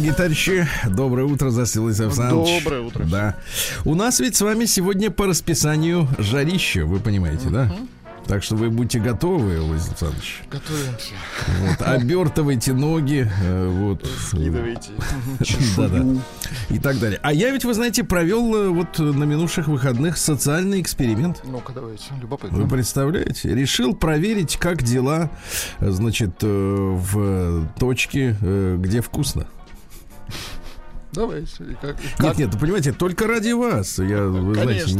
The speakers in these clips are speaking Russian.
Дорогие товарищи, доброе утро, Засил Александрович. Доброе утро. Да. У нас ведь с вами сегодня по расписанию жарище, вы понимаете, да? Так что вы будьте готовы, Владимир Александрович. Готовимся. Вот, обертывайте ноги, э, вот. Скидывайте. Да-да. И так далее. А я ведь, вы знаете, провел э, вот на минувших выходных социальный эксперимент. Ну-ка, давайте. Вы Любопытно. представляете? Решил проверить, как дела, э, значит, в точке, где вкусно. Давайте. И как- Нет, как? нет, вы понимаете, только ради вас. Я, вы Конечно, знаете,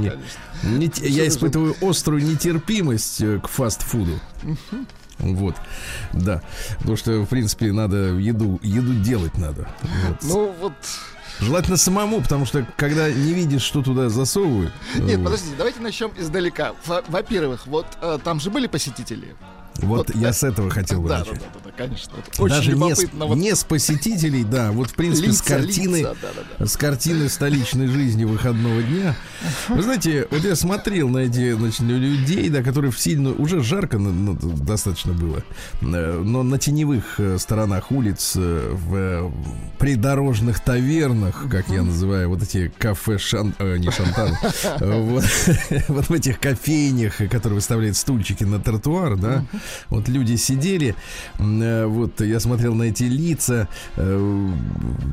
не- конечно. не я испытываю острую нетерпимость э, к фастфуду. Вот, да. Потому что, в принципе, надо еду, еду делать надо. Вот. Ну, вот Желательно самому, потому что когда не видишь, что туда засовывают. Нет, вот. подождите, давайте начнем издалека. Во- Во-первых, вот э, там же были посетители. Вот, вот, я с этого хотел бы Да, начать. да, да, да, конечно. Очень Даже не с, любопытно. вот не с посетителей, да, вот в принципе с картины, лица, да, да, да. с картины столичной жизни выходного дня. Вы знаете, вот я смотрел на эти значит, людей, да, которые в сильную, уже жарко достаточно было, э, но на теневых э, сторонах улиц, э, в придорожных тавернах, как я называю, вот эти кафе шан, э, не шантан, вот, вот в этих кофейнях, которые выставляют стульчики на тротуар, да, вот люди сидели, э, вот я смотрел на эти лица, э,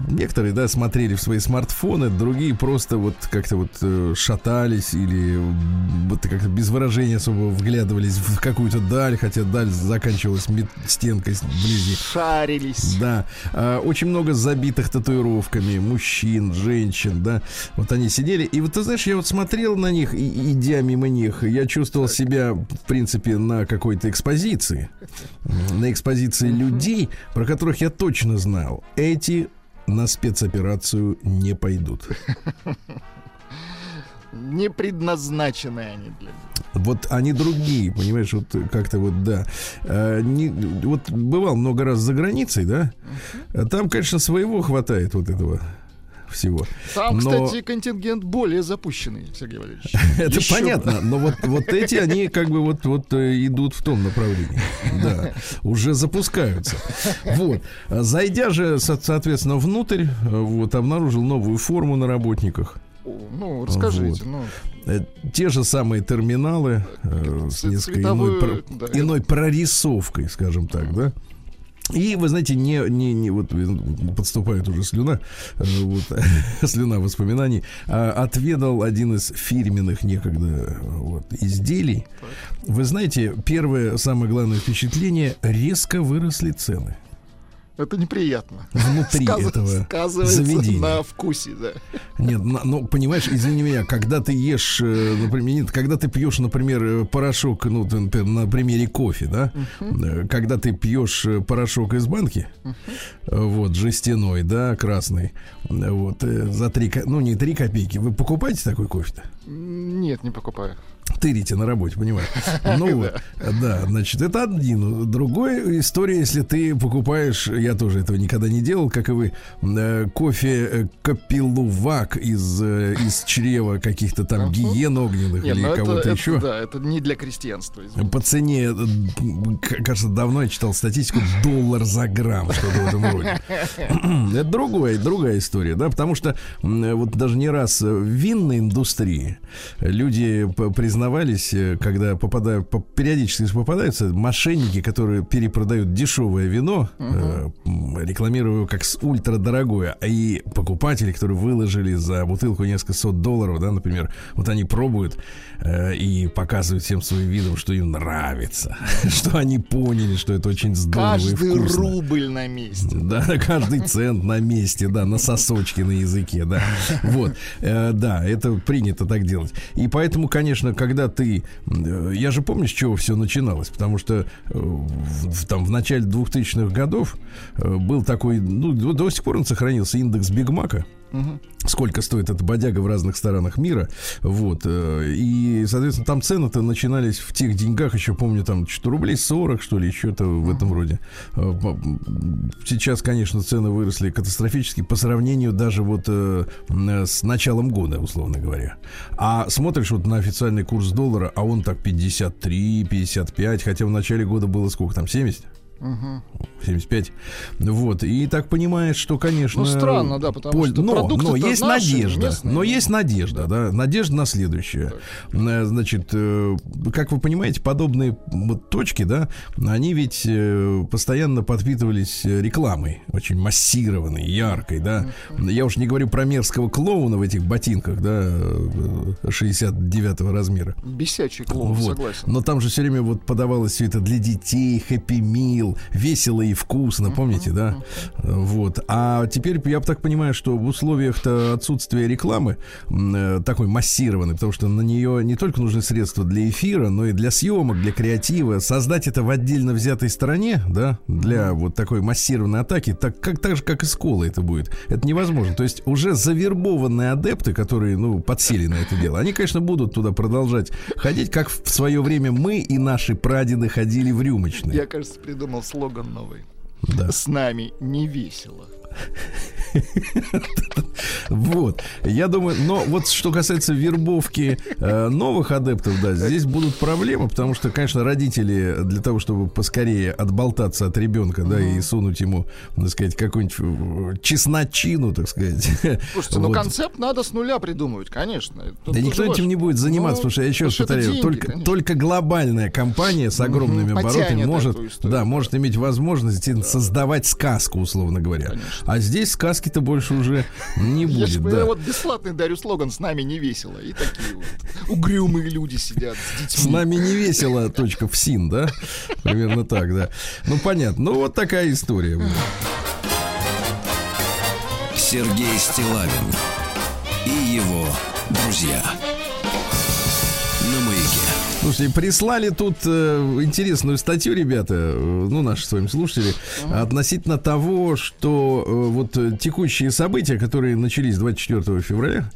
некоторые, да, смотрели в свои смартфоны, другие просто вот как-то вот э, шатались или вот как-то без выражения особо вглядывались в какую-то даль, хотя даль заканчивалась стенкой вблизи. Шарились. Да, А, очень много забитых татуировками мужчин, женщин, да. Вот они сидели. И вот ты знаешь, я вот смотрел на них, и, идя мимо них, я чувствовал себя, в принципе, на какой-то экспозиции. М, На экспозиции людей, про которых я точно знал. Эти на спецоперацию не пойдут. Не предназначены они для Вот они другие, понимаешь, вот как-то вот, да. А, не- вот бывал много раз за границей, да? Там, конечно, своего хватает вот этого всего. Там, Но- кстати, контингент более запущенный, Сергей Валерьевич. Это Еще понятно, но вот, вот эти, они как бы вот, вот э, идут в том направлении. Да, уже запускаются. Вот. Зайдя же, со- соответственно, внутрь, вот, обнаружил новую форму на работниках. Ну, расскажите, ну, Э, Те же самые терминалы э, с несколько иной, да. иной прорисовкой, скажем так, да? И, вы знаете, не, не, не вот э, подступает уже слюна, э, вот, слюна воспоминаний, а отведал один из фирменных некогда вот, изделий. Вы знаете, первое, самое главное впечатление, резко выросли цены это неприятно. внутри Сказ- этого Сказывается заведения. на вкусе, да. Нет, ну, понимаешь, извини меня, когда ты ешь, э, например, нет, когда ты пьешь, например, э, порошок, ну, например, на примере кофе, да, Э, когда ты пьешь порошок из банки, э, вот, жестяной, да, красный, вот, за три, ну, не три копейки, вы покупаете такой кофе-то? Нет, не покупаю. Тырите на работе, понимаешь? Ну, вот, да, значит, это один. Другая история, если ты покупаешь, я тоже этого никогда не делал, как и вы, э, кофе э, капилувак из, э, из чрева каких-то там гиен огненных Нет, или ну кого-то это, еще. да, это не для крестьянства. извините. По цене, кажется, давно я читал статистику, доллар за грамм, что-то в этом роде. Это другая, другая история, да, потому что вот даже не раз в винной индустрии люди п- признавались, э, когда попадают, по- периодически попадаются мошенники, которые перепродают дешевое вино, э, м, рекламируя его как с ультрадорогое, а и покупатели, которые выложили за бутылку несколько сот долларов, да, например, вот они пробуют э, и показывают всем своим видом, что им нравится, что они поняли, что это очень здорово и Каждый вкусно. рубль на месте. Да, каждый цент на месте, да, на сосочке на языке, да. Вот, Э, да, это принято так делать. И поэтому, конечно, когда ты... э, Я же помню, с чего все начиналось, потому что э, в- там в начале 2000-х годов э, был такой, ну, до сих пор он сохранился, индекс Биг Сколько стоит эта бодяга в разных сторонах мира. Вот. э, И, соответственно, там цены-то начинались в тех деньгах, еще помню, там что-то рублей 40, что ли, еще-то в этом роде. Э, Сейчас, конечно, цены выросли катастрофически по сравнению даже вот э, с началом года, условно говоря. А смотришь вот на официальный курс доллара, а он так 53, 55, хотя в начале года было сколько там, 70? Мгм. 75. Вот. И так понимаешь, что, конечно... Ну, странно, да, потому что но, но есть наши, надежда. местные. Но есть надежда, да. Надежда на следующее. Э, Значит, э, как вы понимаете, подобные точки, да, они ведь э, постоянно подпитывались рекламой, очень массированной, яркой, да. Я уж не говорю про мерзкого клоуна в этих ботинках, да, э, 69 размера. Бесячий клоун, Вот. согласен. Но там же все время вот подавалось все это для детей, хэппи мил, весело и вкусно, помните, да? Вот. А теперь я так понимаю, что в условиях-то отсутствия рекламы э, такой массированной, потому что на нее не только нужны средства для эфира, но и для съемок, для креатива. Создать это в отдельно взятой стороне, да, для вот такой массированной атаки, так, как, так же, как и с колой это будет. Это невозможно. То есть уже завербованные адепты, которые, ну, подсели на это дело, они, конечно, будут туда продолжать ходить, как в свое время мы и наши прадеды ходили в рюмочные. Я, кажется, придумал слоган новый. Да. С нами не весело. Вот. Я думаю, но вот что касается вербовки э, новых адептов, да, здесь будут проблемы, потому что, конечно, родители для того, чтобы поскорее отболтаться от ребенка, да, и сунуть ему, так сказать, какую-нибудь э, чесночину, так сказать. Слушайте, ну Вот. концепт надо с нуля придумывать, конечно. Тут Да никто этим не будет заниматься, Ну, потому что я еще раз повторяю, деньги, только, конечно. только глобальная компания с огромными оборотами может, да. может иметь возможность создавать сказку, условно говоря. А здесь сказки-то больше уже не Я, будет, ж, да. я вот бесплатный дарю слоган «С нами не весело». И такие вот угрюмые люди сидят с детьми. С нами не весело. Точка в син, да? Примерно так, да. Ну понятно. Ну вот такая история. Сергей Стилавин и его друзья. Слушайте, прислали тут э, интересную статью, ребята, э, ну, наши с вами слушатели, относительно того, что э, вот э, текущие события, которые начались 24 февраля,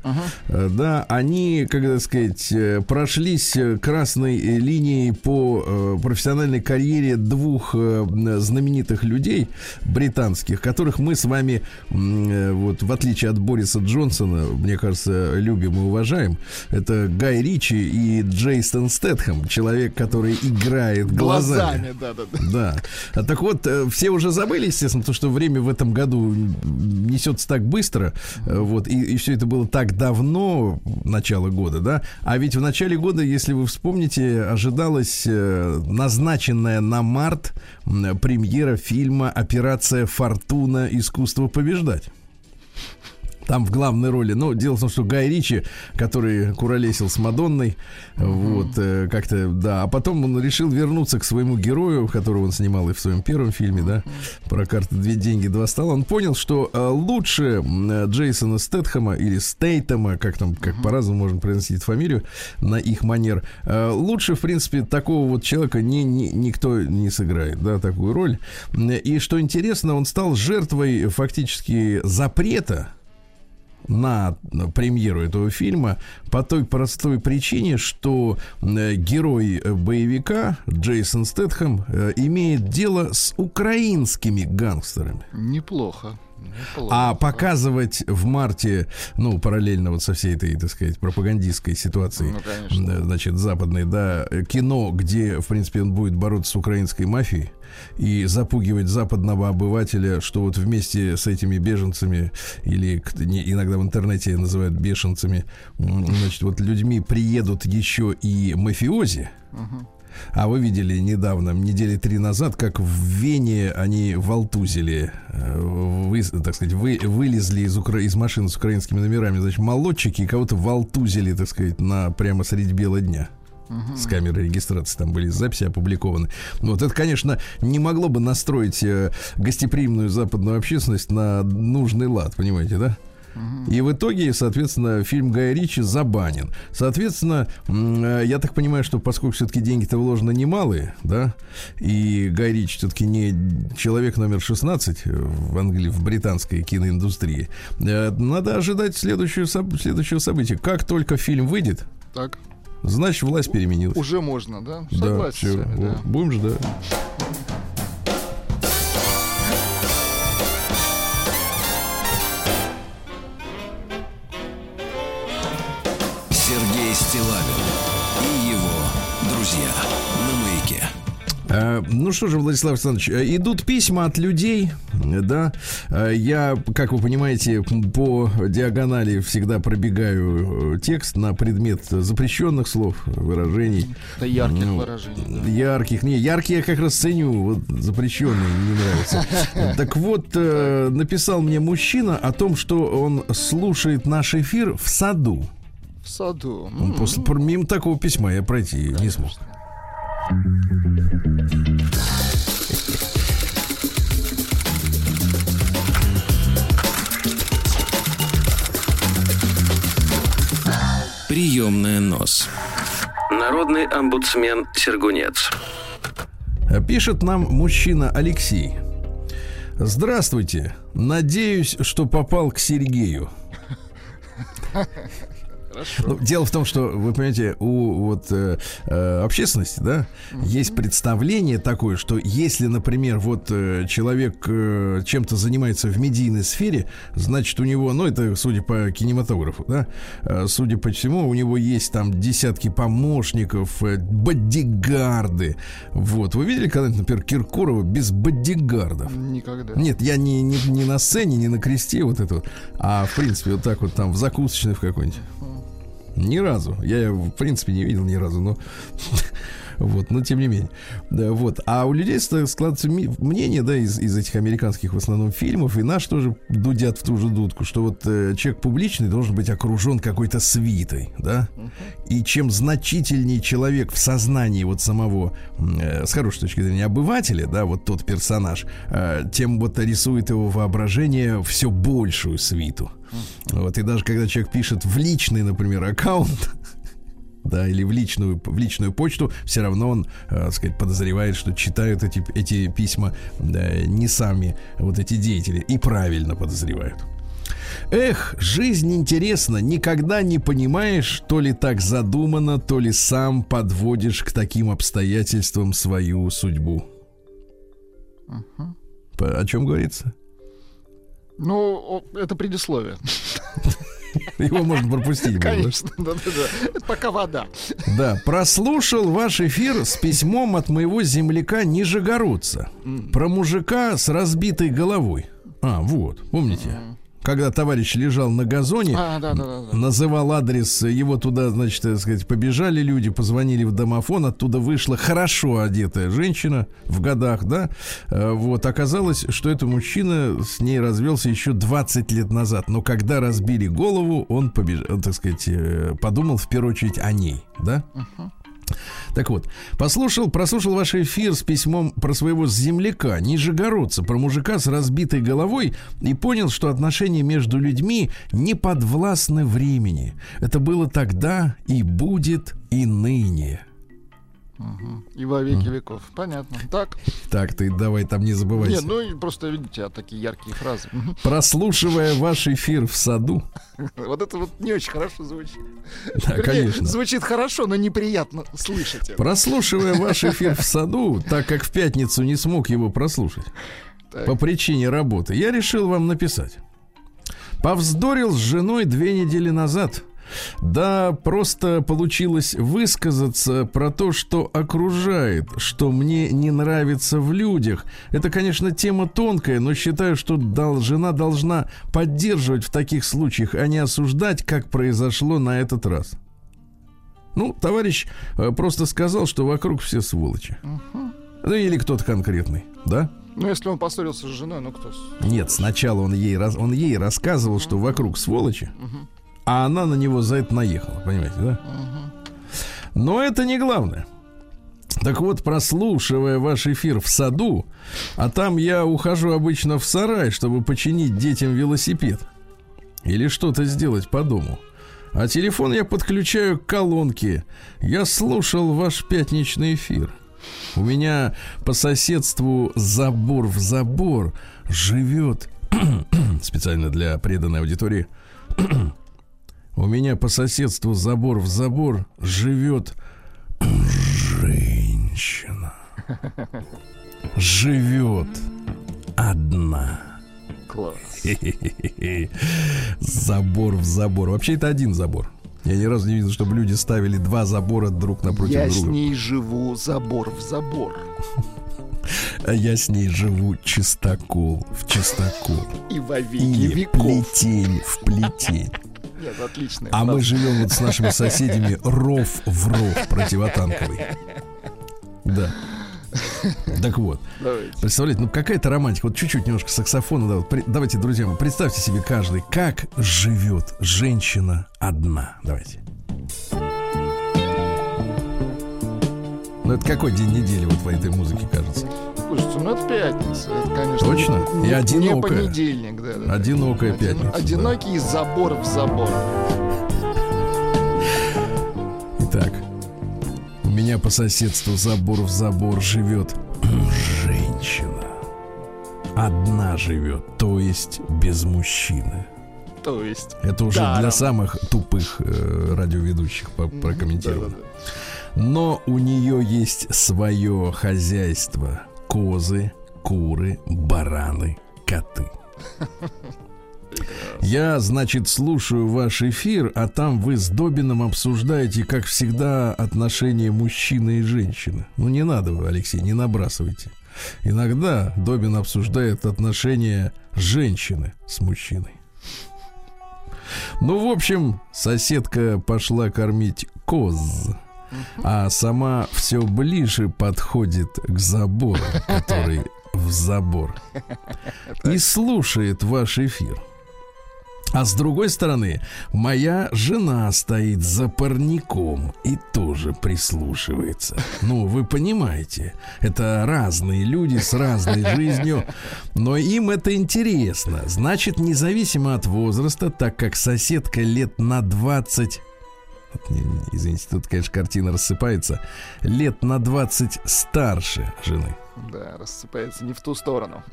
э, да, они, как так сказать, э, прошлись э, красной линией по э, профессиональной карьере двух э, знаменитых людей британских, которых мы с вами, э, вот в отличие от Бориса Джонсона, мне кажется, любим и уважаем. Это Гай Ричи и Джейсон Стэтхэм, человек, который играет глазами. Глазами, да-да-да. Да. А Так вот, э, все уже забыли, естественно, потому что время в этом году несется так быстро, э, вот, и, все это было так давно, начало года, да, а ведь в начале года, если вы вспомните, ожидалась э, назначенная на март премьера фильма «Операция Фортуна. Искусство побеждать». Там в главной роли, ну, дело в том, что Гай Ричи, который куролесил с Мадонной, вот, э, как-то, да, а потом он решил вернуться к своему герою, которого он снимал и в своем первом фильме, да, про карты «Две деньги, два стола», он понял, что э, лучше э, Джейсона Стэтхэма или Стейтема, как там, как по-разному можно произносить фамилию, на их манер, э, лучше, в принципе, такого вот человека не, не- никто не сыграет, да, такую роль. И что интересно, он стал жертвой фактически запрета, на премьеру этого фильма по той простой причине, что э, герой э, боевика Джейсон Стэтхэм э, имеет дело с украинскими гангстерами. Неплохо. А показывать в марте, ну, параллельно вот со всей этой, так сказать, пропагандистской ситуацией, Ну, конечно. значит, западной, да, кино, где, в принципе, он будет бороться с украинской мафией и запугивать западного обывателя, что вот вместе с этими беженцами, или иногда в интернете называют бешенцами, значит, вот людьми приедут еще и мафиози, а вы видели недавно, недели три назад, как в Вене они волтузили, э, вы, так сказать, вы, вылезли из, укра... из машин с украинскими номерами, значит, молодчики кого-то волтузили, так сказать, на прямо среди бела дня. С камеры регистрации там были записи опубликованы. Вот это, конечно, не могло бы настроить э, гостеприимную западную общественность на нужный лад, понимаете, да? И в итоге, соответственно, фильм Гая Ричи забанен. Соответственно, э, я так понимаю, что поскольку все-таки деньги-то вложены немалые, да, и Гай Ричи все-таки не человек номер 16 в Англии, в британской киноиндустрии, э, надо ожидать следующего, следующего события. Как только фильм выйдет, Так, значит, власть переменилась. уже можно, да? Да, Согласен всё, с вами, да. будем ждать. Ну что же, Владислав Александрович, э, идут письма от людей, да. Э, Я, как вы понимаете, по диагонали всегда пробегаю э, текст на предмет запрещенных слов, выражений. Это ярких Ну, выражений. да. Ярких. Не, яркие я как раз ценю, вот запрещенные не нравятся. Так вот, э, написал мне мужчина о том, что он слушает наш эфир в саду. В саду. После, мимо такого письма я пройти не смог. Приемная нос. Народный омбудсмен Сергунец. Пишет нам мужчина Алексей. Здравствуйте. Надеюсь, что попал к Сергею. Хорошо. Ну, дело в том, что, вы понимаете, у вот э, э, общественности, да, есть представление такое, что если, например, вот э, человек э, чем-то занимается в медийной сфере, значит, у него, ну, это судя по кинематографу, да, э, судя по всему, у него есть там десятки помощников, э, бодигарды. Вот. Вы видели когда-нибудь, например, Киркорова без бодигардов? Никогда. Нет, я не, не, не на сцене, не на кресте вот это вот, а в принципе вот так вот там в закусочной в какой-нибудь. Ни разу. Я в принципе не видел ни разу, но вот, но тем не менее. Да, вот. А у людей складывается мнение, да, из, из этих американских в основном фильмов, и наш тоже дудят в ту же дудку, что вот э, человек публичный должен быть окружен какой-то свитой, да. И чем значительнее человек в сознании вот самого, э, с хорошей точки зрения, обывателя, да, вот тот персонаж, э, тем вот рисует его воображение все большую свиту. Вот, и даже когда человек пишет в личный, например, аккаунт, да, или в личную, в личную почту, все равно он, э, так сказать, подозревает, что читают эти, эти письма да, не сами вот эти деятели, и правильно подозревают. Эх, жизнь интересна, никогда не понимаешь, то ли так задумано, то ли сам подводишь к таким обстоятельствам свою судьбу. По- О чем говорится? Ну, это предисловие. Его можно пропустить. было, да? Конечно, да-да-да. Это пока вода. Да, прослушал ваш эфир с письмом от моего земляка Нижегородца. Про мужика с разбитой головой. А, вот, помните? Когда товарищ лежал на газоне, А, да-да-да. называл адрес, его туда, значит, так сказать, побежали люди, позвонили в домофон, оттуда вышла хорошо одетая женщина в годах, да, Э, вот, оказалось, что это мужчина с ней развелся еще 20 лет назад, но когда разбили голову, он побежал, так сказать, э, подумал в первую очередь о ней, да? Так вот, послушал, прослушал ваш эфир с письмом про своего земляка, нижегородца, про мужика с разбитой головой и понял, что отношения между людьми не подвластны времени. Это было тогда и будет и ныне. И во веки веков. Понятно. Так. Так, ты давай там не забывайся. Нет, ну и просто видите, а такие яркие фразы. Прослушивая ваш эфир в саду, Вот это вот не очень хорошо звучит. да, Вернее, конечно. Звучит хорошо, но неприятно слышать. это. Прослушивая ваш эфир в саду, так как в пятницу не смог его прослушать Так. по причине работы, я решил вам написать. Повздорил с женой две недели назад. Да, просто получилось высказаться про то, что окружает, что мне не нравится в людях. Это, конечно, тема тонкая, но считаю, что дол- жена должна поддерживать в таких случаях, а не осуждать, как произошло на этот раз. Ну, товарищ э, просто сказал, что вокруг все сволочи. Ну, или кто-то конкретный, да? Ну, если он поссорился с женой, ну кто? Нет, сначала он ей, он ей рассказывал, что вокруг сволочи, а она на него за это наехала, понимаете, да? Но это не главное. Так вот, прослушивая ваш эфир в саду, а там я ухожу обычно в сарай, чтобы починить детям велосипед или что-то сделать по дому. А телефон я подключаю к колонке. Я слушал ваш пятничный эфир. У меня по соседству забор в забор живет специально для преданной аудитории. У меня по соседству забор в забор живет женщина. Живет одна. Класс. Забор в забор. Вообще это один забор. Я ни разу не видел, чтобы люди ставили два забора друг напротив Я с друга. ней живу забор в забор. А я с ней живу чистокол в чистокол. И во веки веков. плетень в плетень. Нет, отлично. А мы живем вот с нашими соседями ров в ров противотанковый. Да. Так вот, Давайте. представляете, ну какая-то романтика. Вот чуть-чуть немножко саксофона. Да, вот при- давайте, друзья мои, представьте себе каждый, как живет женщина одна. Давайте. Ну это какой день недели вот в этой музыке кажется? Слушайте, ну это пятница. Это, конечно, Точно? не- И одинокая. Не понедельник, да. да, да. Одинокая Один- пятница, да. Одинокий забор в забор. Так. У меня по соседству забор в забор живет женщина. Одна живет, то есть без мужчины. То есть... Это уже Даром. для самых тупых э, радиоведущих прокомментировано. Да-да-да. Но у нее есть свое хозяйство. Козы, куры, бараны, коты. Я, значит, слушаю ваш эфир, а там вы с Добином обсуждаете, как всегда, отношения мужчины и женщины. Ну, не надо вы, Алексей, не набрасывайте. Иногда Добин обсуждает отношения женщины с мужчиной. Ну, в общем, соседка пошла кормить коз, а сама все ближе подходит к забору, который в забор, и слушает ваш эфир. А с другой стороны, моя жена стоит за парником и тоже прислушивается. Ну, вы понимаете, это разные люди с разной жизнью, но им это интересно. Значит, независимо от возраста, так как соседка лет на 20 вот не- не, Извините, тут, конечно, картина рассыпается. Лет на 20 старше жены. Да, рассыпается не в ту сторону.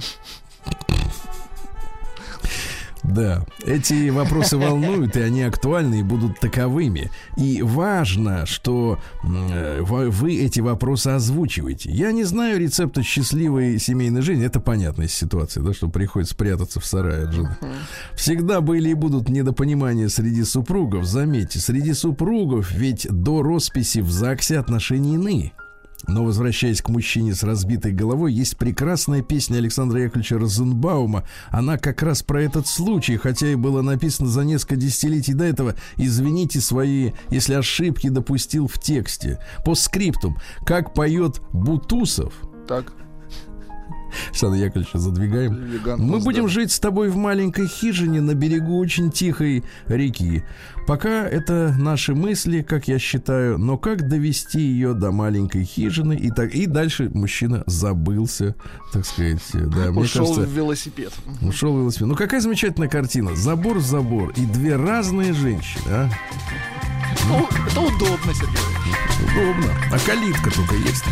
Да, эти вопросы волнуют, и они актуальны и будут таковыми. И важно, что э, вы эти вопросы озвучиваете. Я не знаю рецепта счастливой семейной жизни. Это понятная ситуация, да, что приходится спрятаться в сарае от жены. Всегда были и будут недопонимания среди супругов. Заметьте, среди супругов ведь до росписи в ЗАГСе отношения иные. Но возвращаясь к мужчине с разбитой головой, есть прекрасная песня Александра Яковлевича Розенбаума. Она как раз про этот случай, хотя и было написано за несколько десятилетий до этого. Извините свои, если ошибки допустил в тексте. По скриптум, как поет Бутусов. Так, Александр Яковлевича задвигаем. элегантно. Мы будем жить с тобой в маленькой хижине на берегу очень тихой реки. Пока это наши мысли, как я считаю, но как довести ее до маленькой хижины и так и дальше мужчина забылся, так сказать, да, мне Ушел кажется, в велосипед. ушел в велосипед. Ну какая замечательная картина, забор забор и две разные женщины, а? Ну, это удобно, Сергей. удобно. А калитка только есть.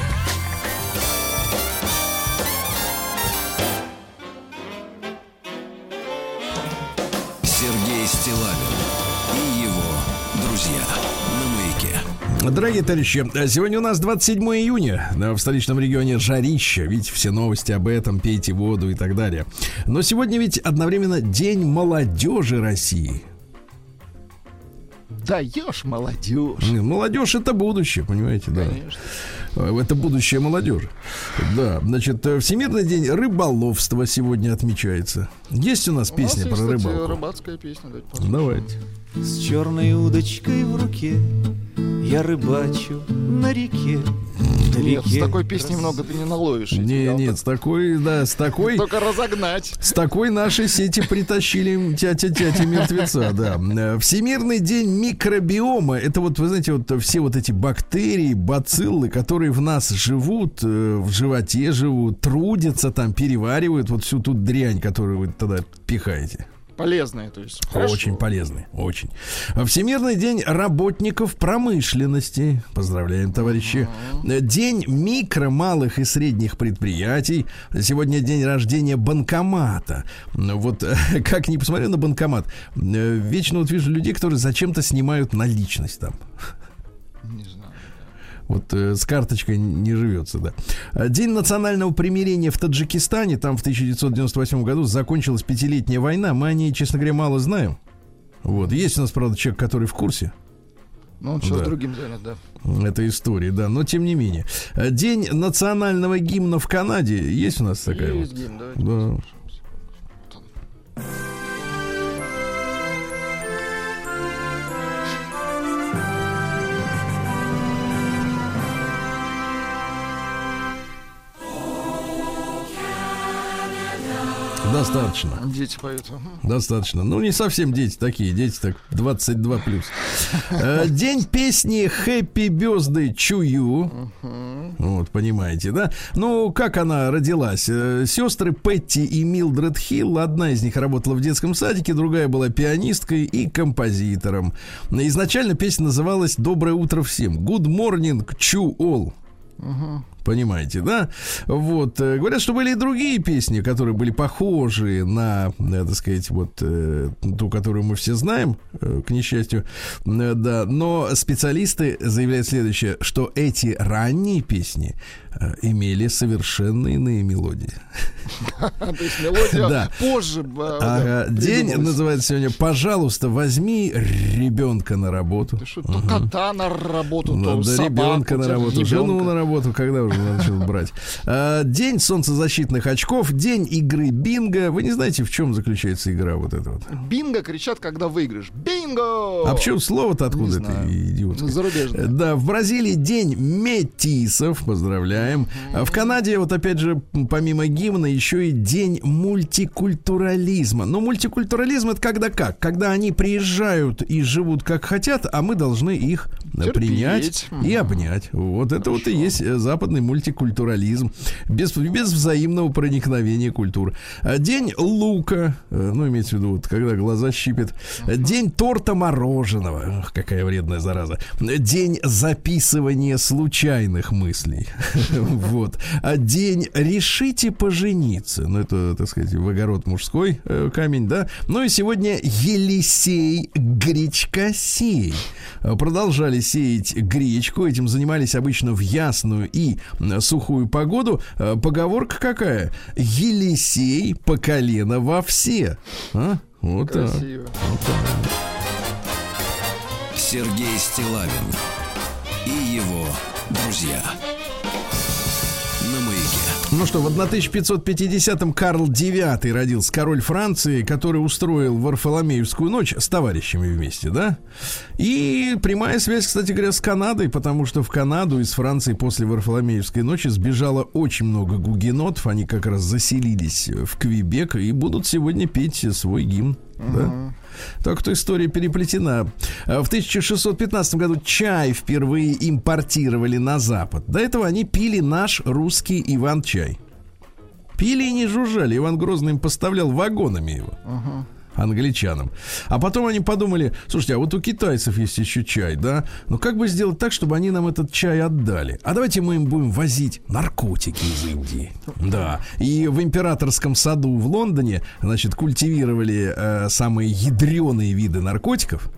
Стилавин и его друзья на маяке. Дорогие товарищи, сегодня у нас 27 июня. Да, В столичном регионе жарища. Видите, все новости об этом, пейте воду и так далее. Но сегодня ведь одновременно День молодежи России. Даешь, молодежь. Молодежь это будущее, понимаете, да. Конечно. Э, Это будущее молодежи. Да, значит, э, Всемирный день рыболовства сегодня отмечается. Есть у нас У песня нас про есть, кстати, рыбалку? рыбацкая песня. Давайте послушаем. Давайте. С черной удочкой в руке Я рыбачу на реке Нет, с такой песней много ты не наловишь. Не, вот нет, с такой, да, с такой, Только разогнать. С такой нашей сети притащили тятя-тятя мертвеца, да. Э, Всемирный день микробиома. Это вот, вы знаете, вот все вот эти бактерии, бациллы, которые в нас живут, э, в животе живут, трудятся там, переваривают вот всю ту дрянь, которую вы тогда пихаете. Полезная, то есть. Хорошо. Очень полезный, очень. Всемирный день работников промышленности. Поздравляем, товарищи. День микро, малых и средних предприятий. Сегодня день рождения банкомата. Вот как ни посмотрю на банкомат, э, вечно вот вижу людей, которые зачем-то снимают наличность там. Вот э, с карточкой не живется, да. А, День национального примирения в Таджикистане. Там в 1998 году закончилась пятилетняя война. Мы о ней, честно говоря, мало знаем. Вот. Есть у нас, правда, человек, который в курсе Ну, он сейчас Да. другим занят, да. этой истории, да. Но тем не менее. А, День национального гимна в Канаде. Есть у нас такая Есть вот? гимн, давайте Да. Достаточно. Дети поют. Достаточно. Ну, не совсем дети такие. Дети так 22 плюс. Э, День песни Happy Birthday Чую. Вот, понимаете, да? Ну, как она родилась? Э, Сестры Петти и Милдред Хилл. Одна из них работала в детском садике, другая была пианисткой и композитором. Изначально песня называлась «Доброе утро всем». Good morning, Chu all. Понимаете, да? Вот. э, Говорят, что были и другие песни, которые были похожи на, э, так сказать, вот э, ту, которую мы все знаем, к несчастью. Да. Но специалисты заявляют следующее, что эти ранние песни имели совершенно иные мелодии. То есть мелодия позже День называется сегодня «Пожалуйста, возьми ребенка на работу». Кота на работу, то ребенка на работу, жену на работу, когда уже начал брать. А, День солнцезащитных очков, день игры бинго. Вы не знаете, в чем заключается игра вот эта вот? Бинго кричат, когда выиграешь. Бинго! А почему слово-то откуда это знаю. идиотское? Зарубежное. Да, в Бразилии день метисов, поздравляем. А в Канаде, вот опять же, помимо гимна, еще и день мультикультурализма. Но мультикультурализм это когда как? Когда они приезжают и живут как хотят, а мы должны их э, Терпеть. принять и обнять. Вот это вот и есть э, западный мультикультурализм. Без, без взаимного проникновения культур. А День лука, э, ну, имеется в виду, вот, когда глаза щипят. День торта мороженого. Ах, какая вредная зараза. День записывания случайных мыслей. Вот. А день решите пожениться. Ну, это, так сказать, в огород мужской э, камень, да. Ну и сегодня Елисей Гречкосей. Продолжали сеять гречку. Этим занимались обычно в ясную и сухую погоду. Э, Поговорка какая? Елисей по колено во все. А? Вот так. Красиво. Сергей Стилавин и его друзья. На маяке. Ну что, в 1550-м Карл IX родился, король Франции, который устроил Варфоломеевскую ночь с товарищами вместе, да? И прямая связь, кстати говоря, с Канадой, потому что в Канаду из Франции после Варфоломеевской ночи сбежало очень много гугенотов, они как раз заселились в Квебек и будут сегодня петь свой гимн, да? Так что история переплетена. А В 1615 году чай впервые импортировали на Запад. До этого они пили наш русский Иван-чай. Пили и не жужжали. Иван Грозный им поставлял вагонами его. Англичанам. А потом они подумали, слушайте, а вот у китайцев есть еще чай, да? Ну как бы сделать так, чтобы они нам этот чай отдали? А давайте мы им будем возить наркотики из Индии. Да. И в императорском саду в Лондоне, значит, культивировали э, самые ядреные виды наркотиков.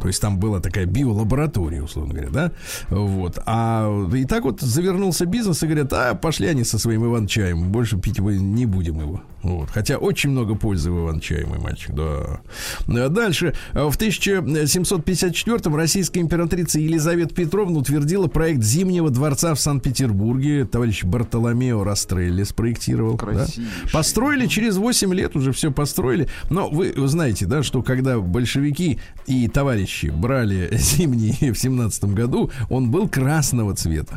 То есть там была такая биолаборатория, условно говоря, да? Вот. А и так вот завернулся бизнес и говорят, а пошли они со своим Иван-чаем, больше пить мы не будем его. Вот. Хотя очень много пользы в Иван-чае, мой мальчик, да. А Дальше. В 1754-м российская императрица Елизавета Петровна утвердила проект Зимнего дворца в Санкт-Петербурге. Товарищ Бартоломео Растрелли спроектировал. да. Построили через 8 лет, уже все построили. Но вы знаете, да, что когда большевики и товарищи брали зимний в 17 году, он был красного цвета.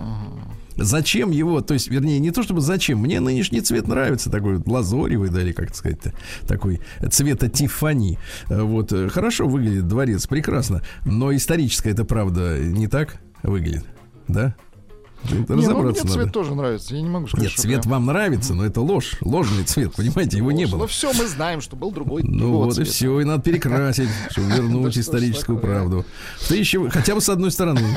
Зачем его, то есть, вернее, не то чтобы зачем, мне нынешний цвет нравится, такой вот лазоревый, да, или как сказать такой цвета Тифани. Вот, э, хорошо выглядит дворец, прекрасно, но историческое это правда не так выглядит, да? Это Не, ну, мне разобраться надо. цвет тоже нравится. Я не могу сказать, Нет, цвет прям вам нравится, но это ложь, ложный цвет, понимаете, его не было. Ну все, мы знаем, что был другой Ну вот и цвета. все, и надо перекрасить, чтобы вернуть историческую правду. В тысячу- хотя бы с одной стороны.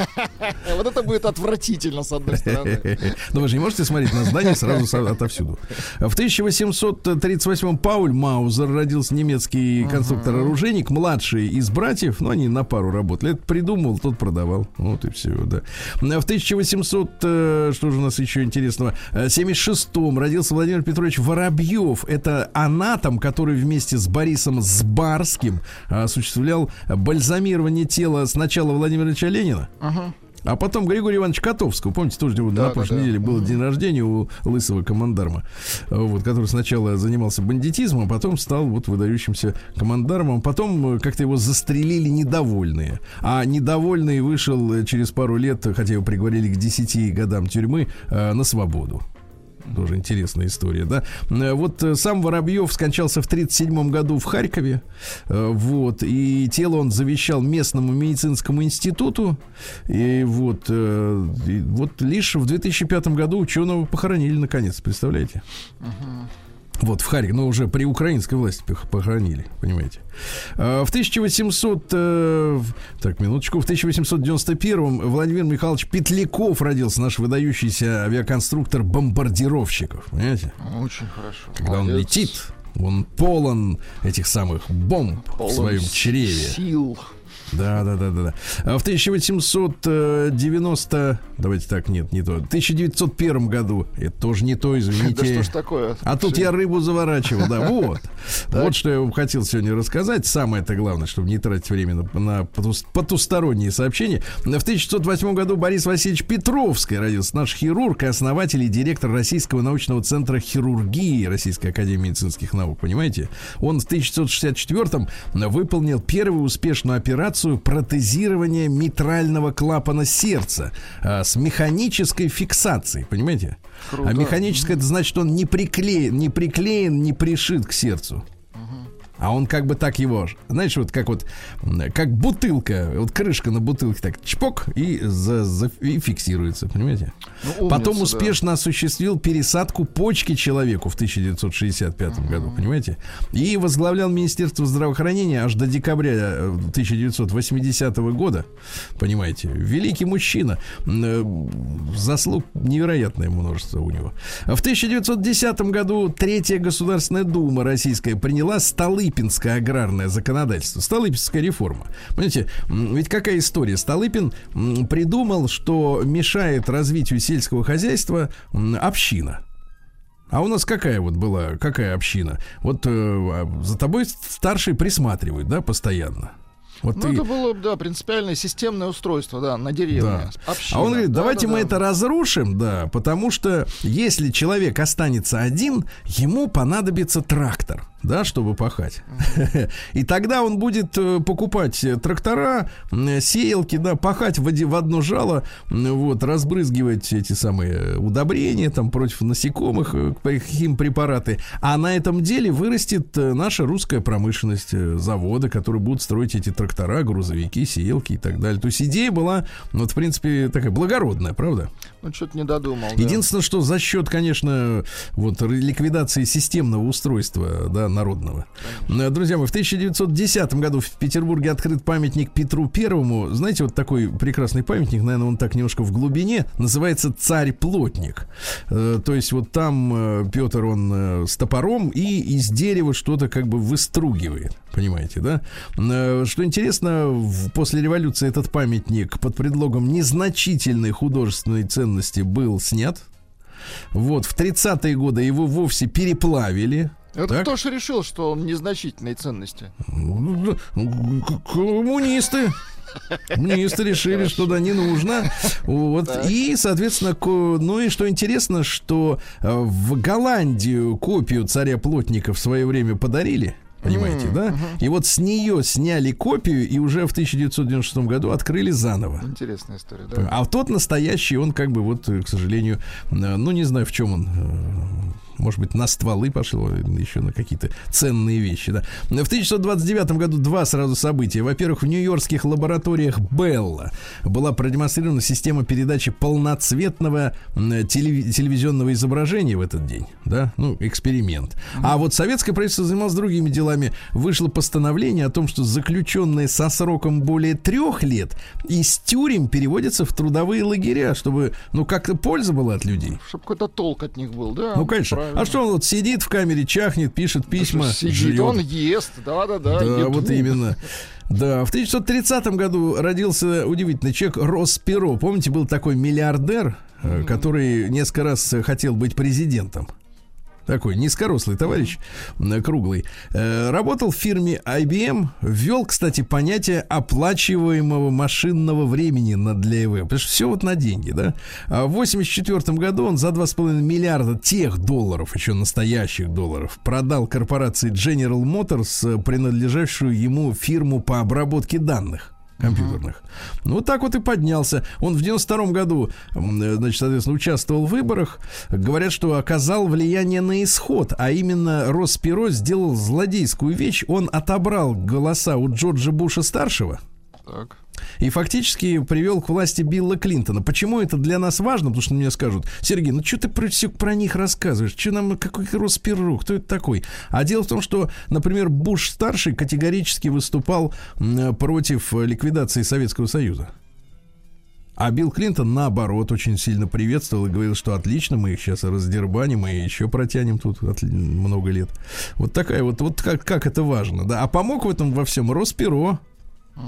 Вот это будет отвратительно, с одной стороны. Но вы же не можете смотреть на здание сразу отовсюду. В 1838 Пауль Маузер родился немецкий конструктор-оружейник, младший из братьев, но они на пару работали. Это придумал, тот продавал. Вот и все, да. В 1800, э, что же у нас еще интересного, э, 76-м родился Владимир Петрович Воробьев. Это анатом, который вместе с Борисом Сбарским осуществлял бальзамирование тела сначала Владимира Ильича Ленина, Ага. А потом Григория Ивановича Котовского, помните, тоже него Да, на да, прошлой да. неделе был день рождения у лысого командарма, вот, который сначала занимался бандитизмом, а потом стал вот выдающимся командармом, потом э, как-то его застрелили недовольные, а недовольный вышел э, через пару лет, хотя его приговорили к 10 годам тюрьмы, э, на свободу. Тоже интересная история, да. Э, Вот э, сам Воробьев скончался в 1937 году в Харькове. Э, Вот. И тело он завещал местному медицинскому институту. И вот, и вот лишь в 2005 году ученого похоронили наконец, представляете? Вот в Харькове, но уже при украинской власти пох- похоронили, понимаете. А, В 1800, э, так, минуточку, в 1891 Владимир Михайлович Петляков родился, наш выдающийся авиаконструктор бомбардировщиков, понимаете? Очень хорошо. Когда он Молодец. летит, он полон этих самых бомб Полон в своем чреве. Сил. Да, да, да, да, да. А в 1890, давайте так, нет, не то. В 1901 году, это тоже не то, Да извините. что ж такое? А тут я рыбу заворачивал, да, вот. Вот что я вам хотел сегодня рассказать. Самое-то главное, чтобы не тратить время на, на потус- потусторонние сообщения. В 1908 году Борис Васильевич Петровский родился. Наш хирург и основатель и директор Российского научного центра хирургии Российской Академии медицинских наук, понимаете? Он в 1964 выполнил первую успешную операцию протезирования митрального клапана сердца а, с механической фиксацией, понимаете? Круто. А механическое это значит, он не приклеен, не приклеен, не пришит к сердцу. А он как бы так его, знаешь, вот как вот, как бутылка, вот крышка на бутылке так чпок и, за, за- и фиксируется, понимаете? Ну, умница, Потом да. успешно осуществил пересадку почки человеку в 1965 году, понимаете? И возглавлял Министерство здравоохранения аж до декабря э, 1980 года, понимаете? Великий мужчина, э, заслуг невероятное множество у него. А В 1910 году Третья Государственная Дума Российская приняла Столыпинское аграрное законодательство, Столыпинская реформа. Понимаете, ведь какая история? Столыпин придумал, что мешает развитию сельского хозяйства община. А у нас какая вот была, какая община? Вот э, а за тобой старший присматривает, да, постоянно. Вот Ну, ты, это было, да, принципиальное системное устройство, да, на деревне. да. Община. А он говорит, Да, давайте да, мы да. это разрушим, да, потому что если человек останется один, ему понадобится трактор, да, чтобы пахать. И тогда он будет э, покупать э, трактора, сеялки, да, пахать в, в одно жало, вот, разбрызгивать эти самые удобрения там против насекомых, э, химпрепараты. А на этом деле вырастет э, наша русская промышленность, э, заводы, которые будут строить эти трактора, грузовики, сеялки и так далее. То есть идея была, ну, вот, в принципе, такая благородная, правда? Ну, что-то не додумал. да. Единственное, что за счет, конечно, вот ликвидации системного устройства, да, народного. Э, Друзья мои, в 1910 году в Петербурге открыт памятник Петру Первому. Знаете, вот такой прекрасный памятник, наверное, он так немножко в глубине, называется «Царь-плотник». Э, То есть вот там э, Петр, он с топором и из дерева что-то как бы выстругивает. Понимаете, да? Что интересно, после революции этот памятник под предлогом незначительной художественной ценности был снят. Вот, в 30-е годы его вовсе переплавили. Это Так? кто ж решил, что он незначительной ценности? Коммунисты. Коммунисты решили, что да, не нужно. Вот. И, соответственно, ну и что интересно, что э, в Голландию копию царя плотника в свое время подарили. Понимаете, да? И вот с нее сняли копию и уже в 1996 году открыли заново. Интересная история, да. А тот настоящий, он как бы вот, э, к сожалению, э, ну не знаю, в чем он. Может быть, на стволы пошло, еще на какие-то ценные вещи. Да. В 1929 году два сразу события. Во-первых, в нью-йоркских лабораториях Белла была продемонстрирована система передачи полноцветного телевизионного изображения в этот день. Да? Ну, эксперимент. А вот советское правительство занималось другими делами. Вышло постановление о том, что заключенные со сроком более трех лет из тюрем переводятся в трудовые лагеря, чтобы, ну, как-то польза была от людей. Чтобы какой-то толк от них был, да. Ну, конечно. А что он вот сидит в камере, чахнет, пишет письма, Сидит, жрет? он ест, да-да-да. Да, вот именно. Да, в 1930 году родился удивительный человек Роспиро. Помните, был такой миллиардер, э, который несколько раз хотел быть президентом. Такой низкорослый товарищ, круглый. Э, Работал в фирме IBM. Ввел, кстати, понятие оплачиваемого машинного времени для ЭВ. Потому что все вот на деньги, да? А в 84 году он за 2,5 миллиарда тех долларов, еще настоящих долларов, продал корпорации General Motors, э, принадлежащую ему фирму по обработке данных. Компьютерных. Ну, вот так вот и поднялся. Он в 92 году, значит, соответственно, участвовал в выборах. Говорят, что оказал влияние на исход, а именно Росперо сделал злодейскую вещь. Он отобрал голоса у Джорджа Буша-старшего, Так. И фактически привел к власти Билла Клинтона. Почему это для нас важно? Потому что мне скажут, Сергей, ну что ты про, всё про них рассказываешь? Что нам, какой Росперу? Кто это такой? А дело в том, что, например, Буш-старший категорически выступал против ликвидации Советского Союза. А Билл Клинтон, наоборот, очень сильно приветствовал и говорил, что отлично, мы их сейчас раздербаним и еще протянем тут много лет. Вот такая вот, вот как, как это важно, да. А помог в этом во всем Росперо,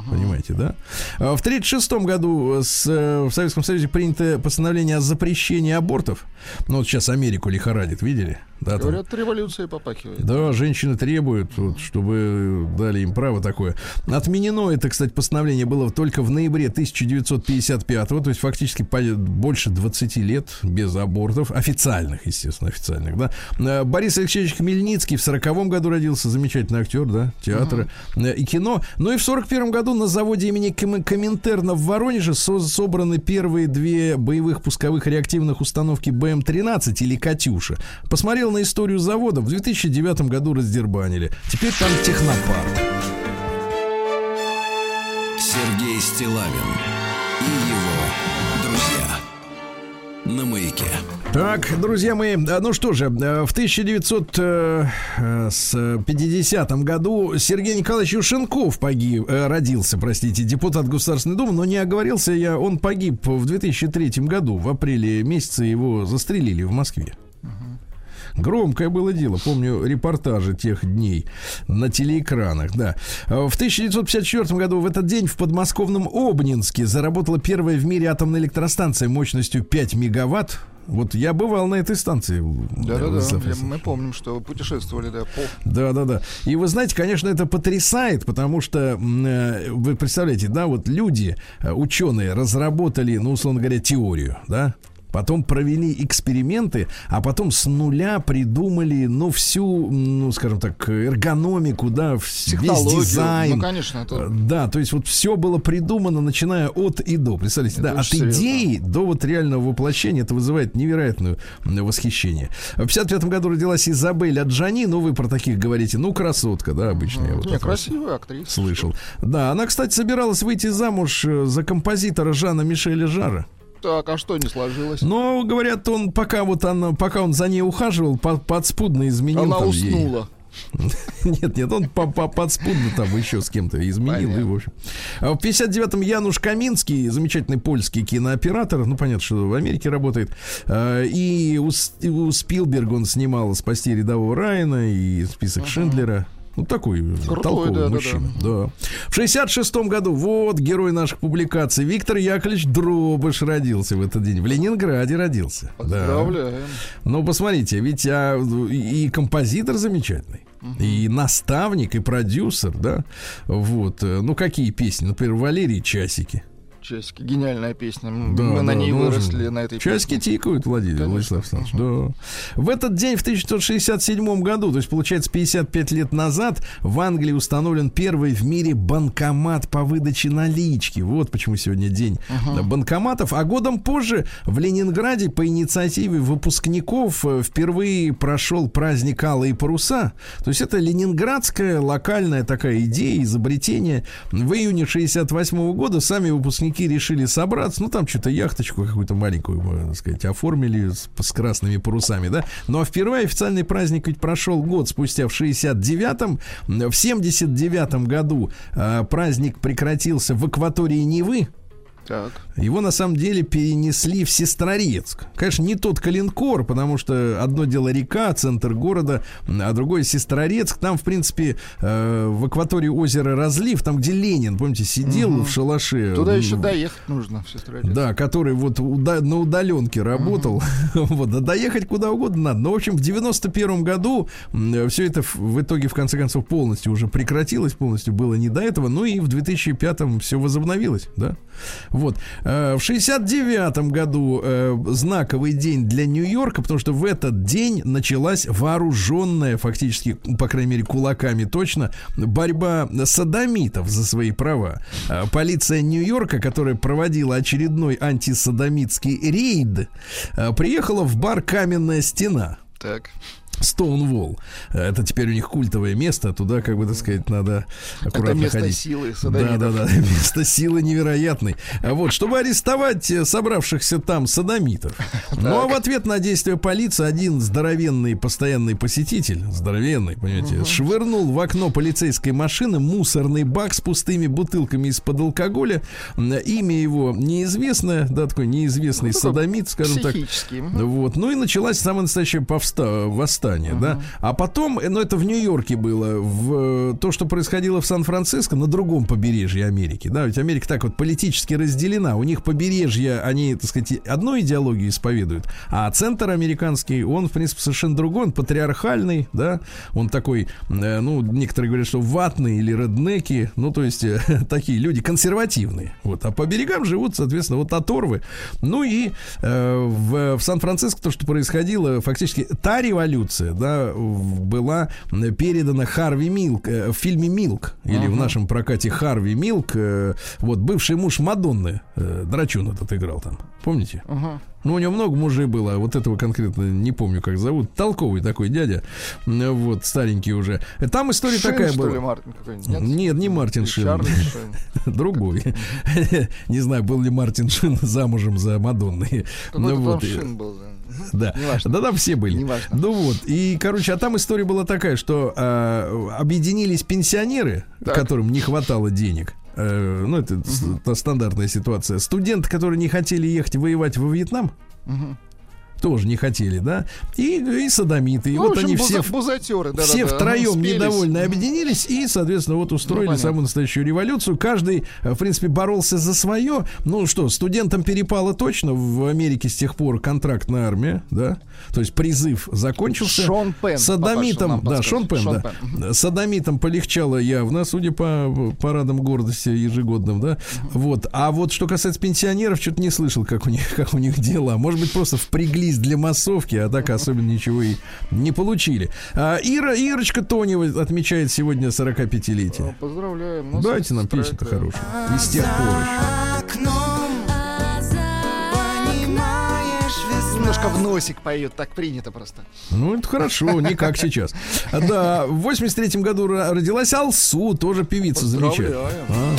Понимаете, да? А В 1936 году э, в Советском Союзе принято постановление о запрещении абортов. Ну, вот сейчас Америку лихорадит, видели? Да, там- Говорят, революция попахивает. да, женщины требуют, вот, чтобы дали им право такое. Отменено это, кстати, постановление было только в ноябре 1955 то есть фактически больше 20 лет без абортов, официальных, естественно, официальных, да. Э, Борис Алексеевич Хмельницкий в 40 году родился, замечательный актер, да, театра э, и кино. Ну и в 41 году на заводе имени Ком- Коминтерна в Воронеже со- собраны первые две боевых пусковых реактивных установки БМ-13 или «Катюша». Посмотрел на историю завода, в 2009 году раздербанили. Теперь там технопарк. Сергей Стилавин и его друзья. На маяке. Так, друзья мои, а, ну что же, э, в 1950 году Сергей Николаевич Юшенков погиб, э, родился, простите, депутат Государственной Думы, но не оговорился я, он погиб в 2003 году, в апреле месяце его застрелили в Москве. Громкое было дело. Помню репортажи тех дней на телеэкранах, да. В 1954 году в этот день в подмосковном Обнинске заработала первая в мире атомная электростанция мощностью 5 мегаватт. Вот я бывал на этой станции. Да-да-да. Я- Александрович. Мы помним, что путешествовали, да, по... Да, да, да. И вы знаете, конечно, это потрясает, потому что э, вы представляете, да, вот люди, э, ученые, разработали, ну, условно говоря, теорию, да. Потом провели эксперименты, а потом с нуля придумали, ну, всю, ну, скажем так, эргономику, да, весь Технологию. дизайн. Ну, конечно, это- Э, Да, то есть вот все было придумано, начиная от и до. Представляете, Это да, от серьезно. идеи до вот реального воплощения это вызывает невероятное восхищение. В 55 году родилась Изабель Аджани, ну вы про таких говорите, ну красотка, да, обычно я вот Не, красивая актриса. слышал. Да, она, кстати, собиралась выйти замуж э, за композитора Жана Мишеля Жара. Так, а что не сложилось? Но, говорят, он пока вот она, пока он за ней ухаживал, по- подспудно изменил Она там ей. уснула. Нет, нет, он по- по- подспудно там еще с кем-то изменил. И, в общем. А в 59-м Януш Каминский, замечательный польский кинооператор, ну, понятно, что в Америке работает. А, И у, у Спилберга он снимал «Спасти рядового Райана» и «Список Шиндлера». Ну, такой Крутой, толковый да, да, мужчина. Да, В 66-м году, вот герой наших публикаций, Виктор Яковлевич Дробыш родился в этот день. В Ленинграде родился. Да. Поздравляем. Ну, посмотрите, ведь а, и композитор замечательный, и наставник, и продюсер, да. Вот. э, Ну, какие песни? Например, Валерий Часики. Часики. Гениальная песня. Да, Мы на да, ней нужен. выросли, на этой Часики песне. тикают, Владимир Конечно. Владислав Александрович. Да. В этот день, в 1967 году, то есть, получается, 55 лет назад, в Англии установлен первый в мире банкомат по выдаче налички. Вот почему сегодня день да, банкоматов. А годом позже в Ленинграде по инициативе выпускников э, впервые прошел праздник Алые паруса. То есть, это ленинградская локальная такая идея, изобретение. В июне 68 года сами выпускники решили собраться, ну там что-то яхточку какую-то маленькую, можно сказать, оформили с, с красными парусами, да. Ну а впервые официальный праздник ведь прошел год спустя в 69-м. В 79-м году э, праздник прекратился в акватории Невы. Так. Его на самом деле перенесли в Сестрорецк. Конечно, не тот Калинкор, потому что одно дело река, центр города, а другое Сестрорецк. Там, в принципе, э, в акватории озера Разлив, там, где Ленин, помните, сидел в шалаше. Туда еще доехать нужно, в Сестрорецк. да, который вот уда- на удаленке работал. вот, а доехать куда угодно надо. Но, в общем, в 91 году все это в, в итоге, в конце концов, полностью уже прекратилось, полностью было не до этого. Ну и в 2005 все возобновилось, да. Вот. Э, В 69 году э, знаковый день для Нью-Йорка, потому что в этот день началась вооруженная, фактически, по крайней мере, кулаками точно, борьба садомитов за свои права. Э, Полиция Нью-Йорка, которая проводила очередной антисадомитский рейд, приехала в бар «Каменная стена». Так. Стоунволл. Это теперь у них культовое место. Туда, как бы так сказать, надо аккуратно Это место ходить. силы Да, садомитов. да, да, место силы невероятной. А Вот, чтобы арестовать э, собравшихся там садомитов. Ну, а в ответ на действия полиции один здоровенный постоянный посетитель, здоровенный, понимаете, швырнул в окно полицейской машины мусорный бак с пустыми бутылками из-под алкоголя. Имя его неизвестное, да, такой неизвестный садомит, скажем так. Вот. Ну и началась самое настоящее повста- восстание, да. А потом, э, ну это в Нью-Йорке было, в э, то, что происходило в Сан-Франциско, на другом побережье Америки, да, ведь Америка так вот политически разделена, у них побережье, они, так сказать, одну идеологию исповедуют, а центр американский, он, в принципе, совершенно другой, он патриархальный, да, он такой, э, ну, некоторые говорят, что ватный или реднеки, ну, то есть э, такие люди консервативные, вот, а по берегам живут, соответственно, вот оторвы, ну и э, в, в Сан-Франциско то, что происходило, фактически та революция, да, в- была передана Харви Милк э, в фильме Милк или в нашем прокате Харви Милк, э, вот бывший муж Мадонны, э, Драчун этот играл там, помните? Мгм. Ну, у него много мужей было, а вот этого конкретно не помню, как зовут. Толковый такой дядя, вот, старенький уже. Там история Шин, такая что ли, была. Мартин какой-нибудь? Нет? Нет, не Мартин Шин. Шин. Другой. Не знаю, был ли Мартин Шин замужем за Мадонной. Какой-то Ну вот, Шин был. да. да. Да, да, все были. Ну вот. И, короче, а там история была такая, что а, объединились пенсионеры, которым не хватало денег. Э, ну, это стандартная ситуация. Студенты, которые не хотели ехать воевать во Вьетнам. Тоже не хотели, да. И, и садомиты. И Ну, вот общем, они буза- все. бузатеры, да, все да, втроем Спелись. недовольны объединились и, соответственно, вот устроили Ну, самую настоящую революцию. Каждый, э, в принципе, боролся за свое. Ну что, студентам перепало точно. В Америке с тех пор контрактная армия, да? То есть призыв закончился. Шон Пен, Садомитам, да, Шон Пен, подскажет. да. Шон Садомитам полегчало явно, судя по парадам гордости ежегодным, да. Вот. А вот что касается пенсионеров, что-то не слышал, как у них, как у них дела. Может быть, просто впряглись для массовки, а так особенно ничего и не получили. А, Ира, Ирочка Тонева отмечает сегодня 45-летие. Ну, Поздравляем. Ну, Дайте нам песню-то хорошую. И с тех пор еще. Немножко в носик поет, так принято просто. Ну, это хорошо, не как сейчас. Да, в 83-м году ро- родилась Алсу, тоже певица замечательная. А,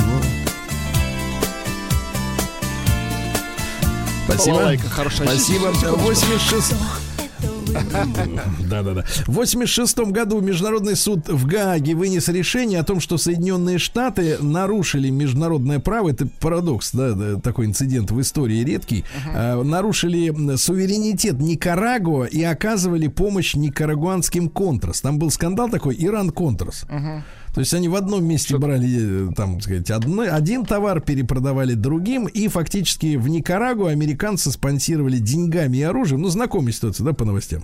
Спасибо. Балалайка хорошая. Спасибо. Секундочку. 86... Да-да-да. В 86 году Международный суд в Гааге вынес решение о том, что Соединенные Штаты нарушили международное право. Это парадокс, да, такой инцидент в истории редкий. А, нарушили суверенитет Никарагуа и оказывали помощь никарагуанским контрас. Там был скандал такой Иран-контрас. То есть они в одном месте брали, э, там, так сказать, одно, один товар перепродавали другим, и фактически в Никарагуа американцы спонсировали деньгами и оружием. Ну, знакомая ситуация, да, по новостям.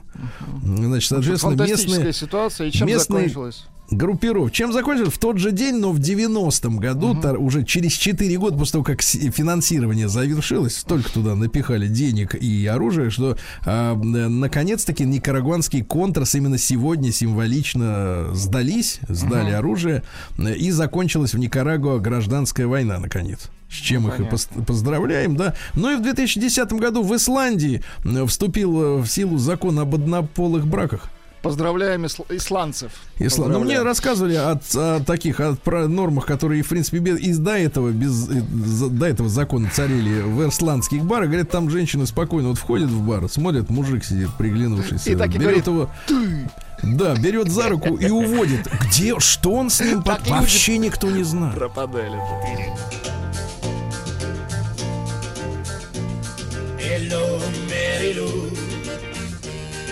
Значит, соответственно, местные ситуация. И чем местные- закончилась? Группировки. Чем закончилось? В тот же день, но в 90-м году, тар- уже через 4 года после того, как финансирование завершилось, столько туда напихали денег и оружия, что а, м, наконец-таки никарагуанские контрас именно сегодня символично сдались, сдали оружие, э, и закончилась в Никарагуа гражданская война, наконец. С чем их и пос- поздравляем, да. Ну и в 2010 году в Исландии э, вступил э, в силу закон об однополых браках. Поздравляем исл- исландцев. Исла- Ну, мне рассказывали о, о таких о про нормах, которые, в принципе, без, из до этого, без, э, за- до этого закона царили в исландских барах. Говорят, там женщины спокойно вот входят в бар, смотрят, мужик сидит, приглянувшийся. И так и берет говорит, его. Да, берет за руку и уводит. Где, что он с ним под- Вообще никто не знает. Пропадали. Hello, Mary Lou.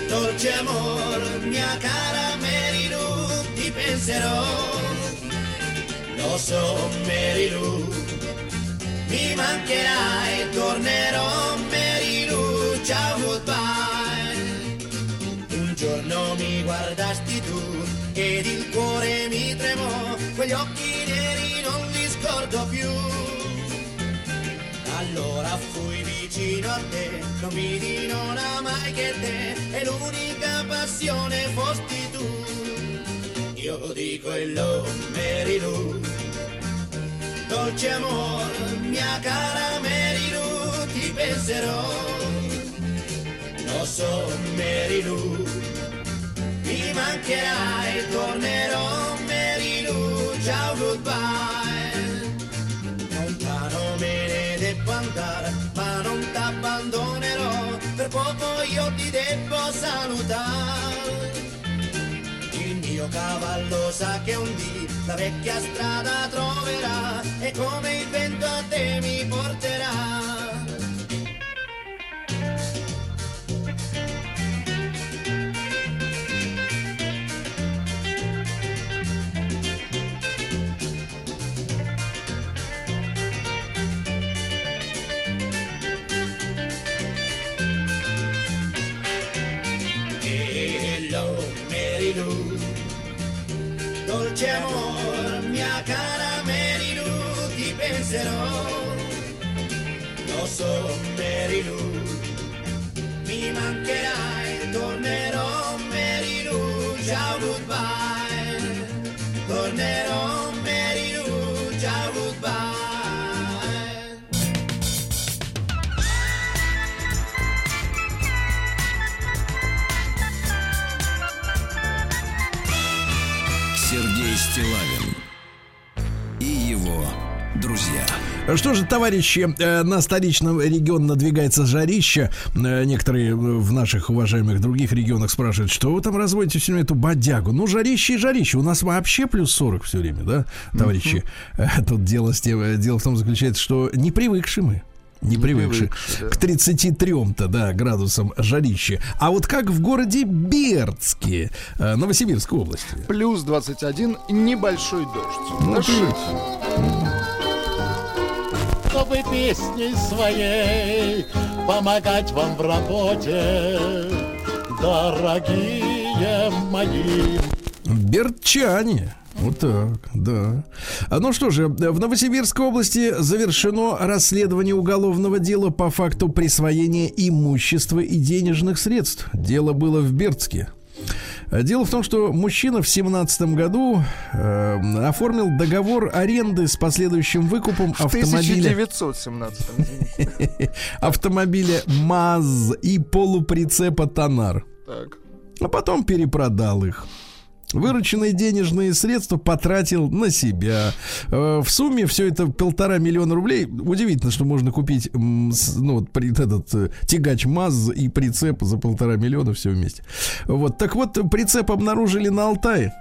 Dolce amor, mia cara Mary Lou, ti penserò. Lo so, Mary Lou. Mi mancherai, tornerò, Mary Lou, ciao, goodbye. Un giorno mi guardasti tu ed il cuore mi tremò, quegli occhi neri non li scordo più. ma fui vicino a te, non vidi non amai che te, e l'unica passione fosti tu. Io dico e lo Merilu, dolce amor, mia cara Merilu, ti penserò. Lo so Merilu, mi mancherai, tornerò Merilu, ciao goodbye. Devo salutare. Il mio cavallo sa che un dì la vecchia strada troverà e come il vento a te mi porterà. Dolce amor, mia cara Merilu, ti penserò. Lo so, Merilu, mi mancherai, tornerò, Merilu, ciao, goodbye. Tornerò, Что же, товарищи, э, на столичном регион надвигается жарище. Э, Некоторые э, в наших уважаемых других регионах спрашивают, что вы там разводите все время эту бодягу? Ну, жарище и жарище. У нас вообще плюс 40 все время, да, товарищи? Э, Тут дело, с тем- дело в том заключается, что не привыкши мы. Не привыкши к 33-то, да, градусам жарище. А вот как в городе Бердске, Новосибирской области? Плюс 21, небольшой дождь. Ну, Дождь. Чтобы песней своей помогать вам в работе, дорогие мои. Бердчане. Вот так, да. А ну что же, в Новосибирской области завершено расследование уголовного дела по факту присвоения имущества и денежных средств. Дело было в Бердске. Дело в том, что мужчина в 17 году э, оформил договор аренды с последующим выкупом В автомобиля, 1917 извините. автомобиля МАЗ и полуприцепа Тонар. Так. а потом перепродал их. Вырученные денежные средства потратил на себя. Э, В сумме все это полтора миллиона рублей. Удивительно, что можно купить ну, при- этот э, тягач МАЗ и прицеп за полтора миллиона все вместе. Вот. Так вот, прицеп обнаружили на Алтае,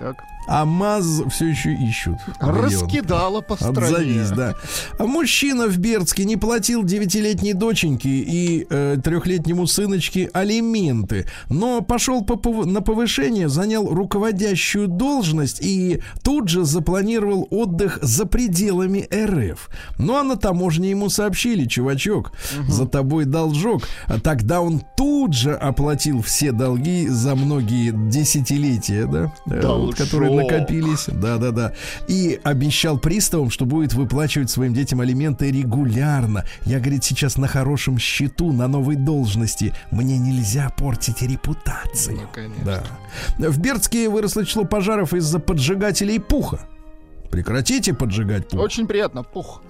Так. А МАЗ все еще ищут. Раскидала по стране. Отзовись, да. А мужчина в Бердске не платил девятилетней доченьке и э, трехлетнему сыночке алименты, но пошел по пов- на повышение, занял руководящую должность и тут же запланировал отдых за пределами РФ. Ну а на таможне ему сообщили, чувачок, за тобой должок. А тогда он тут же оплатил все долги за многие десятилетия, да, э, вот, которые Должок. Накопились. Да, да, да. И обещал приставам, что будет выплачивать своим детям алименты регулярно. Я, говорит, сейчас на хорошем счету, на новой должности. Мне нельзя портить репутацию. Ну, конечно. Да. В Бердске выросло число пожаров из-за поджигателей пуха. Прекратите поджигать пух. Очень приятно. Пух.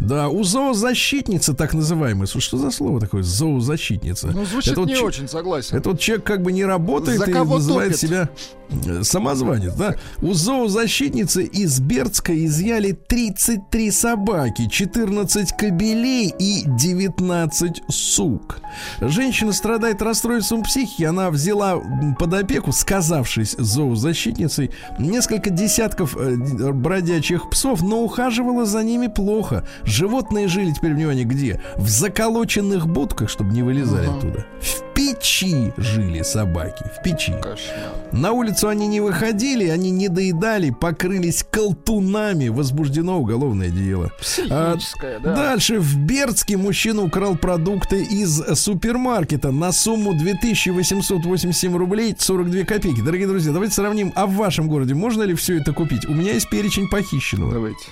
Да, у зоозащитницы, так называемой. Что за слово такое? Зоозащитница. Ну, звучит Это вот не че- очень, согласен. это вот человек как бы не работает За и называет топит? себя э, самозванец, да? У зоозащитницы из Бердска изъяли 33 собаки, 14 кобелей и 19 сук. Женщина страдает расстройством психики. Она взяла под опеку, сказавшись зоозащитницей, несколько десятков э, бродячих псов, но ухаживала за ними плохо. Животные жили теперь, внимание, где? В заколоченных будках, чтобы не вылезали оттуда. В печи жили собаки, в печи. На улицу они не выходили, они не доедали, покрылись колтунами. Возбуждено уголовное дело. А, да. Дальше в Бердске мужчина украл продукты из супермаркета на сумму 2887 рублей 42 копейки. Дорогие друзья, давайте сравним, а в вашем городе можно ли все это купить? У меня есть перечень похищенного. Давайте.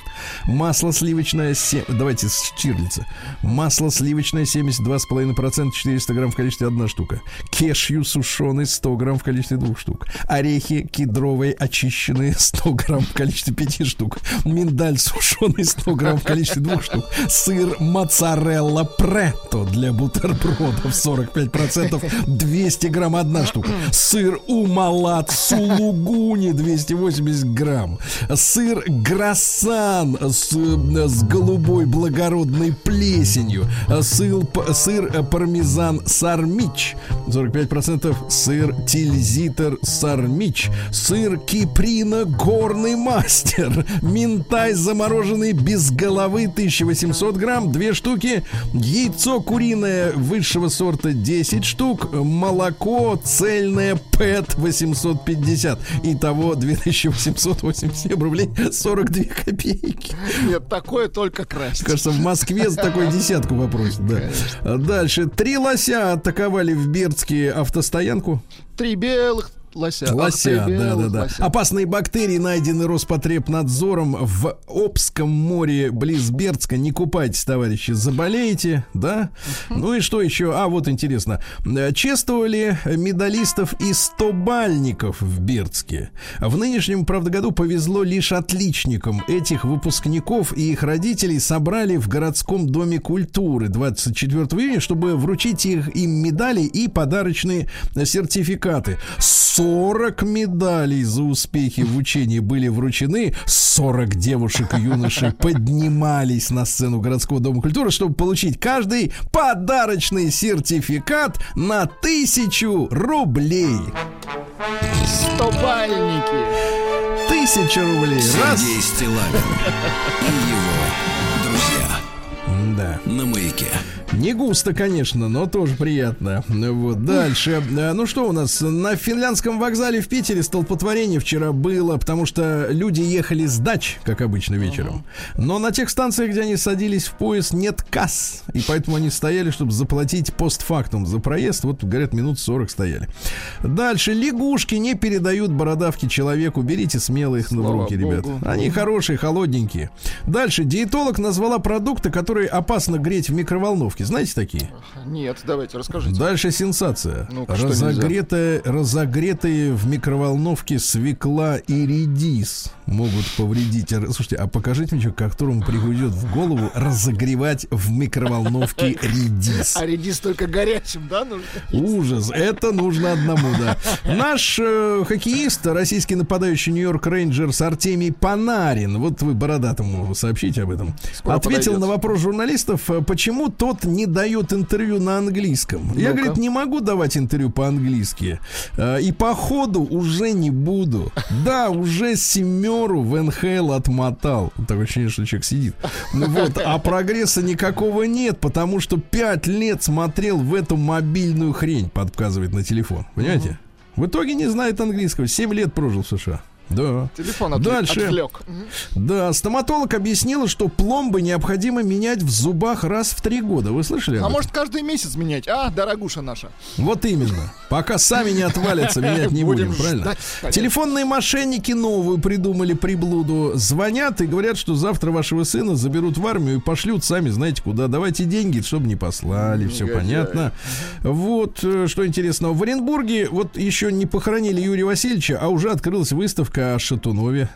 Масло сливочное, се- давайте с чирлица. Масло сливочное 72,5%, 400 грамм в количестве одна штука. Кешью сушеный 100 грамм в количестве двух штук. Орехи кедровые очищенные 100 грамм в количестве пяти штук. Миндаль сушеный 100 грамм в количестве двух штук. Сыр моцарелла претто для бутербродов 45%, 200 грамм одна штука. Сыр умалат сулугуни 280 грамм. Сыр грассан с, с голубой благородной плесенью. Сыр, сыр пармезан сармич 45%. Сыр тильзитер сармич. Сыр киприна горный мастер. Минтай замороженный без головы 1800 грамм. Две штуки. Яйцо куриное высшего сорта 10 штук. Молоко цельное ПЭТ 850. Итого 2887 рублей 42 копейки. Нет, такое только красть. Кажется, в Москве за такую десятку попросят, да. Дальше. Три лося атаковали в Бердске автостоянку. Три белых лося. Лося, да, да, да. лося. Опасные бактерии найдены Роспотребнадзором в Обском море близ Бердска. Не купайтесь, товарищи, заболеете, да? Ну и что еще? А, вот интересно. Чествовали медалистов и стобальников в Бердске. В нынешнем, правда, году повезло лишь отличникам. Этих выпускников и их родителей собрали в городском доме культуры 24 июня, чтобы вручить их им медали и подарочные сертификаты. 40 медалей за успехи в учении были вручены. 40 девушек и юношей поднимались на сцену городского дома культуры, чтобы получить каждый подарочный сертификат на тысячу рублей. Стобальники. Тысяча рублей. Раз. Сергей Стилавин и его друзья Да. на маяке. Не густо, конечно, но тоже приятно. Вот дальше. Э, Ну что у нас? На финляндском вокзале в Питере столпотворение вчера было, потому что люди ехали с дач, как обычно вечером. Но на тех станциях, где они садились в поезд, нет касс. И поэтому они стояли, чтобы заплатить постфактум за проезд. Вот, говорят, минут 40 стояли. Дальше. Лягушки не передают бородавки человеку. Берите смело их в Слава руки, ребят. Они хорошие, холодненькие. Дальше. Диетолог назвала продукты, которые опасно греть в микроволновке. Знаете такие? Нет, давайте, расскажите. Дальше сенсация. Что разогретые, разогретые в микроволновке свекла и редис могут повредить. Слушайте, а покажите мне, человек, которому приходит в голову разогревать в микроволновке редис. А редис только горячим, да, нужно? Ужас, это нужно одному, да. Наш э, хоккеист, российский нападающий Нью-Йорк Рейнджерс Артемий Панарин, вот вы бородатому сообщите об этом, Скоро ответил подойдет. на вопрос журналистов, э, почему тот не дает интервью на английском. Я, говорит, не могу давать интервью по-английски. Э, И по ходу уже не буду. Да, уже семеру в НХЛ отмотал. Такое ощущение, что человек сидит. Ну Вот, а прогресса никакого нет, потому что пять лет смотрел в эту мобильную хрень, подсказывает на телефон. Понимаете? В итоге не знает английского. Семь лет прожил в США. Да. Телефон отвлек. Дальше. отвлек. Да, стоматолог объяснила, что пломбы необходимо менять в зубах раз в три года. Вы слышали? А может каждый месяц менять? А, дорогуша наша. Вот именно. Пока сами не отвалятся, менять не будем, правильно? Телефонные мошенники новую придумали приблуду. Звонят и говорят, что завтра вашего сына заберут в армию и пошлют сами знаете куда. Давайте деньги, чтобы не послали. Все понятно. Вот, э, что интересного. В Оренбурге вот еще не похоронили Юрия Васильевича, а уже открылась выставка о Шатунове.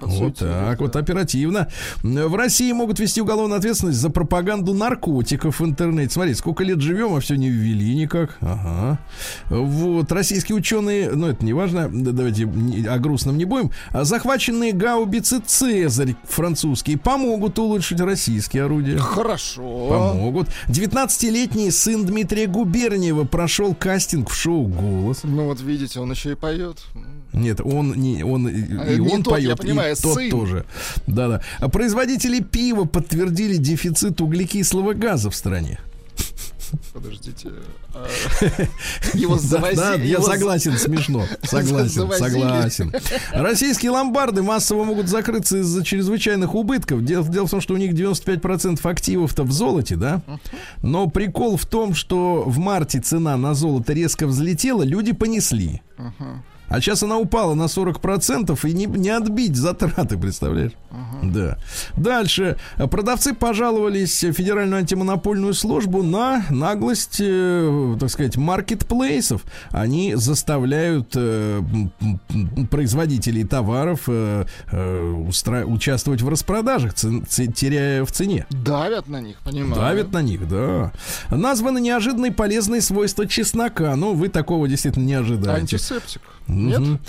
Вот так, вот оперативно. В России могут вести уголовную ответственность за пропаганду наркотиков в интернете. Смотрите, сколько лет живем, а все не ввели никак. Ага. Вот, российские ученые, ну это не важно, да, давайте о грустном не будем. А захваченные гаубицы Цезарь французские помогут улучшить российские орудия. Хорошо. Помогут. 19-летний сын Дмитрия Губерниева прошел кастинг в шоу «Голос». Ну вот видите, он еще и поет. Нет, он не он и, и не он тот, я поет, понимаю, и тот сын. тоже. Да-да. А производители пива подтвердили дефицит углекислого газа в стране. Подождите. а, Его Да, завозили. да, я его согласен, смешно. Согласен, Завозили. согласен. Российские ломбарды массово могут закрыться из-за чрезвычайных убытков. Дело, дело в том, что у них 95% активов-то в золоте, да? Но прикол в том, что в марте цена на золото резко взлетела, люди понесли. А сейчас она упала на 40% и не, не отбить затраты, представляешь? Да. Дальше. Продавцы пожаловались в Федеральную антимонопольную службу на наглость, э, так сказать, маркетплейсов. Они заставляют э, производителей товаров э, э, устра- участвовать в распродажах, ц- теряя в цене. Давят на них, понимаю. Давит на них, да. Названы неожиданные полезные свойства чеснока. Ну, вы такого действительно не ожидаете. Антисептик. Нет? Мгм.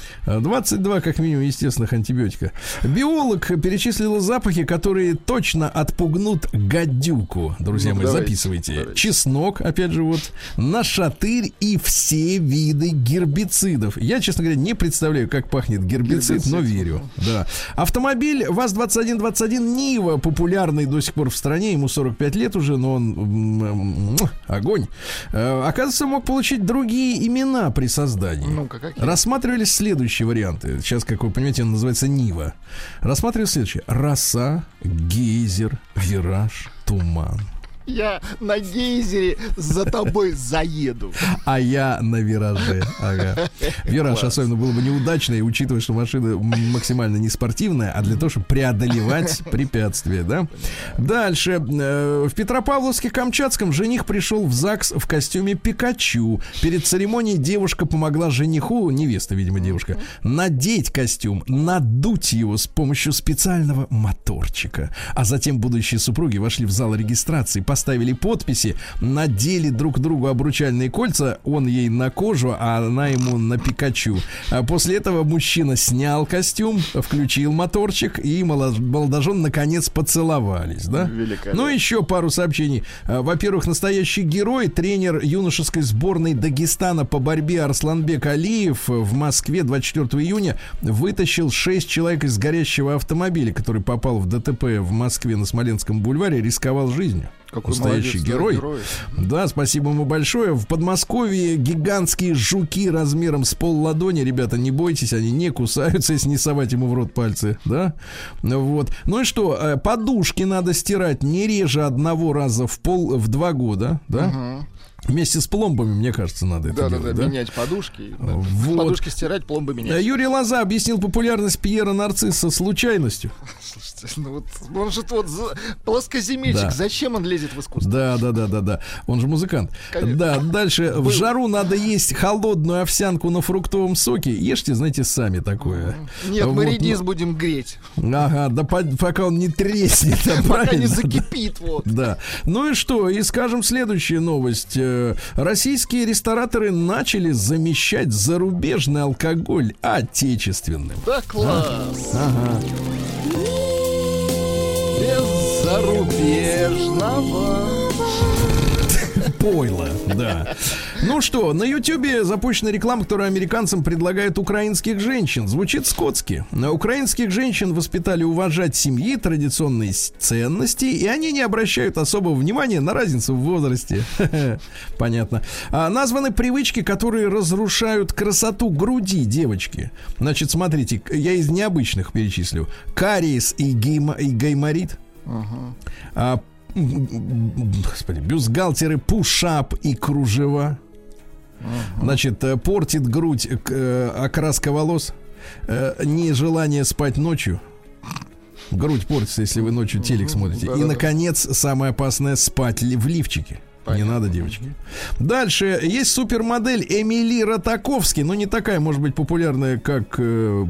22, как минимум, естественных антибиотика. Биолог перечислил запахи, которые точно отпугнут гадюку. Друзья Ну, мои, давайте, записывайте. давайте. Чеснок, опять же, вот, нашатырь и все виды гербицидов. Я, честно говоря, не представляю, как пахнет гербицид, но Гербицид. верю. Да. Автомобиль ВАЗ-2121 Нива, популярный до сих пор в стране, ему 45 лет уже, но он огонь. Э, Оказывается, мог получить другие имена при создании. Ну-ка, какие? Рассматривались следующие варианты. Сейчас, как вы понимаете, он называется Нива. Рассматривались следующие. Роса, гейзер, вираж, туман. Я на гейзере за тобой заеду. А я на вираже. Ага. Вираж особенно было бы неудачный, учитывая, что машина максимально не спортивная, а для того, чтобы преодолевать препятствия, да? Дальше. Э, В Петропавловске-Камчатском жених пришел в ЗАГС в костюме Пикачу. Перед церемонией девушка помогла жениху, невеста, видимо, девушка, надеть костюм, надуть его с помощью специального моторчика. А затем будущие супруги вошли в зал регистрации, поставили подписи, надели друг другу обручальные кольца, он ей на кожу, а она ему на Пикачу. А после этого мужчина снял костюм, включил моторчик, и молод- молодожен наконец поцеловались, да? Ну, еще пару сообщений. А, Во-первых, настоящий герой, тренер юношеской сборной Дагестана по борьбе Арсланбек Алиев в Москве 24 июня вытащил 6 человек из горящего автомобиля, который попал в ДТП в Москве на Смоленском бульваре, рисковал жизнью. Какой Настоящий молодец, герой. герой. Да, спасибо ему большое. В Подмосковье гигантские жуки размером с пол ладони. Ребята, не бойтесь, они не кусаются, если не совать ему в рот пальцы. Да? Вот. Ну и что, э, подушки надо стирать не реже одного раза в пол в два года, да? Вместе с пломбами, мне кажется, надо это Да, да, делать, да, да? менять подушки. да. Вот. Подушки стирать, пломбы менять. Юрий Лоза объяснил популярность Пьера Нарцисса случайностью. Слушайте, ну вот, он же вот плоскоземельщик. Да. Зачем он лезет в искусство? Да, да, да, да, да. Он же музыкант. Конечно. Да, дальше. В жару надо есть холодную овсянку на фруктовом соке. Ешьте, знаете, сами такое. Нет, Вот, мы редис ну, будем греть. Ага, да по- пока он не треснет, а Пока не закипит, вот. Да. Ну и что? И скажем следующая новость. Э, Российские рестораторы начали замещать зарубежный алкоголь отечественным. Да класс. Ага. Без зарубежного. Пойло, да. Ну что, на Ютьюбе запущена реклама, которая американцам предлагает украинских женщин. Звучит скотски. Украинских женщин воспитали уважать семьи, традиционные ценности, и они не обращают особого внимания на разницу в возрасте. Понятно. А названы привычки, которые разрушают красоту груди девочки. Значит, смотрите, я из необычных перечислю. Кариес и, гейма- и гайморит. А, м, м, господи, бюстгальтеры, пушап и кружева. Значит, э, портит грудь э, окраска волос, э, нежелание спать ночью. Грудь портится, если вы ночью телек смотрите. И, наконец, самое опасное спать в лифчике. Не надо, девочки. Дальше есть супермодель Эмили Ротаковский, но не такая, может быть, популярная, как э,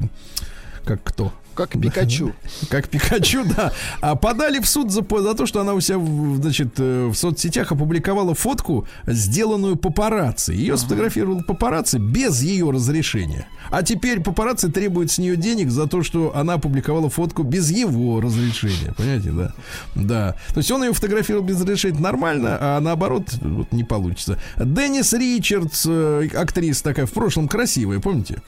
как кто? Как Пикачу. Как Пикачу, да. А подали в суд за, за то, что она у себя, значит, э, в соцсетях опубликовала фотку, сделанную папарацци. Ее сфотографировал папарацци без ее разрешения. А теперь папарацци требуют с нее денег за то, что она опубликовала фотку без его разрешения. Понимаете, да? Да. То есть он ее фотографировал без разрешения нормально, а наоборот вот, не получится. Деннис Ричардс, э, актриса такая, в прошлом красивая, помните?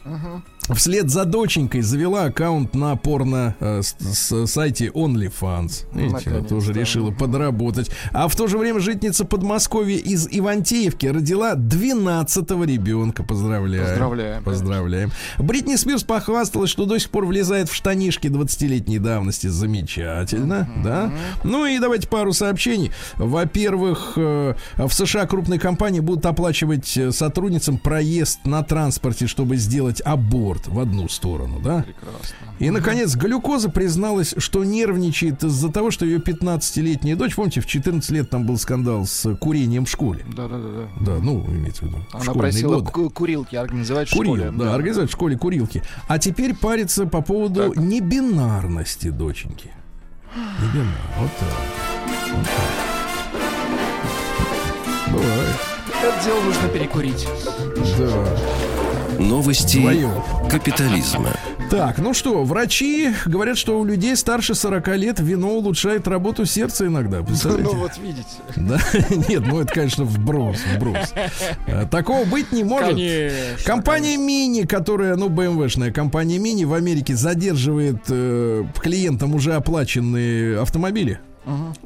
Вслед за доченькой завела аккаунт на порно э, с, с сайте OnlyFans. Видите, Наконец-то. тоже решила подработать. А в то же время житница Подмосковья из Ивантеевки родила 12-го ребенка. Поздравляем. Поздравляем, Поздравляем. Бритни Спирс похвасталась, что до сих пор влезает в штанишки 20-летней давности. Замечательно, да? Ну и давайте пару сообщений. Во-первых, э, в США крупные компании будут оплачивать э, сотрудницам проезд на транспорте, чтобы сделать аборт в одну сторону, да? Прекрасно. И, наконец, глюкоза призналась, что нервничает из-за того, что ее 15-летняя дочь, помните, в 14 лет там был скандал с курением в школе. Да-да-да. Да, ну, имеется в виду. Она просила годы. ку- курилки организовать в Курил, школе. да, организовать в школе курилки. А теперь парится по поводу небинарности доченьки. Небинар, вот так. Вот так. Бывает. Это дело нужно перекурить. Да. Новости Вдвоем. капитализма. Так, ну что, врачи говорят, что у людей старше 40 лет вино улучшает работу сердца иногда. Представляете? Ну вот видите. Да? Нет, ну это, конечно, вброс, вброс. Э, Такого быть не может. Конечно. Компания Мини, которая, ну, BMW-шная компания Мини в Америке задерживает э, клиентам уже оплаченные автомобили.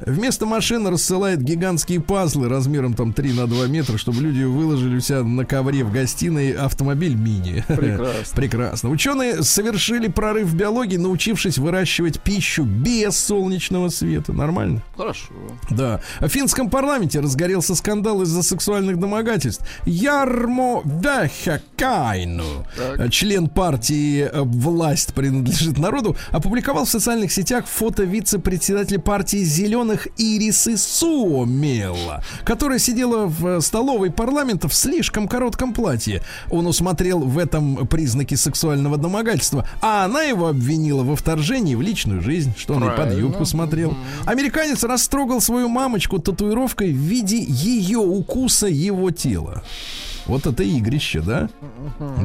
Вместо машин рассылает гигантские пазлы размером там 3 на 2 метра, чтобы люди выложили у себя на ковре в гостиной автомобиль мини. Прекрасно. Прекрасно. Ученые совершили прорыв в биологии, научившись выращивать пищу без солнечного света. Нормально? Хорошо. Да. В финском парламенте разгорелся скандал из-за сексуальных домогательств. Ярмо Вехакайну, Так. член партии э, «Власть принадлежит народу», опубликовал в социальных сетях фото вице-председателя партии «Зеленых» Ирисы Суомела, которая сидела в э, столовой парламента в слишком коротком платье. Он усмотрел в этом признаки сексуального домогательства, а она его обвинила во вторжении в личную жизнь, что он и под Правильно. юбку смотрел. Американец растрогал свою мамочку татуировкой в виде ее укуса его тела. Вот это игрище, да?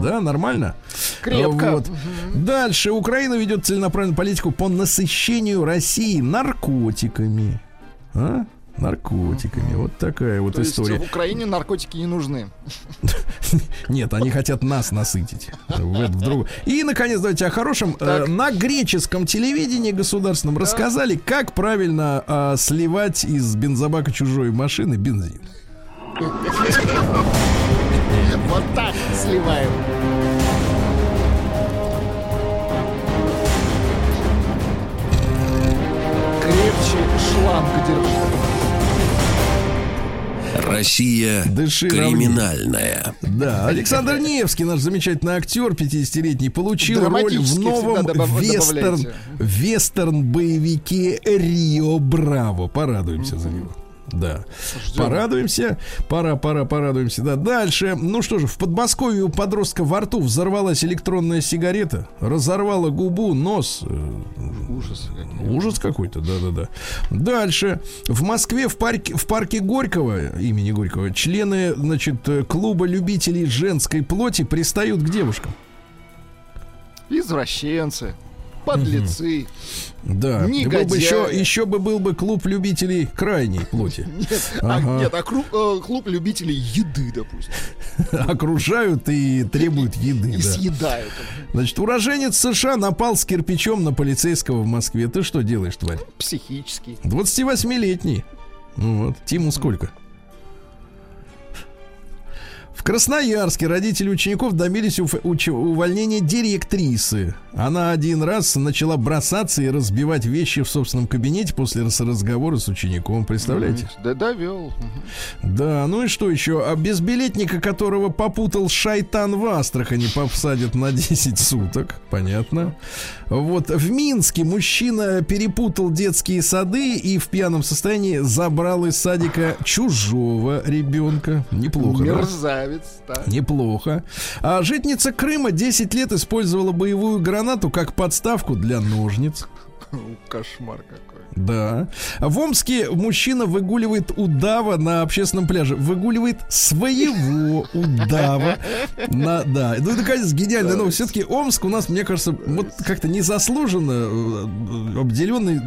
Да, нормально? Крепко. Вот. Дальше. Украина ведет целенаправленную политику по насыщению России наркотиками. А? Наркотиками. Вот такая вот То есть история. в Украине наркотики не нужны. Нет, они хотят нас насытить. И, наконец, давайте о хорошем. Э, на греческом телевидении государственном рассказали, как правильно э, сливать из бензобака чужой машины бензин. Вот так сливаем. Крепче шланг держи. Россия Дыши криминальная. Да, Александр Невский, наш замечательный актер, 50-летний, получил роль в новом добав- вестерн, вестерн-боевике Рио Браво. Порадуемся за него. Да. Порадуемся. Пора, пора, порадуемся. Да. Дальше. Ну что же, в Подмосковье у подростка во рту взорвалась электронная сигарета, разорвала губу, нос. Э, Ужас. Ужас какой-то, да-да-да. Дальше. В Москве в парке, в парке Горького, имени Горького, члены, значит, э, клуба любителей женской плоти пристают к девушкам. Извращенцы. Подлецы. Да. Был бы еще, еще бы был бы клуб любителей крайней плоти. Нет, Ага. а, нет, а клуб, э, клуб любителей еды, допустим. Окружают и требуют еды. И да. съедают. Значит, уроженец США напал с кирпичом на полицейского в Москве. Ты что делаешь, тварь? Психически. 28-летний. Ну вот. Тиму сколько? В Красноярске родители учеников добились увольнения директрисы. Она один раз начала бросаться и разбивать вещи в собственном кабинете после разговора с учеником. Представляете? Да довел. Да, ну и что еще? А безбилетника, которого попутал шайтан в Астрахани, посадят на 10 суток. Понятно. Вот в Минске мужчина перепутал детские сады и в пьяном состоянии забрал из садика чужого ребенка. Неплохо, да? Мерзавец. да. Неплохо. А житница Крыма 10 лет использовала боевую гранату как подставку для ножниц. Кошмар какой. Да. В Омске мужчина выгуливает удава на общественном пляже. Выгуливает своего удава. На, да. Ну, это, конечно, гениальная новость. Все-таки Омск у нас, мне кажется, вот как-то незаслуженно э, обделенный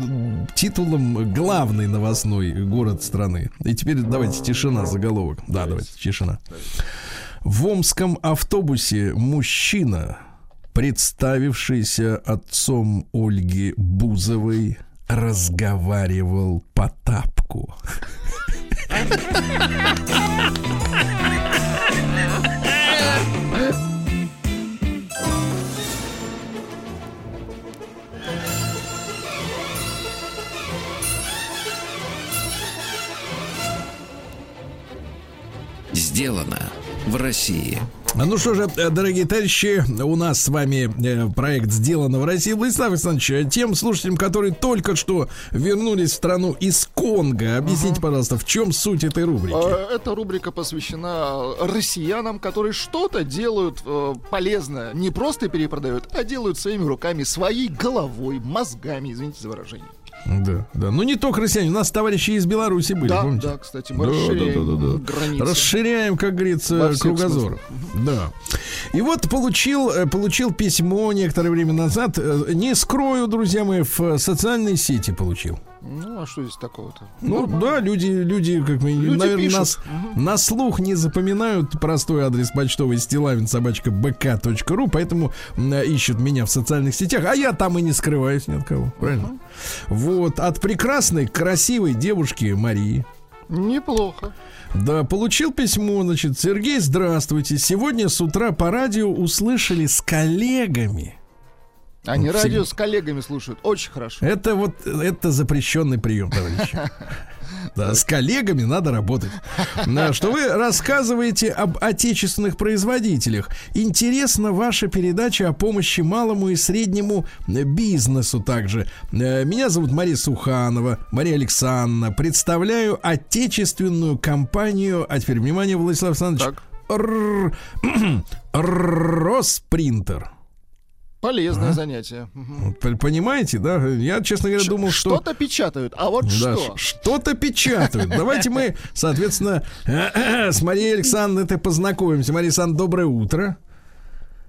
титулом главный новостной город страны. И теперь давайте тишина, заголовок. Да, давайте, тишина. В омском автобусе мужчина представившийся отцом Ольги Бузовой, разговаривал по тапку. Сделано в России. А Ну что же, э, дорогие товарищи, у нас с вами э, проект «Сделано в России». Владислав Александрович, э, тем слушателям, которые только что вернулись в страну из Конго, объясните, пожалуйста, в чем суть этой рубрики? А, Эта рубрика посвящена россиянам, которые что-то делают э, полезное. Не просто перепродают, а делают своими руками, своей головой, мозгами, извините за выражение. Да, да. Ну не только россияне, у нас товарищи из Беларуси были, да, помните? да, кстати, мы Да, расширяем да, да, да, да. границы. Расширяем, как говорится, кругозор. Да. И вот получил, э, получил письмо некоторое время назад. э, Не скрою, друзья мои, в социальной сети получил. Ну, а что здесь такого-то? Ну да, люди, люди, как мы, Люди наверное, пишут. нас, на слух не запоминают простой адрес почтовый стилавин собачка бк.ру, поэтому м, ищут меня в социальных сетях, а я там и не скрываюсь ни от кого, правильно? Вот, от прекрасной, красивой девушки Марии. Неплохо. Да, получил письмо, значит, Сергей, здравствуйте. Сегодня с утра по радио услышали с коллегами. Они Вот радио всегда. с коллегами слушают. Очень хорошо. Это вот, это запрещенный прием, товарищи. Да, с коллегами надо работать. Да, что вы рассказываете об отечественных производителях. Интересна ваша передача о помощи малому и среднему бизнесу также. Э, Меня зовут Мария Суханова, Мария Александровна. Представляю отечественную компанию, а теперь, внимание, Владислав Александрович, Роспринтер. Полезное занятие. Мгм. Вот, п- Понимаете, да? Я, честно говоря, думал, что... Что-то печатают, а вот Да, что? ш- что-то печатают. Давайте мы, соответственно, с Марией Александровной познакомимся. Мария Александровна, доброе утро.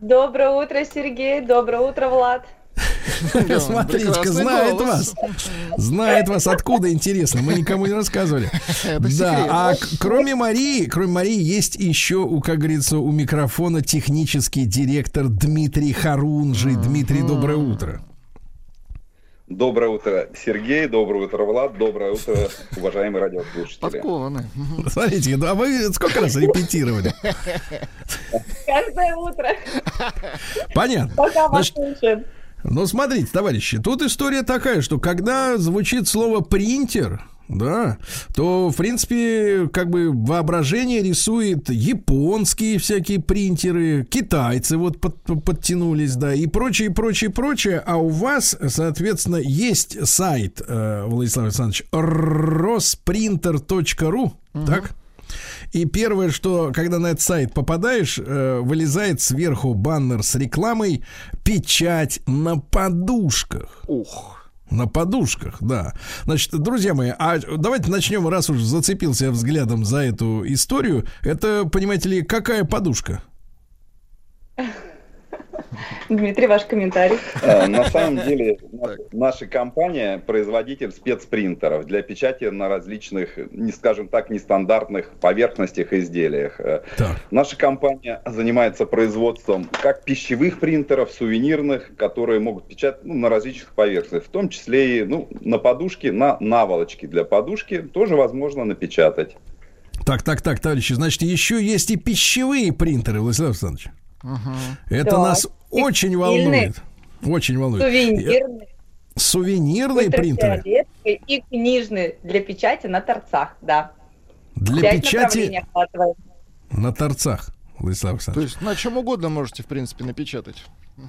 Доброе утро, Сергей. Доброе утро, Влад. Смотрите-ка, знает вас. Знает вас. Откуда, интересно? Мы никому не рассказывали. Да, а кроме Марии, кроме Марии, есть еще, у, как говорится, у микрофона технический директор Дмитрий Харунжий. Дмитрий, доброе утро. Доброе утро, Сергей. Доброе утро, Влад. Доброе утро, уважаемые радиослушатели. Подкованы. Смотрите, ну, а вы сколько раз репетировали? Каждое утро, Понятно. пока вас слушаем. Ну, смотрите, товарищи, тут история такая, что когда звучит слово принтер, да, то, в принципе, как бы воображение рисует японские всякие принтеры, китайцы вот под- подтянулись, да, и прочее, прочее, прочее. А у вас, соответственно, есть сайт, э, Владислав Александрович, rosprinter.ru, так? И первое, что, когда на этот сайт попадаешь, э, вылезает сверху баннер с рекламой «Печать на подушках». Ух. На подушках, да. Значит, друзья мои, а давайте начнем, раз уж зацепился я взглядом за эту историю. Это, понимаете ли, какая подушка? Дмитрий, ваш комментарий. Э, На самом деле, на- наша компания производитель спецпринтеров для печати на различных, не скажем так, нестандартных поверхностях и изделиях. Э, Так. Наша компания занимается производством как пищевых принтеров, сувенирных, которые могут печатать ну, на различных поверхностях, в том числе и ну, на подушке, на наволочке для подушки тоже возможно напечатать. Так, так, так, товарищи, значит, еще есть и пищевые принтеры, Владислав Александрович. Это Да. нас очень волнует. Очень волнует. Сувенирные, Сувенирные принтеры и книжные для печати на торцах, да. для Пять печати на торцах, Владислав То Александрович. есть на чем угодно можете, в принципе, напечатать.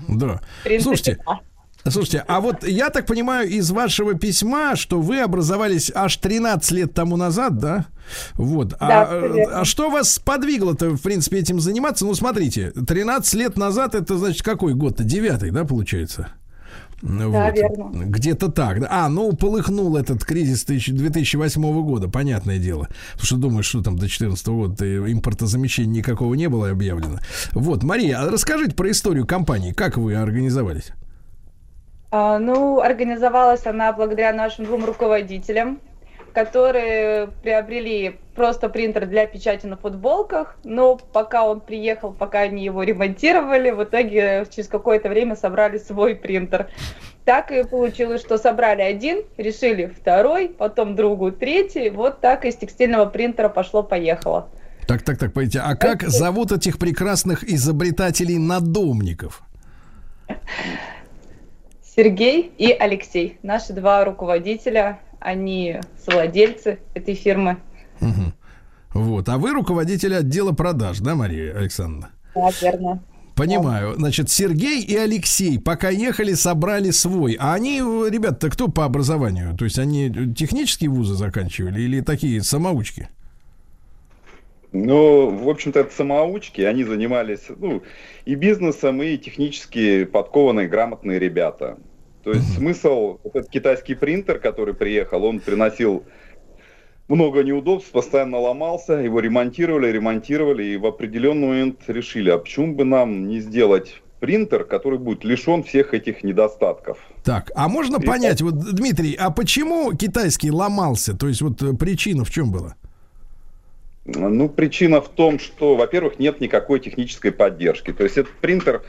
Да. В принципе, Слушайте, да. Слушайте, а вот я так понимаю из вашего письма, что вы образовались аж 13 лет тому назад, да? Вот. Да, а, всё верно. а что вас сподвигло-то, в принципе, этим заниматься? Ну, смотрите, 13 лет назад, это, значит, какой год-то? Девятый, да, получается? Ну, Да, вот. верно. Где-то так. да. А, ну, полыхнул этот кризис тысяч- 2008 года, понятное дело. Потому что думаешь, что там до 2014 года импортозамещения никакого не было объявлено. Вот, Мария, а расскажите про историю компании. Как вы организовались? А, ну, организовалась она благодаря нашим двум руководителям. которые приобрели просто принтер для печати на футболках, но пока он приехал, пока они его ремонтировали, в итоге через какое-то время собрали свой принтер. Так и получилось, что собрали один, решили второй, потом другу третий. Вот так из текстильного принтера пошло-поехало. Так, так, так, пойдите. А как зовут этих прекрасных изобретателей-надомников? Сергей и Алексей, наши два руководителя, они совладельцы этой фирмы. Угу. Вот. А вы руководитель отдела продаж, да, Мария Александровна? Да, верно. Понимаю. Значит, Сергей и Алексей пока ехали, собрали свой. А они, ребята, кто по образованию? То есть они технические вузы заканчивали или такие самоучки? Ну, в общем-то, это самоучки. Они занимались ну, и бизнесом, и технически подкованные, грамотные ребята. То есть смысл, этот китайский принтер, который приехал, он приносил много неудобств, постоянно ломался, его ремонтировали, ремонтировали, и в определенный момент решили, а почему бы нам не сделать принтер, который будет лишен всех этих недостатков. Так, а можно и понять, вот, Дмитрий, а почему китайский ломался? То есть вот э, причина в чем была? Ну, причина в том, что, во-первых, нет никакой технической поддержки. То есть этот принтер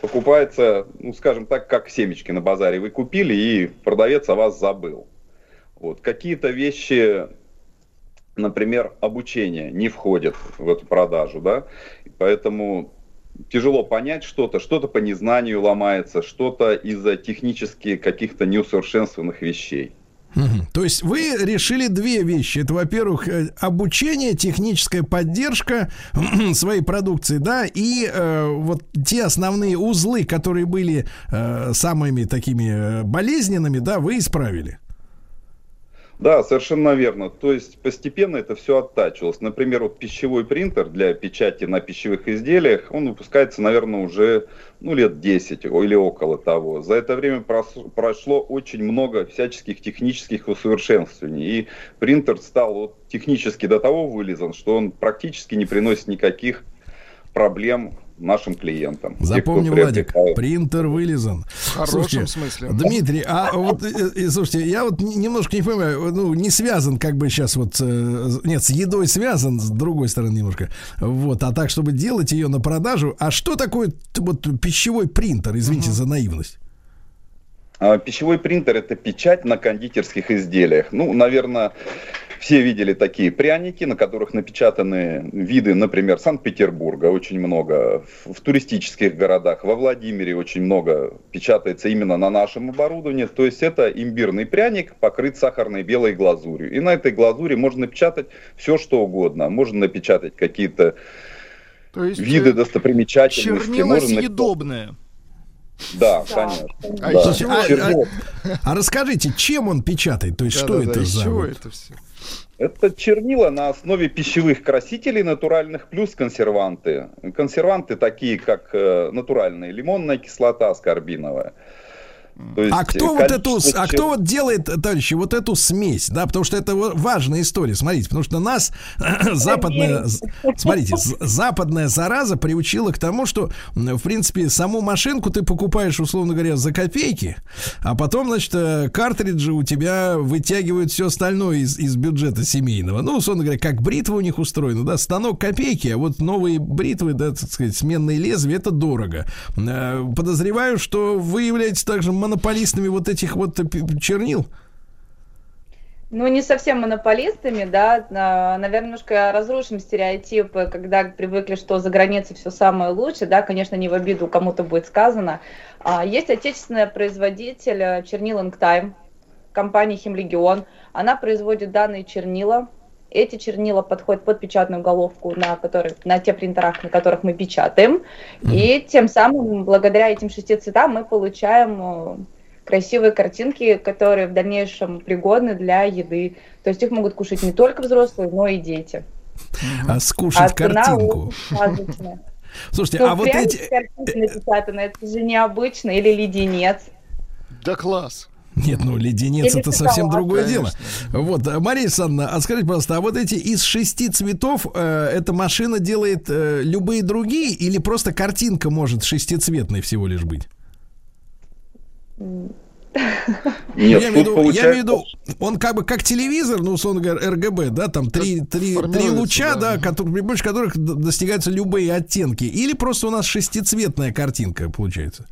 покупается, ну, скажем так, как семечки на базаре. Вы купили, и продавец о вас забыл. Вот. Какие-то вещи, например, обучение не входят в эту продажу, да, поэтому тяжело понять что-то, что-то по незнанию ломается, что-то из-за технически каких-то неусовершенствованных вещей. То есть вы решили две вещи. Это, во-первых, э, обучение, техническая поддержка своей продукции, да, и э, вот те основные узлы, которые были э, самыми такими э, болезненными, да, вы исправили. Да, совершенно верно. То есть постепенно это все оттачивалось. Например, вот пищевой принтер для печати на пищевых изделиях, он выпускается, наверное, уже ну, лет 10 или около того. За это время прошло очень много всяческих технических усовершенствований. И принтер стал вот технически до того вылизан, что он практически не приносит никаких проблем нашим клиентам. Запомни, Те, Владик, принтер вылезан. В хорошем слушайте, смысле. Дмитрий, а вот, э, э, слушайте, я вот немножко не понимаю, ну, не связан как бы сейчас вот, э, нет, с едой связан, с другой стороны немножко, вот, а так, чтобы делать ее на продажу, а что такое вот пищевой принтер, извините угу. за наивность? А, пищевой принтер это печать на кондитерских изделиях. Ну, наверное, все видели такие пряники, на которых напечатаны виды, например, Санкт-Петербурга, очень много, в, туристических городах, во Владимире очень много печатается именно на нашем оборудовании. То есть это имбирный пряник, покрыт сахарной белой глазурью. И на этой глазури можно напечатать все, что угодно. Можно напечатать какие-то виды э, достопримечательности. Чернила съедобное. Да, конечно. А, да. А, а, а расскажите, чем он печатает? То есть, да, что да, это да, за. Вот? Это все? Это чернила на основе пищевых красителей натуральных плюс консерванты. Консерванты такие, как э, натуральная лимонная кислота аскорбиновая. Есть, а кто вот эту, а кто вот делает, товарищи, вот эту смесь, да, потому что это важная история, смотрите, потому что нас западная, смотрите, западная зараза приучила к тому, что, в принципе, саму машинку ты покупаешь, условно говоря, за копейки, а потом, значит, э, картриджи у тебя вытягивают все остальное из, из бюджета семейного. Ну, условно говоря, как бритва у них устроена, да, станок копейки, а вот новые бритвы, да, так сказать, сменные лезвия, это дорого. Э, подозреваю, что вы являетесь также монополистами вот этих вот чернил? Ну, не совсем монополистами, да, наверное, немножко разрушим стереотипы, когда привыкли, что за границей все самое лучшее, да, конечно, не в обиду кому-то будет сказано. А, есть отечественный производитель э, чернил Инктайм, компания Химлегион, она производит данные чернила, эти чернила подходят под печатную головку, на, которой, на те принтерах, на которых мы печатаем. Mm-hmm. И тем самым, благодаря этим шести цветам, мы получаем э, красивые картинки, которые в дальнейшем пригодны для еды. То есть их могут кушать не только взрослые, но и дети. А скушать а картинку. Слушайте, ну, а вот эти... напечатано, это же необычно, или леденец. Да класс. Нет, ну леденец это совсем другое дело. Вот, Мария Александровна, а скажите, пожалуйста, а вот эти из шести цветов э, эта машина делает э, любые другие или просто картинка может шестицветной всего лишь быть? Нет, я, имею виду, я имею в виду, он как бы как телевизор, ну, условно говоря, РГБ, да, там три, три, три луча, да. да, которые, при помощи которых достигаются любые оттенки. Или просто у нас шестицветная картинка получается.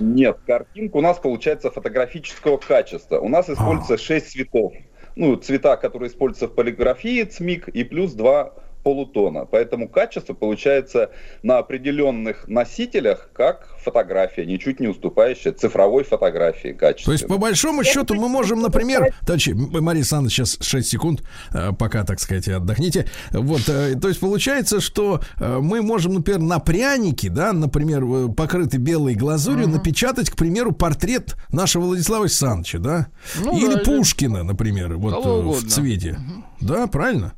Нет, картинка у нас получается фотографического качества. У нас используется 6 цветов. Ну, цвета, которые используются в полиграфии, ЦМИК, и плюс 2 полутона. Поэтому качество получается на определенных носителях, как фотография, ничуть не уступающая цифровой фотографии качества. То есть, по большому счету, мы можем, например, товарищи, Мария Александровна, сейчас 6 секунд, э, пока, так сказать, отдохните. Вот, э, то есть, получается, что э, мы можем, например, на прянике, да, например, покрытый белой глазурью, напечатать, к примеру, портрет нашего Владислава Александровича, да? Ну или да, Пушкина, например, вот в цвете. Да, правильно?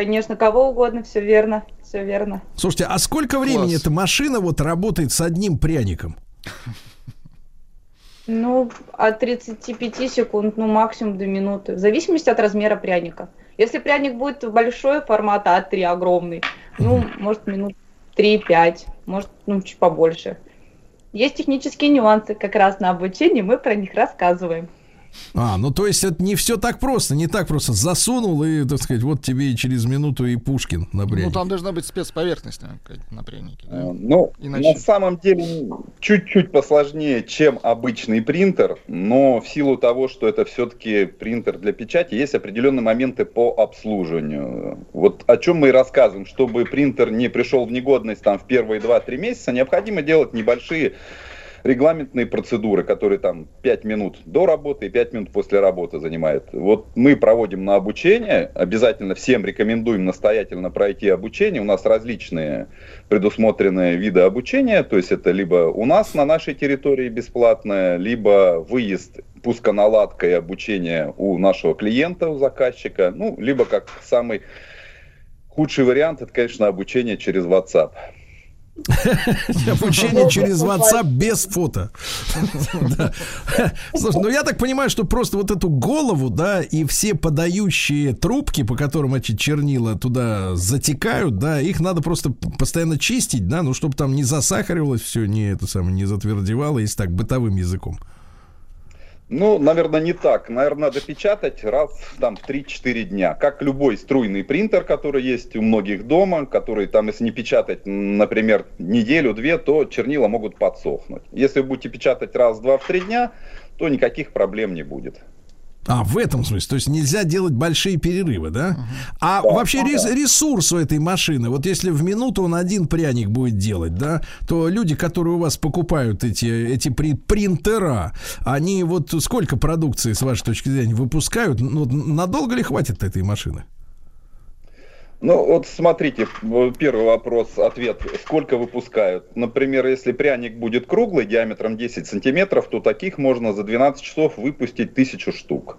Конечно, кого угодно, все верно, все верно. Слушайте, а сколько времени Класс. эта машина вот работает с одним пряником? Ну, от 35 секунд, ну, максимум до минуты. В зависимости от размера пряника. Если пряник будет большой формата А3 огромный, ну, может, минут 3-5, может, ну, чуть побольше. Есть технические нюансы, как раз на обучении мы про них рассказываем. А, ну то есть это не все так просто, не так просто засунул и, так сказать, вот тебе и через минуту и Пушкин на Ну, прянике. там должна быть спецповерхность какая-то на прянике. да? Э, Ну, Иначе- на самом деле чуть-чуть посложнее, чем обычный принтер, но в силу того, что это все-таки принтер для печати, есть определенные моменты по обслуживанию. Вот о чем мы и рассказываем, чтобы принтер не пришел в негодность там в первые 2-3 месяца, необходимо делать небольшие регламентные процедуры, которые там 5 минут до работы и 5 минут после работы занимают. Вот мы проводим на обучение, обязательно всем рекомендуем настоятельно пройти обучение. У нас различные предусмотренные виды обучения, то есть это либо у нас на нашей территории бесплатное, либо выезд пусконаладка и обучение у нашего клиента, у заказчика, ну, либо как самый худший вариант, это, конечно, обучение через WhatsApp. Обучение через WhatsApp без фото. Слушай, ну я так понимаю, что просто вот эту голову, да, и все подающие трубки, по которым эти чернила туда затекают, да, их надо просто постоянно чистить, да, ну чтобы там не засахаривалось все, не это самое, не затвердевало, если так бытовым языком. Ну, наверное, не так. Наверное, надо печатать раз там в 3-4 дня. Как любой струйный принтер, который есть у многих дома, который там, если не печатать, например, неделю-две, то чернила могут подсохнуть. Если вы будете печатать раз, два, в три дня, то никаких проблем не будет. А, в этом смысле. То есть нельзя делать большие перерывы, да? А вообще рес- ресурс у этой машины, вот если в минуту он один пряник будет делать, да, то люди, которые у вас покупают эти, эти при- принтера, они вот сколько продукции, с вашей точки зрения, выпускают? Ну, надолго ли хватит этой машины? Ну, вот смотрите, первый вопрос, ответ, сколько выпускают. Например, если пряник будет круглый, диаметром 10 сантиметров, то таких можно за 12 часов выпустить тысячу штук.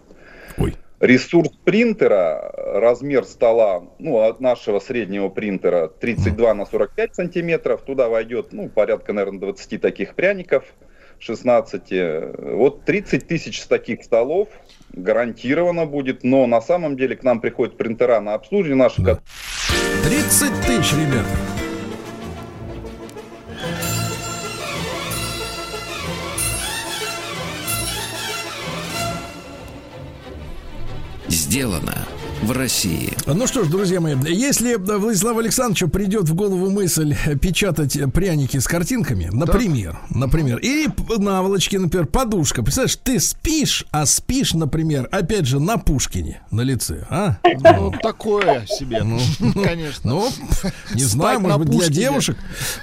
Ой. Ресурс принтера, размер стола, ну, от нашего среднего принтера 32 на 45 сантиметров, туда войдет, ну, порядка, наверное, 20 таких пряников, 16. Вот 30 тысяч таких столов гарантированно будет, но на самом деле к нам приходят принтера на обслуживание наши, Да. 30 тысяч, ребята. Сделано в России. Ну что ж, друзья мои, если Владиславу Александровичу придет в голову мысль печатать пряники с картинками, например, например, или наволочки, например, подушка. Представляешь, ты спишь, а спишь, например, опять же, на Пушкине на лице, а? Ну, такое себе, Ну, конечно. Ну, не Спать знаю, может быть, для девушек.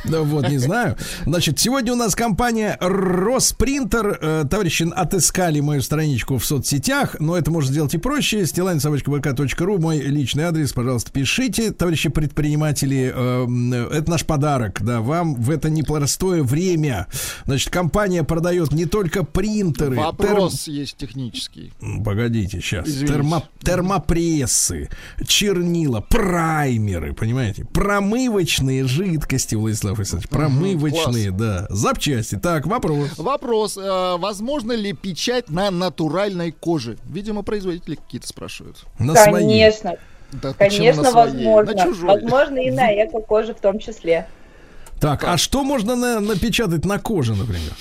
Да, вот, не знаю. Значит, сегодня у нас компания Роспринтер. Э, Товарищи отыскали мою страничку в соцсетях, но это можно сделать и проще. Стилайн ру, мой личный адрес, пожалуйста, пишите, товарищи предприниматели. Э, Это наш подарок, да, вам в это непростое время. Значит, компания продает не только принтеры, терм- Вопрос есть технический. Погодите, сейчас. Извините. Термо- термопрессы, чернила, праймеры, понимаете? Промывочные жидкости, Владислав Александрович. Промывочные, да. Запчасти. Так, вопрос. Вопрос, э, возможно ли печать на натуральной коже? Видимо, производители какие-то спрашивают. На своей. Конечно, Да конечно, на своей? возможно. На чужой. Возможно, и на эко-коже в том числе. Так, а что можно на- напечатать на коже, например?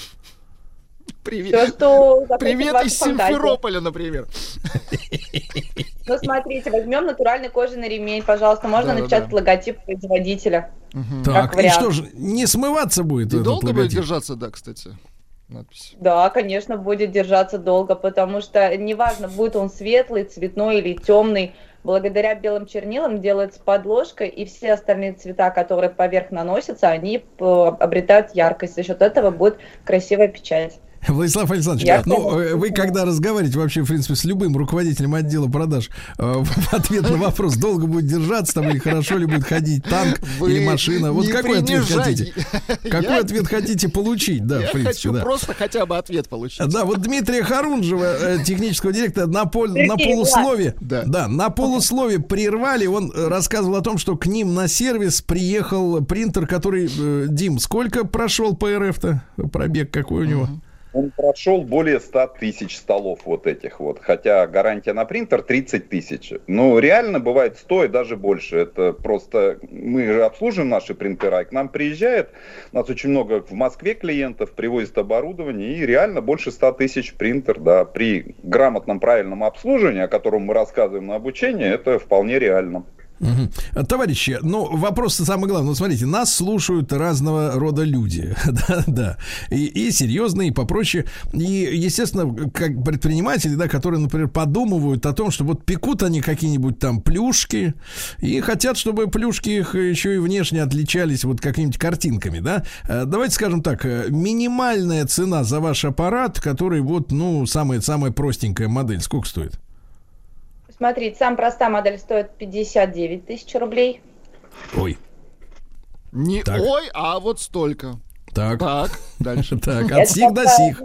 Привет, Все, что привет из. Симферополя, например. Ну, смотрите, возьмем натуральный кожаный ремень, пожалуйста. Можно Да-да-да. напечатать логотип производителя. Так, и вариант. что же, не смываться будет И этот долго будет логотип? держаться, да, кстати, надпись. Да, конечно, будет держаться долго, потому что неважно, будет он светлый, цветной или темный, благодаря белым чернилам делается подложка, и все остальные цвета, которые поверх наносятся, они э, обретают яркость. За счет этого будет красивая печать. Владислав Александрович, Я ну, поняла. э, вы когда разговариваете вообще, в принципе, с любым руководителем отдела продаж, э, в ответ на вопрос, долго будет держаться там или хорошо ли будет ходить танк Вы или машина, вот какой ответ принижайте. хотите? Какой Я- ответ хотите получить? Да, Я в принципе, хочу да. просто хотя бы ответ получить. Да, вот Дмитрия Харунжева, э, технического директора, на, пол- Сергей, на полуслове, Да. да. на полуслове прервали. Он рассказывал о том, что к ним на сервис приехал принтер, который, э, Дим, сколько прошел по РФ-то? Пробег какой у него? Он прошел более 100 тысяч столов вот этих вот, хотя гарантия на принтер 30 тысяч. Ну, реально бывает 100 и даже больше. Это просто, мы же обслуживаем наши принтера, и к нам приезжает, у нас очень много в Москве клиентов, привозят оборудование, и реально больше 100 тысяч принтер, да, при грамотном, правильном обслуживании, о котором мы рассказываем на обучении, это вполне реально. А, Товарищи, ну вопрос самый главный. Ну, смотрите, нас слушают разного рода люди, да, да, и, и серьезные, и попроще. И, естественно, как предприниматели, да, которые, например, подумывают о том, что вот пекут они какие-нибудь там плюшки, и хотят, чтобы плюшки их еще и внешне отличались вот какими-нибудь картинками, да. Э, Давайте скажем так, э, минимальная цена за ваш аппарат, который вот, ну, самая, самая простенькая модель, сколько стоит? Смотрите, самая простая модель стоит 59 тысяч рублей. Ой, Не Так. ой, а вот столько. так, Так, дальше. так, от сих до сих.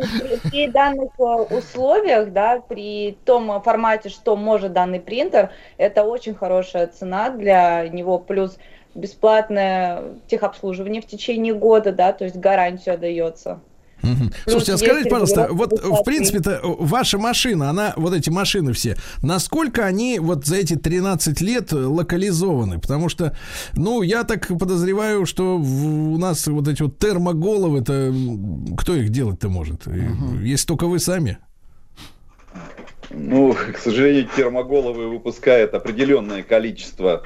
При, данных э, условиях, да, при том формате, что может данный принтер, это очень хорошая цена для него, плюс бесплатное техобслуживание в течение года, да, то есть гарантия дается. Мгм. Слушайте, а скажите, пожалуйста, вот в доставки. принципе-то ваша машина, она, вот эти машины все, насколько они вот за эти 13 лет локализованы? Потому что, ну, я так подозреваю, что в- у нас вот эти вот термоголовы, это кто их делать-то может? И Если только вы сами. Ну, к сожалению, термоголовы выпускает определенное количество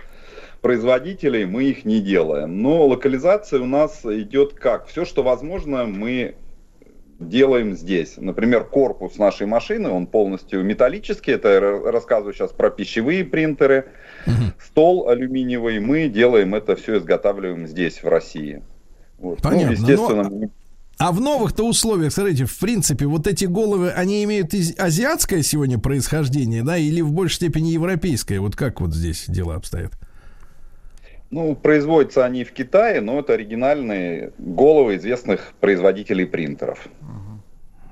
производителей, мы их не делаем. Но локализация у нас идет как? Все, что возможно, мы делаем здесь. Например, корпус нашей машины, он полностью металлический. Это я ра- рассказываю сейчас про пищевые принтеры. Стол алюминиевый. Мы делаем это все, изготавливаем здесь, в России. Вот. Понятно, Ну, естественно, но- мы- А в новых-то условиях, смотрите, в принципе, вот эти головы, они имеют азиатское сегодня происхождение, да, или в большей степени европейское? Вот как вот здесь дела обстоят? Ну, производятся они в Китае, но это оригинальные головы известных производителей принтеров.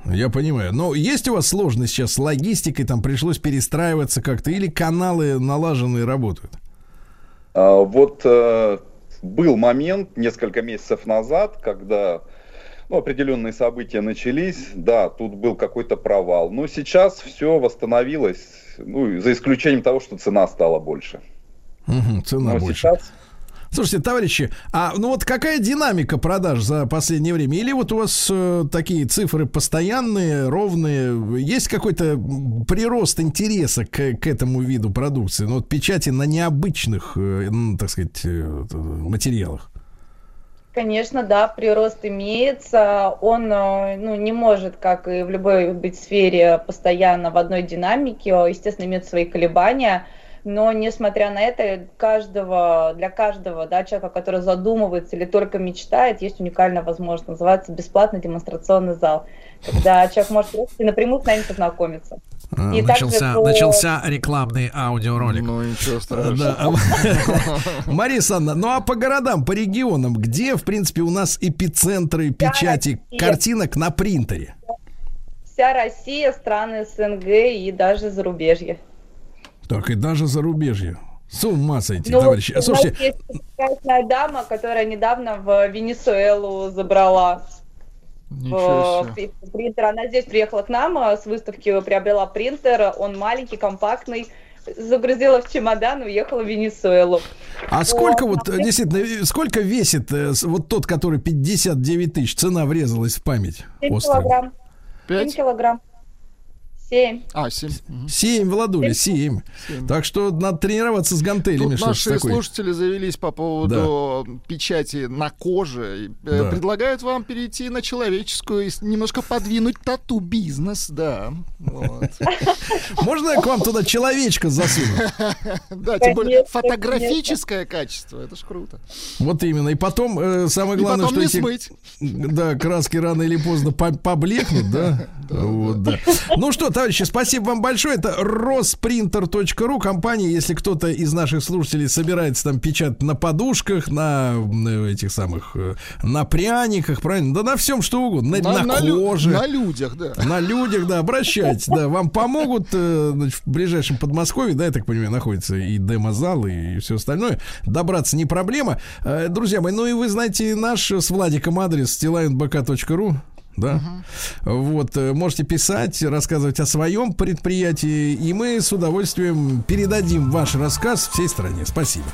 Я понимаю. Но есть у вас сложность сейчас с логистикой, там пришлось перестраиваться как-то, или каналы налаженные работают? А, Вот э, был момент несколько месяцев назад, когда ну, определенные события начались, да, тут был какой-то провал. Но сейчас все восстановилось, ну, за исключением того, что цена стала больше. Мгм, цена Но больше. сейчас Слушайте, товарищи, а ну вот какая динамика продаж за последнее время? Или вот у вас э, такие цифры постоянные, ровные? Есть какой-то прирост интереса к, к этому виду продукции? Ну вот печати на необычных, э, ну, так сказать, э, материалах. Конечно, да, прирост имеется. Он э, ну, не может, как и в любой быть сфере, постоянно в одной динамике. Естественно, имеет свои колебания. Но, несмотря на это, каждого, для каждого да, человека, который задумывается или только мечтает, есть уникальная возможность. Называется бесплатный демонстрационный зал. Когда человек может просто напрямую с нами познакомиться. А, И начался, также по- начался рекламный аудиоролик. Ну, ничего страшного. Мария Александровна, ну а по городам, по регионам, где, в принципе, у нас эпицентры печати картинок на принтере? Вся Россия, страны СНГ и даже зарубежье. Так, и даже зарубежье. С ума сойти, Ну, товарищи. у нас Слушайте, есть прекрасная дама, которая недавно в Венесуэлу забрала Ничего в- себе. в принтер. Она здесь приехала к нам э, с выставки, приобрела принтер. Он маленький, компактный. Загрузила в чемодан и уехала в Венесуэлу. а сколько вот, а э, действительно, э, сколько весит э, вот тот, который 59 тысяч, цена врезалась в память? 7 острова? килограмм. 7 Пять? килограмм. 7. А, семь. Семь, Владуля, семь. Семь. Так что надо тренироваться с гантелями. Тут наши такое. слушатели завелись по поводу печати на коже. Э, Да. Предлагают вам перейти на человеческую и немножко подвинуть тату-бизнес, да. Вот. Можно я к вам туда человечка засуну? Да, тем более фотографическое качество, это ж круто. Вот именно. И потом, э, самое главное, потом что не эти смыть. Да, краски рано или поздно по- поблекнут, да? Вот, да. Ну что, товарищи, спасибо вам большое. Это rosprinter.ru, компания, если кто-то из наших слушателей собирается там печатать на подушках, на э, этих самых, э, на пряниках, правильно? Да на всем что угодно, на, на лю- коже. на людях, да. На людях, да, обращайтесь, да, вам помогут э, значит, в ближайшем Подмосковье, да, я так понимаю, находится и демозал, и все остальное. Добраться не проблема. Друзья мои, ну и вы знаете наш с Владиком адрес stilandbk.ru. Да. Вот, э, можете писать, рассказывать о своем предприятии, и мы с удовольствием передадим ваш рассказ всей стране. Спасибо.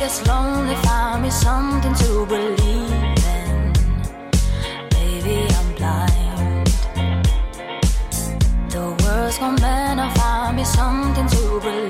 Gets lonely, find me something to believe in. Maybe I'm blind. The world's gone mad, I find me something to believe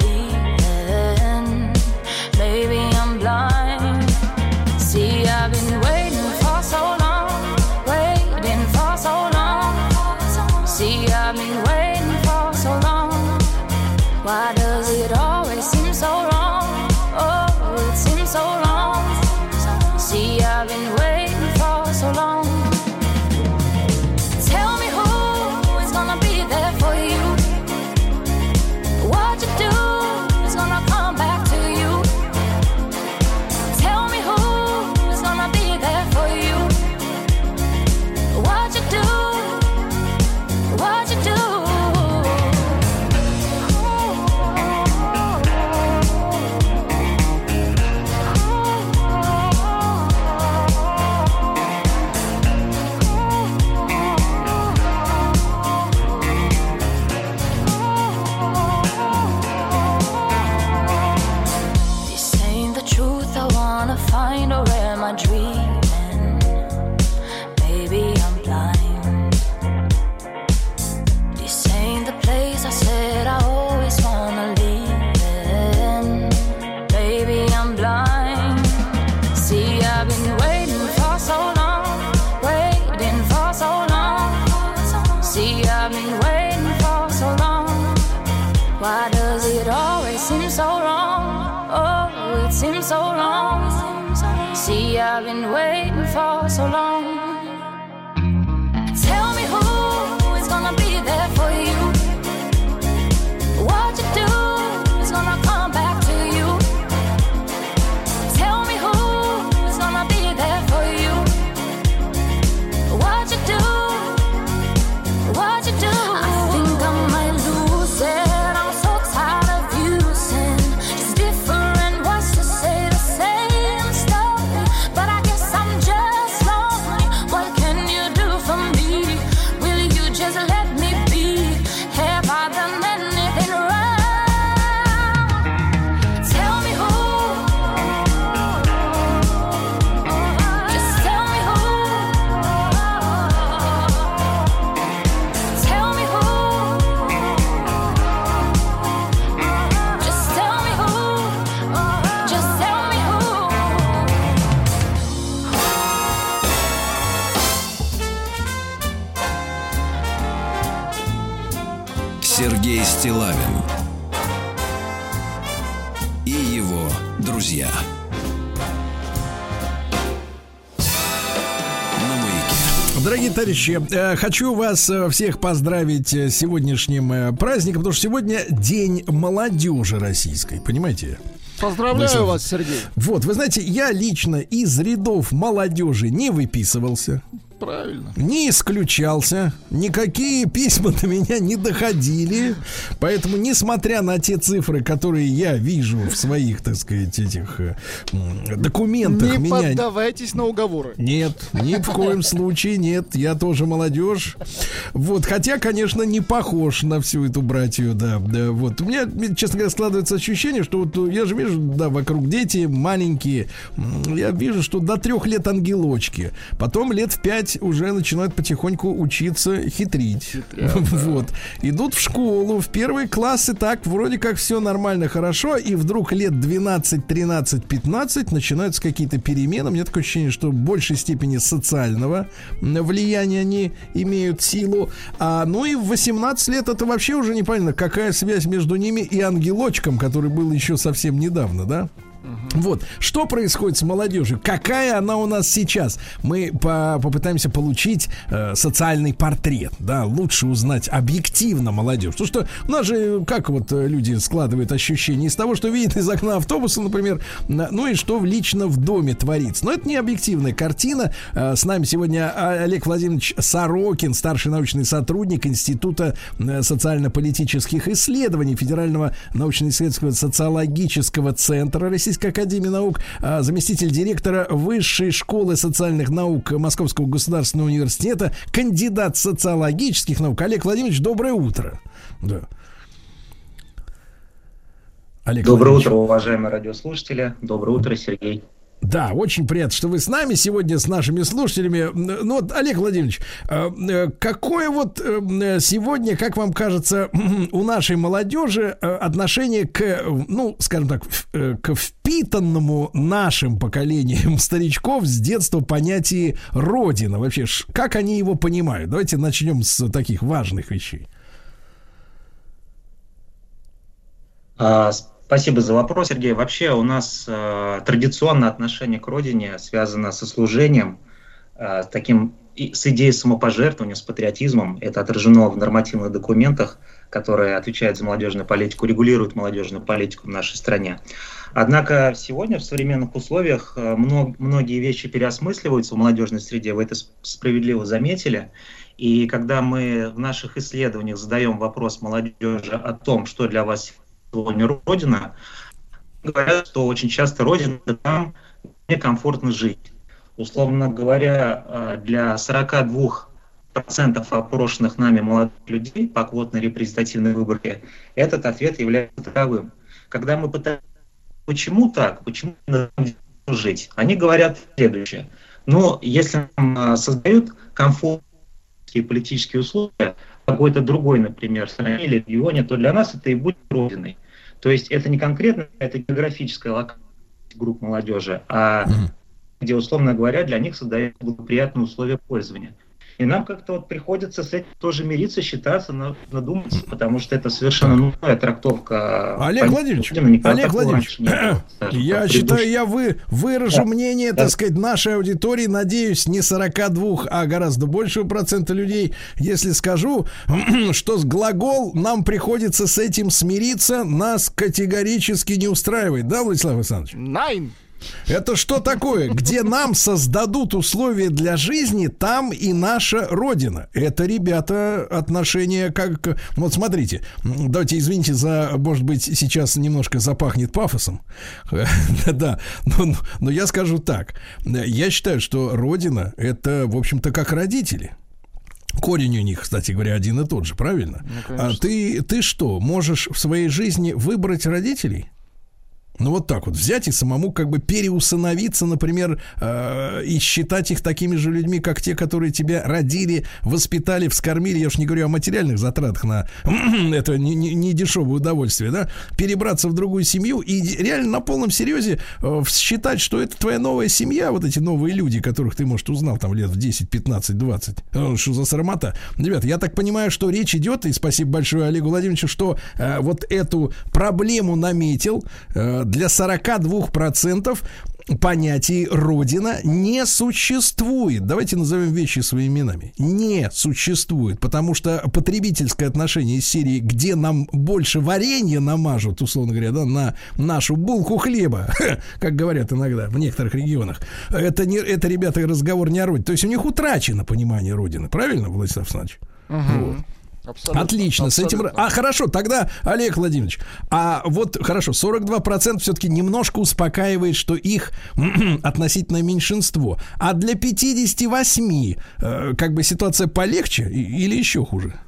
товарищи, э, хочу вас э, всех поздравить э, с сегодняшним праздником, потому что сегодня День молодежи российской, понимаете? Поздравляю Владислав. вас, Сергей. Вот, вы знаете, я лично из рядов молодежи не выписывался, Правильно. не исключался, никакие письма до меня не доходили, поэтому, несмотря на те цифры, которые я вижу в своих, так сказать, этих э, документах, Не меня поддавайтесь на уговоры. нет, ни в коем случае нет. Я тоже молодежь. Вот, хотя, конечно, не похож на всю эту братью, да. да вот. У меня, честно говоря, складывается ощущение, что вот я же вижу, да, вокруг дети маленькие. Я вижу, что до трех лет ангелочки. Потом лет в пять уже начинают потихоньку учиться хитрить. Вот. Идут в школу, в первые классы так, вроде как все нормально, хорошо, и вдруг лет 12, 13, 15 начинаются какие-то перемены. У меня такое ощущение, что в большей степени социального влияния они имеют силу. А, ну и в 18 лет это вообще уже непонятно, какая связь между ними и ангелочком, который был еще совсем недавно, да? Вот, что происходит с молодежью? Какая она у нас сейчас? Мы по- попытаемся получить э, социальный портрет, да, лучше узнать объективно молодежь. Потому что у нас же, как вот э, люди складывают ощущения из того, что видят из окна автобуса, например, на- ну и что лично в доме творится. Но это не объективная картина. Э, с нами сегодня а- Олег Владимирович Сорокин, старший научный сотрудник Института э, социально-политических исследований Федерального научно-исследовательского социологического центра Российской Академии Наук, а, заместитель директора Высшей школы социальных наук Московского государственного университета, кандидат социологических наук. Олег Владимирович, доброе утро. Да. Олег Доброе утро, уважаемые радиослушатели. Доброе утро, Сергей. Да, очень приятно, что вы с нами сегодня, с нашими слушателями. Ну вот, Олег Владимирович, э, э, какое вот э, сегодня, как вам кажется, у нашей молодежи отношение к, ну, скажем так, к впитанному нашим поколением старичков с детства понятии Родина? Вообще, как они его понимают? Давайте начнем с таких важных вещей. А, Спасибо за вопрос, Сергей. Вообще у нас э, традиционное отношение к родине связано со служением, э, таким и с идеей самопожертвования, с патриотизмом. Это отражено в нормативных документах, которые отвечают за молодежную политику, регулируют молодежную политику в нашей стране. Однако сегодня в современных условиях э, мно- многие вещи переосмысливаются в молодежной среде, вы это справедливо заметили. И когда мы в наших исследованиях задаем вопрос молодежи о том, что для вас сегодня Родина, говорят, что очень часто Родина там, где комфортно жить. Условно говоря, э, для 42% опрошенных нами молодых людей по квотной репрезентативной выборке этот ответ является таковым. Когда мы пытаемся почему так, почему надо жить, они говорят следующее. Ну, если нам э, создают комфортные политические условия в какой-то другой, например, стране или регионе, то для нас это и будет родиной. То есть это не конкретно, это географическая локация групп молодежи, а где, условно говоря, для них создают благоприятные условия пользования. И нам как-то вот приходится с этим тоже мириться, считаться, на- надуматься, потому что это совершенно новая трактовка. Олег понятия Владимирович, Олег Владимирович, было, скажем я считаю, я вы, выражу Да. мнение, Да. так сказать, нашей аудитории, надеюсь, не 42, а гораздо большего процента людей, если скажу, что с глагол нам приходится с этим смириться, нас категорически не устраивает, да, Владислав Александрович? Найн. Это что такое? Где нам создадут условия для жизни, там и наша родина. Это, ребята, отношения как... Вот смотрите, давайте, извините за, может быть, сейчас немножко запахнет пафосом. Да, но, но я скажу так. Я считаю, что родина это, в общем-то, как родители. Корень у них, кстати говоря, один и тот же, правильно? а ты, ты что, можешь в своей жизни выбрать родителей? Ну вот так вот взять и самому как бы переусыновиться, например, э, и считать их такими же людьми, как те, которые тебя родили, воспитали, вскормили. Я уж не говорю о материальных затратах на это не, не, не дешевое удовольствие, да? Перебраться в другую семью и реально на полном серьезе э, считать, что это твоя новая семья, вот эти новые люди, которых ты, может, узнал там лет в 10, 15, 20. Э, Что за срамота? Ребята, я так понимаю, что речь идет, и спасибо большое Олегу Владимировичу, что э, вот эту проблему наметил. Э, для 42% понятии родина не существует. Давайте назовем вещи своими именами. Не существует, потому что потребительское отношение из серии, где нам больше варенья намажут, условно говоря, да, на нашу булку хлеба, как говорят иногда в некоторых регионах, это, не, это, ребята, разговор не о родине. То есть у них утрачено понимание родины. Правильно, Владислав Александрович? Вот. Абсолютно, Отлично, с этим... абсолютно. А, хорошо, тогда, Олег Владимирович, а вот, хорошо, 42% все-таки немножко успокаивает, что их относительное меньшинство. А для 58 э, как бы ситуация полегче или еще хуже?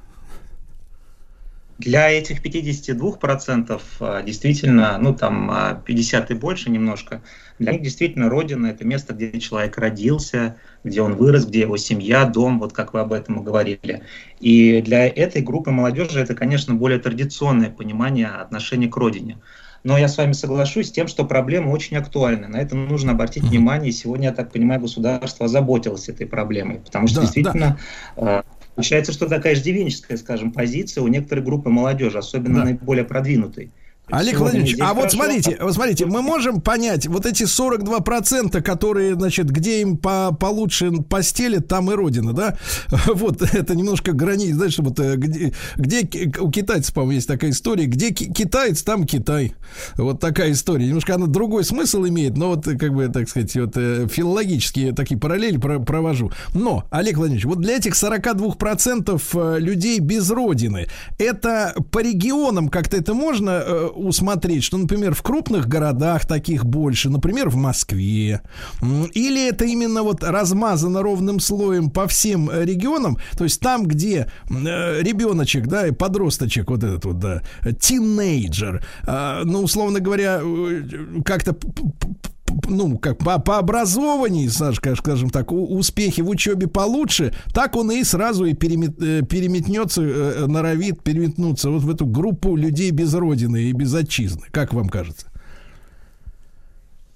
Для этих 52% а, действительно, ну там а, 50 и больше немножко, для них действительно родина это место, где человек родился, где он вырос, где его семья, дом, вот как вы об этом и говорили. И для этой группы молодежи это, конечно, более традиционное понимание отношения к родине. Но я с вами соглашусь с тем, что проблема очень актуальна. На это нужно обратить внимание. И сегодня, я так понимаю, государство озаботилось этой проблемой. Потому что Да, действительно э, получается, что такая иждивенческая, скажем, позиция у некоторой группы молодежи, особенно Да. наиболее продвинутой. Олег Владимирович, а вот смотрите, вот смотрите, мы можем понять, вот эти 42%, которые, значит, где им по, получше постелят, там и родина, да? Вот, это немножко границ, знаешь, вот э, где, где у китайцев, по-моему, есть такая история, где ки- китаец, там Китай. Вот такая история. Немножко она другой смысл имеет, но вот, э, как бы, так сказать, вот э, филологические такие параллели про- провожу. Но, Олег Владимирович, вот для этих 42% э, людей без родины, это по регионам как-то это можно усмотреть, что, например, в крупных городах таких больше, например, в Москве, или это именно вот размазано ровным слоем по всем э, регионам, то есть там, где э, ребеночек, да, и подросточек, вот этот вот, да, тинейджер, э, ну, условно говоря, э, как-то ну, как по, по образованию, Сашка, скажем так, успехи в учебе получше, так он и сразу и перемет, э, переметнется, э, норовит переметнуться вот в эту группу людей без родины и без отчизны. Как вам кажется?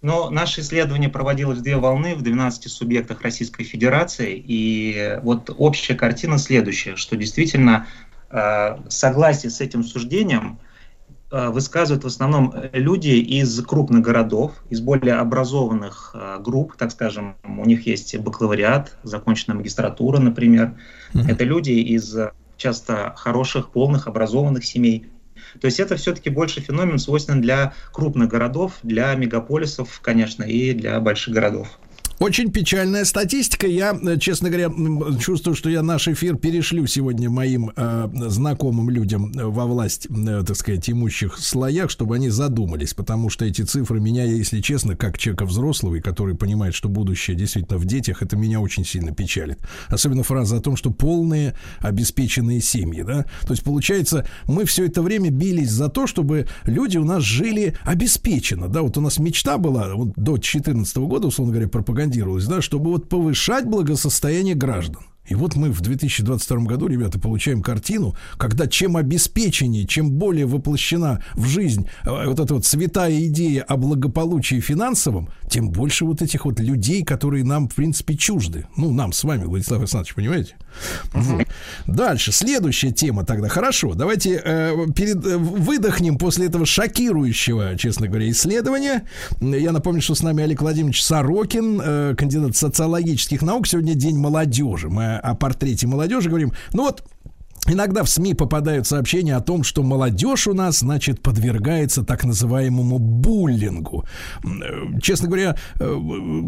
Но наше исследование проводилось в две волны в 12 субъектах Российской Федерации, и вот общая картина следующая, что действительно э, согласие с этим суждением э, высказывают в основном люди из крупных городов, из более образованных э, групп, так скажем, у них есть бакалавриат, законченная магистратура, например. Это люди из э, часто хороших, полных, образованных семей. То есть это все-таки больше феномен свойственен для крупных городов, для мегаполисов, конечно, и для больших городов. Очень печальная статистика. Я, э, честно говоря, чувствую, что я наш эфир перешлю сегодня моим э, знакомым людям э, во власть, э, так сказать, имущих слоях, чтобы они задумались, потому что эти цифры меня, если честно, как человека взрослого, который понимает, что будущее действительно в детях, это меня очень сильно печалит. Особенно фраза о том, что полные обеспеченные семьи, да. То есть, получается, мы все это время бились за то, чтобы люди у нас жили обеспеченно, да. Вот у нас мечта была вот до 2014 года, условно говоря, пропагандировалась, да, чтобы вот повышать благосостояние граждан. И вот мы в 2022 году, ребята, получаем картину, когда чем обеспеченнее, чем более воплощена в жизнь э, вот эта вот святая идея о благополучии финансовом, тем больше вот этих вот людей, которые нам, в принципе, чужды. Ну, нам с вами, Владислав Александрович, понимаете? Вот. Дальше, следующая тема тогда. Хорошо, давайте э, перед, э, выдохнем после этого шокирующего, честно говоря, исследования. Я напомню, что с нами Олег Владимирович Сорокин, э, кандидат социологических наук. Сегодня день молодежи. Мы о портрете молодежи говорим. Ну вот, Иногда в СМИ попадают сообщения о том, что молодежь у нас, значит, подвергается так называемому буллингу. Э, Честно говоря, э,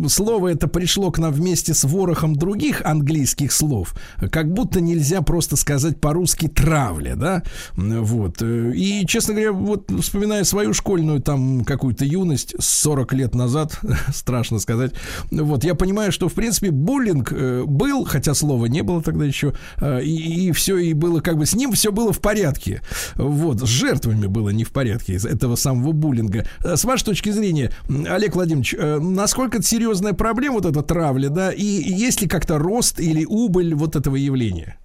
слово это пришло к нам вместе с ворохом других английских слов. Как будто нельзя просто сказать по-русски травля, да? Вот. Э, И, честно говоря, вот вспоминая свою школьную там какую-то юность 40 лет назад, страшно сказать, вот, я понимаю, что, в принципе, буллинг был, хотя слова не было тогда еще, э, и, все, и было как бы с ним все было в порядке. Вот, с жертвами было не в порядке из этого самого буллинга. Э, С вашей точки зрения, Олег Владимирович, э, насколько это серьезная проблема, вот эта травля, да, и есть ли как-то рост или убыль вот этого явления?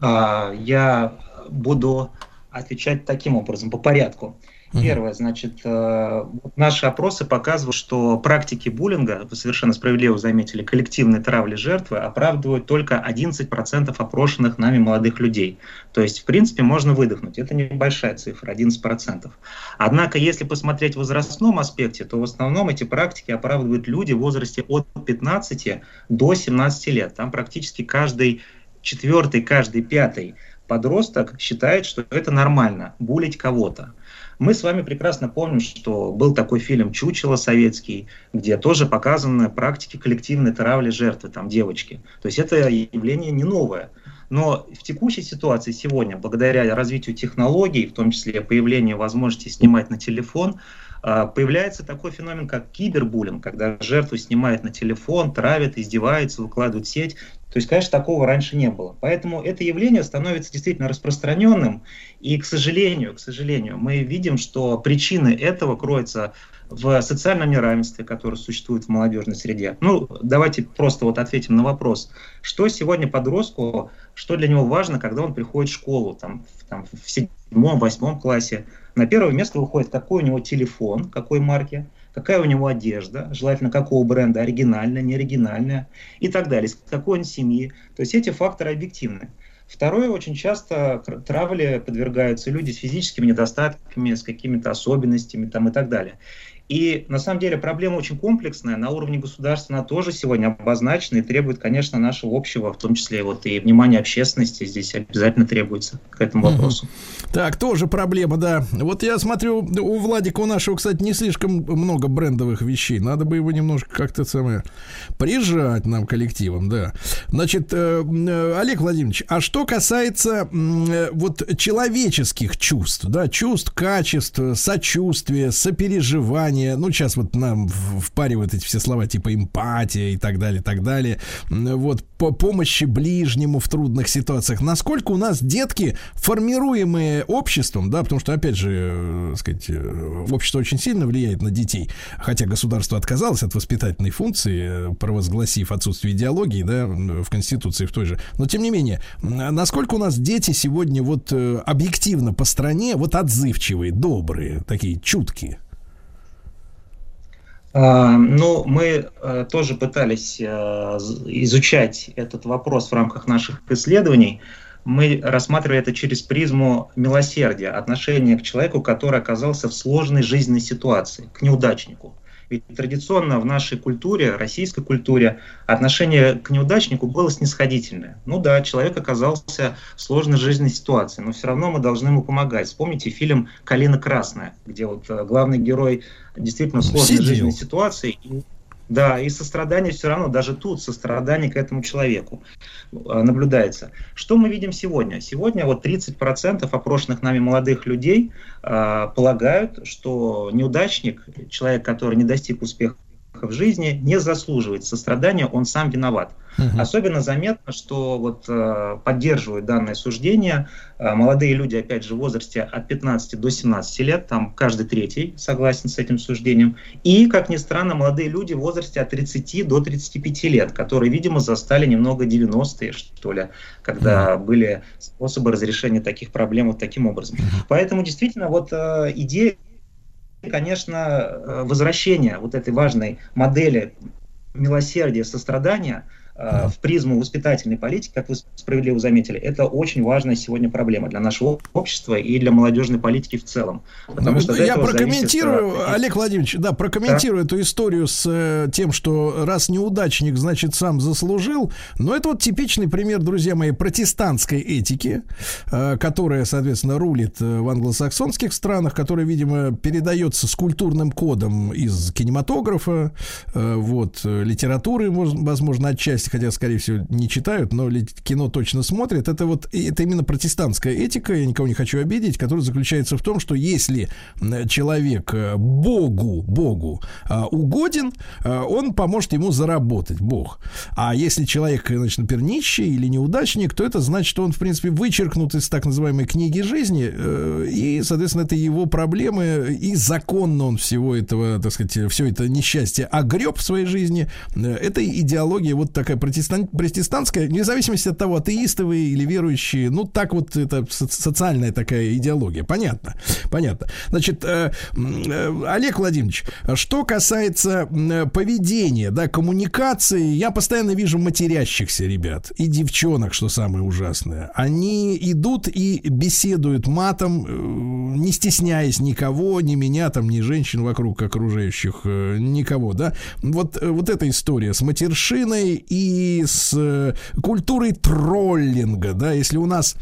А, Я буду отвечать таким образом, по порядку. Первое, значит, э, наши опросы показывают, что практики буллинга, вы совершенно справедливо заметили, коллективной травли жертвы оправдывают только 11% опрошенных нами молодых людей. То есть, в принципе, можно выдохнуть. Это небольшая цифра, 11%. Однако, если посмотреть в возрастном аспекте, то в основном эти практики оправдывают люди в возрасте от 15 до 17 лет. Там практически каждый четвертый, каждый пятый подросток считает, что это нормально, булить кого-то. Мы с вами прекрасно помним, что был такой фильм «Чучело» советский, где тоже показаны практики коллективной травли жертвы, там девочки. То есть это явление не новое. Но в текущей ситуации сегодня, благодаря развитию технологий, в том числе появлению возможности снимать на телефон, а, появляется такой феномен, как кибербуллинг, когда жертву снимают на телефон, травят, издеваются, выкладывают в сеть. То есть, конечно, такого раньше не было. Поэтому это явление становится действительно распространенным. И, к сожалению, к сожалению, мы видим, что причины этого кроются в социальном неравенстве, которое существует в молодежной среде. Ну, давайте просто вот ответим на вопрос, что сегодня подростку, что для него важно, когда он приходит в школу, там, в, там, в седьмом, восьмом классе. На первое место выходит, какой у него телефон, какой марки, какая у него одежда, желательно какого бренда, оригинальная, неоригинальная и так далее, из какой он семьи. То есть эти факторы объективны. Второе, очень часто травле подвергаются люди с физическими недостатками, с какими-то особенностями там, и так далее. И на самом деле проблема очень комплексная, на уровне государства она тоже сегодня обозначена и требует, конечно, нашего общего, в том числе вот и внимания общественности здесь обязательно требуется к этому вопросу. Так, тоже проблема, да. Вот я смотрю, у Владика у нашего, кстати, не слишком много брендовых вещей. Надо бы его немножко как-то самое прижать нам коллективом, да. Значит, э, э, Олег Владимирович, а что касается э, вот человеческих чувств, да, чувств, качеств, сочувствия, сопереживания, ну, сейчас вот нам впаривают эти все слова типа эмпатия и так далее, и так далее. Вот по помощи ближнему в трудных ситуациях. Насколько у нас детки, формируемые обществом, да, потому что, опять же, э, сказать, э, общество очень сильно влияет на детей, хотя государство отказалось от воспитательной функции, э, провозгласив отсутствие идеологии, да, в Конституции в той же. Но, тем не менее, насколько у нас дети сегодня вот объективно по стране вот отзывчивые, добрые, такие чуткие? А, ну, мы э, тоже пытались э, изучать этот вопрос в рамках наших исследований. Мы рассматривали это через призму милосердия, отношения к человеку, который оказался в сложной жизненной ситуации, к неудачнику. Ведь традиционно в нашей культуре, российской культуре, отношение к неудачнику было снисходительное. Ну да, человек оказался в сложной жизненной ситуации, но все равно мы должны ему помогать. Вспомните фильм «Калина красная», где вот э, главный герой действительно в сложной жизненной ситуации. Да, и сострадание все равно, даже тут сострадание к этому человеку э, наблюдается. Что мы видим сегодня? Сегодня вот 30% опрошенных нами молодых людей э, полагают, что неудачник, человек, который не достиг успеха в жизни, не заслуживает сострадания, он сам виноват. Угу. Особенно заметно, что вот э, поддерживают данное суждение э, молодые люди, опять же, в возрасте от 15 до 17 лет, там каждый третий согласен с этим суждением, и, как ни странно, молодые люди в возрасте от 30 до 35 лет, которые, видимо, застали немного 90-е, что ли, когда угу. были способы разрешения таких проблем вот таким образом. Угу. Поэтому, действительно, вот э, идея конечно, э, возвращение вот этой важной модели милосердия, сострадания в призму воспитательной политики, как вы справедливо заметили, это очень важная сегодня проблема для нашего общества и для молодежной политики в целом. Потому ну, что я прокомментирую, зависит... Олег Владимирович, да, прокомментирую да? эту историю с э, тем, что раз неудачник, значит, сам заслужил. Но это вот типичный пример, друзья мои, протестантской этики, э, которая, соответственно, рулит в англосаксонских странах, которая, видимо, передается с культурным кодом из кинематографа, вот, литературы, возможно, отчасти хотя, скорее всего, не читают, но кино точно смотрят. Это вот это именно протестантская этика, я никого не хочу обидеть, которая заключается в том, что если человек э, Богу, Богу э, угоден, э, он поможет ему заработать, Бог. А если человек, значит, например, нищий или неудачник, то это значит, что он, в принципе, вычеркнут из так называемой книги жизни, и, соответственно, это его проблемы, и законно он всего этого, так сказать, все это несчастье огреб в своей жизни. Это идеология вот такая протестан- протестантская, вне зависимости от того, атеисты вы или верующие, ну так вот это со- социальная такая идеология. Понятно, понятно. Значит, э, э, Олег Владимирович, что касается э, поведения, да, коммуникации, я постоянно вижу матерящихся ребят и девчонок, что самое ужасное. Они идут и беседуют матом, не стесняясь никого, ни меня, там, ни женщин вокруг окружающих, никого, да. Вот, вот эта история с матершиной и с э, культурой троллинга, да, если у нас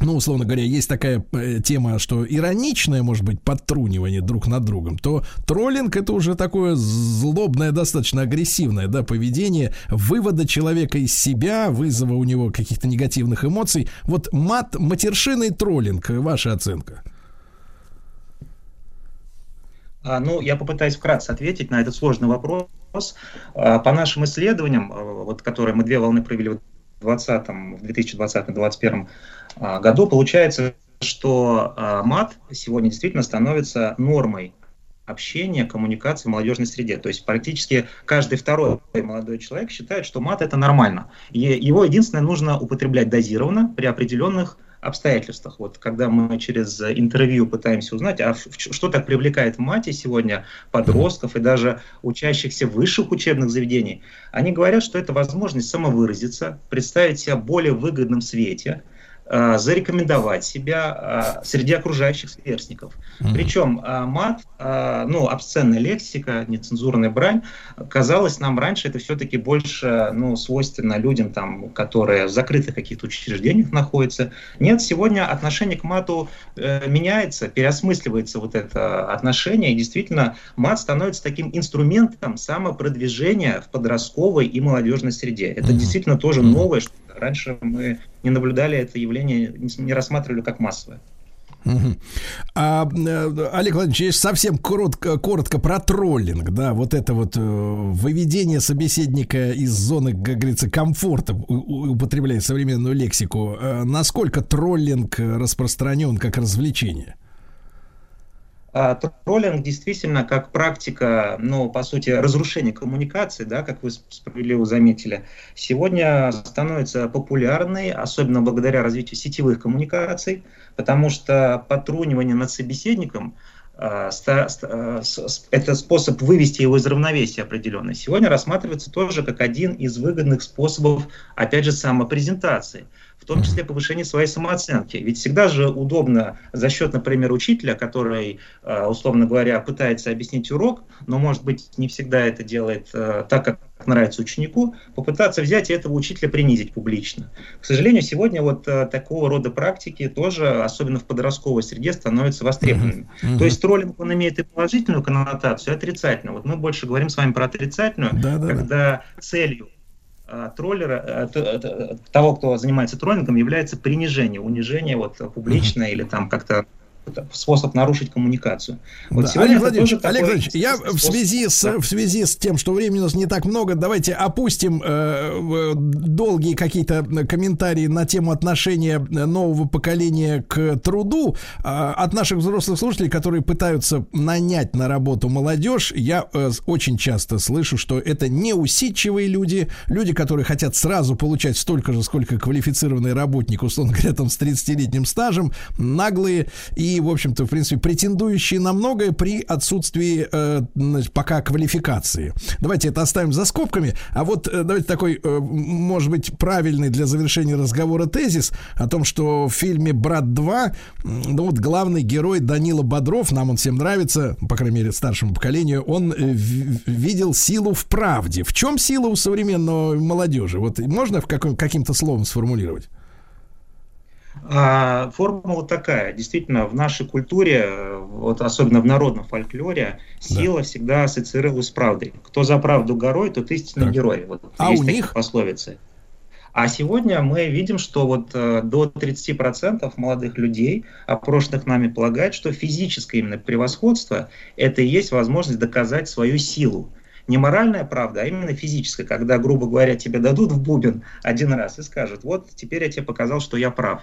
ну, условно говоря, есть такая э, тема, что ироничное, может быть, подтрунивание друг над другом, то троллинг это уже такое злобное, достаточно агрессивное, да, поведение, вывода человека из себя, вызова у него каких-то негативных эмоций. Вот мат, матершинный троллинг, ваша оценка? А, Ну, я попытаюсь вкратце ответить на этот сложный вопрос. А, По нашим исследованиям, а, вот, которые мы две волны провели в 2020, в 2020-2021 а, году, получается, что мат сегодня действительно становится нормой общения, коммуникации в молодежной среде. То есть практически каждый второй молодой человек считает, что мат это нормально. Его единственное нужно употреблять дозированно при определенных обстоятельствах. Вот когда мы через интервью пытаемся узнать, а что так привлекает в мате сегодня подростков и даже учащихся высших учебных заведений, они говорят, что это возможность самовыразиться, представить себя в более выгодном свете, э, зарекомендовать себя э, среди окружающих сверстников. Причем э, мат, э, ну, обсценная лексика, нецензурная брань, казалось нам раньше это все-таки больше ну, свойственно людям, там, которые в закрытых каких-то учреждениях находятся. Нет, сегодня отношение к мату э, меняется, переосмысливается вот это отношение, и действительно мат становится таким инструментом самопродвижения в подростковой и молодежной среде. Это действительно тоже новое, что раньше мы не наблюдали это явление, не рассматривали как массовое. А, э, Олег Владимирович, если совсем коротко, коротко про троллинг, да, вот это вот э, выведение собеседника из зоны, как говорится, комфорта, употребляя современную лексику, э, насколько троллинг распространен как развлечение? А, Троллинг действительно как практика, ну, по сути, разрушения коммуникации, да, как вы справедливо заметили, сегодня становится популярной, особенно благодаря развитию сетевых коммуникаций, потому что потрунивание над собеседником а, а, это способ вывести его из равновесия определенной. Сегодня рассматривается тоже как один из выгодных способов, опять же, самопрезентации в том числе повышение своей самооценки. Ведь всегда же удобно за счет, например, учителя, который, э, условно говоря, пытается объяснить урок, но, может быть, не всегда это делает э, так, как нравится ученику, попытаться взять и этого учителя принизить публично. К сожалению, сегодня вот э, такого рода практики тоже, особенно в подростковой среде, становятся востребованными. Мгм. То есть троллинг, он имеет и положительную коннотацию, и отрицательную. Вот мы больше говорим с вами про отрицательную, Да-да-да. когда целью а, троллера, э, т- того, кто занимается троллингом, является принижение, унижение вот публичное или там как-то способ нарушить коммуникацию. Вот Да. сегодня Олег Владимирович, Олег Владимирович, я в связи, с, Да. в связи с тем, что времени у нас не так много, давайте опустим э, долгие какие-то комментарии на тему отношения нового поколения к труду. А, от наших взрослых слушателей, которые пытаются нанять на работу молодежь, я э, очень часто слышу, что это неусидчивые люди, люди, которые хотят сразу получать столько же, сколько квалифицированный работник, условно говоря, там с 30-летним стажем, наглые и, в общем-то, в принципе, претендующие на многое при отсутствии э, пока квалификации. Давайте это оставим за скобками. А вот э, давайте такой, э, может быть, правильный для завершения разговора тезис о том, что в фильме «Брат 2» м, ну вот главный герой Данила Бодров, нам он всем нравится, по крайней мере, старшему поколению, он э, видел силу в правде. В чем сила у современного молодежи? Вот можно в каком, каким-то словом сформулировать? А, формула такая. Действительно, в нашей культуре, вот особенно в народном фольклоре, сила всегда ассоциировалась с правдой. Кто за правду горой, тот истинный Так. герой. Вот А есть у такие них? пословицы. А сегодня мы видим, что вот э, до 30% молодых людей, опрошенных нами, полагают, что физическое именно превосходство – это и есть возможность доказать свою силу. Не моральная правда, а именно физическая, когда, грубо говоря, тебе дадут в бубен один раз и скажут, вот теперь я тебе показал, что я прав.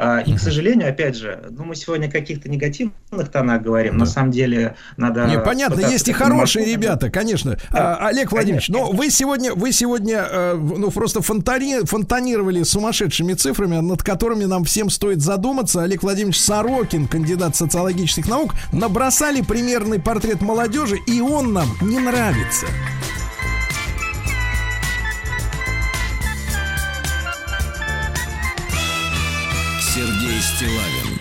А, И, к сожалению, опять же, ну, мы сегодня о каких-то негативных тонах говорим, на самом деле надо... Не, понятно, есть и хорошие можно- ребята, конечно. А, Олег Владимирович, но вы сегодня, вы сегодня, э, ну просто фонтани- фонтанировали сумасшедшими цифрами, над которыми нам всем стоит задуматься. Олег Владимирович Сорокин, кандидат социологических наук, набросали примерный портрет молодежи, и он нам не нравится. Сергей Стилавин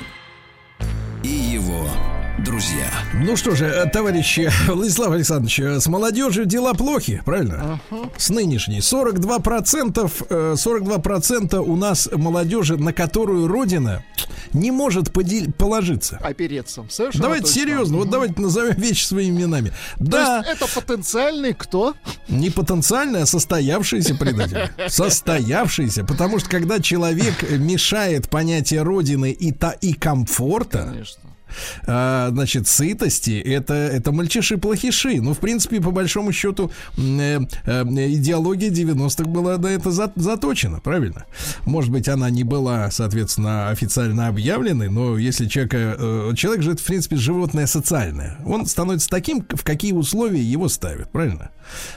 и его друзья. Ну что же, э, товарищи Владислав Александрович, э, с молодежью дела плохи, правильно? С нынешней. 42%, э, 42% у нас молодежи, на которую Родина не может подел- положиться. Опереться. Совершенно давайте точно. серьезно, вот Мгм. давайте назовем вещи своими именами. То Да, есть это потенциальный кто? не потенциальный, а состоявшийся предатель. Состоявшийся, потому что когда человек мешает понятие Родины и, та, и комфорта, Конечно. А, значит, сытости, это, это мальчиши-плохиши. Ну, в принципе, по большому счету, э, э, идеология 90-х была на это за- заточена, правильно? Может быть, она не была, соответственно, официально объявленной, но если человека, э, человек же, это, в принципе, животное социальное. Он становится таким, в какие условия его ставят, правильно?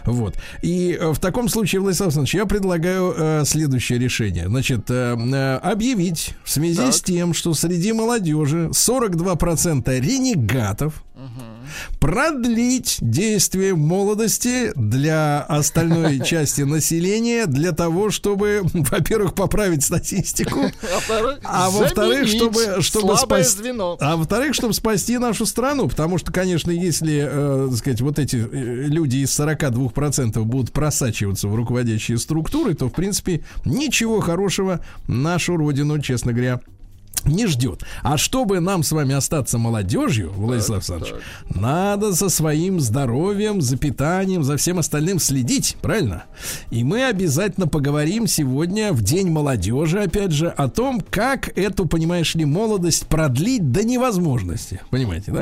Вот. И э, в таком случае, Владислав Александрович, я предлагаю э, следующее решение. Значит, э, э, объявить в связи с тем, что среди молодежи 42% ренегатов, продлить действие молодости для остальной части населения, для того, чтобы, во-первых, поправить статистику, а во-вторых, заменить чтобы, чтобы спасти, а во-вторых, чтобы спасти нашу страну, потому что, конечно, если, э, так сказать, вот эти э, люди из 42% будут просачиваться в руководящие структуры, то, в принципе, ничего хорошего нашу родину, честно говоря, не ждет. А чтобы нам с вами остаться молодежью, Владислав Александрович, надо за своим здоровьем, за питанием, за всем остальным следить, правильно? И мы обязательно поговорим сегодня в День молодежи, опять же, о том, как эту, понимаешь ли, молодость продлить до невозможности. Понимаете,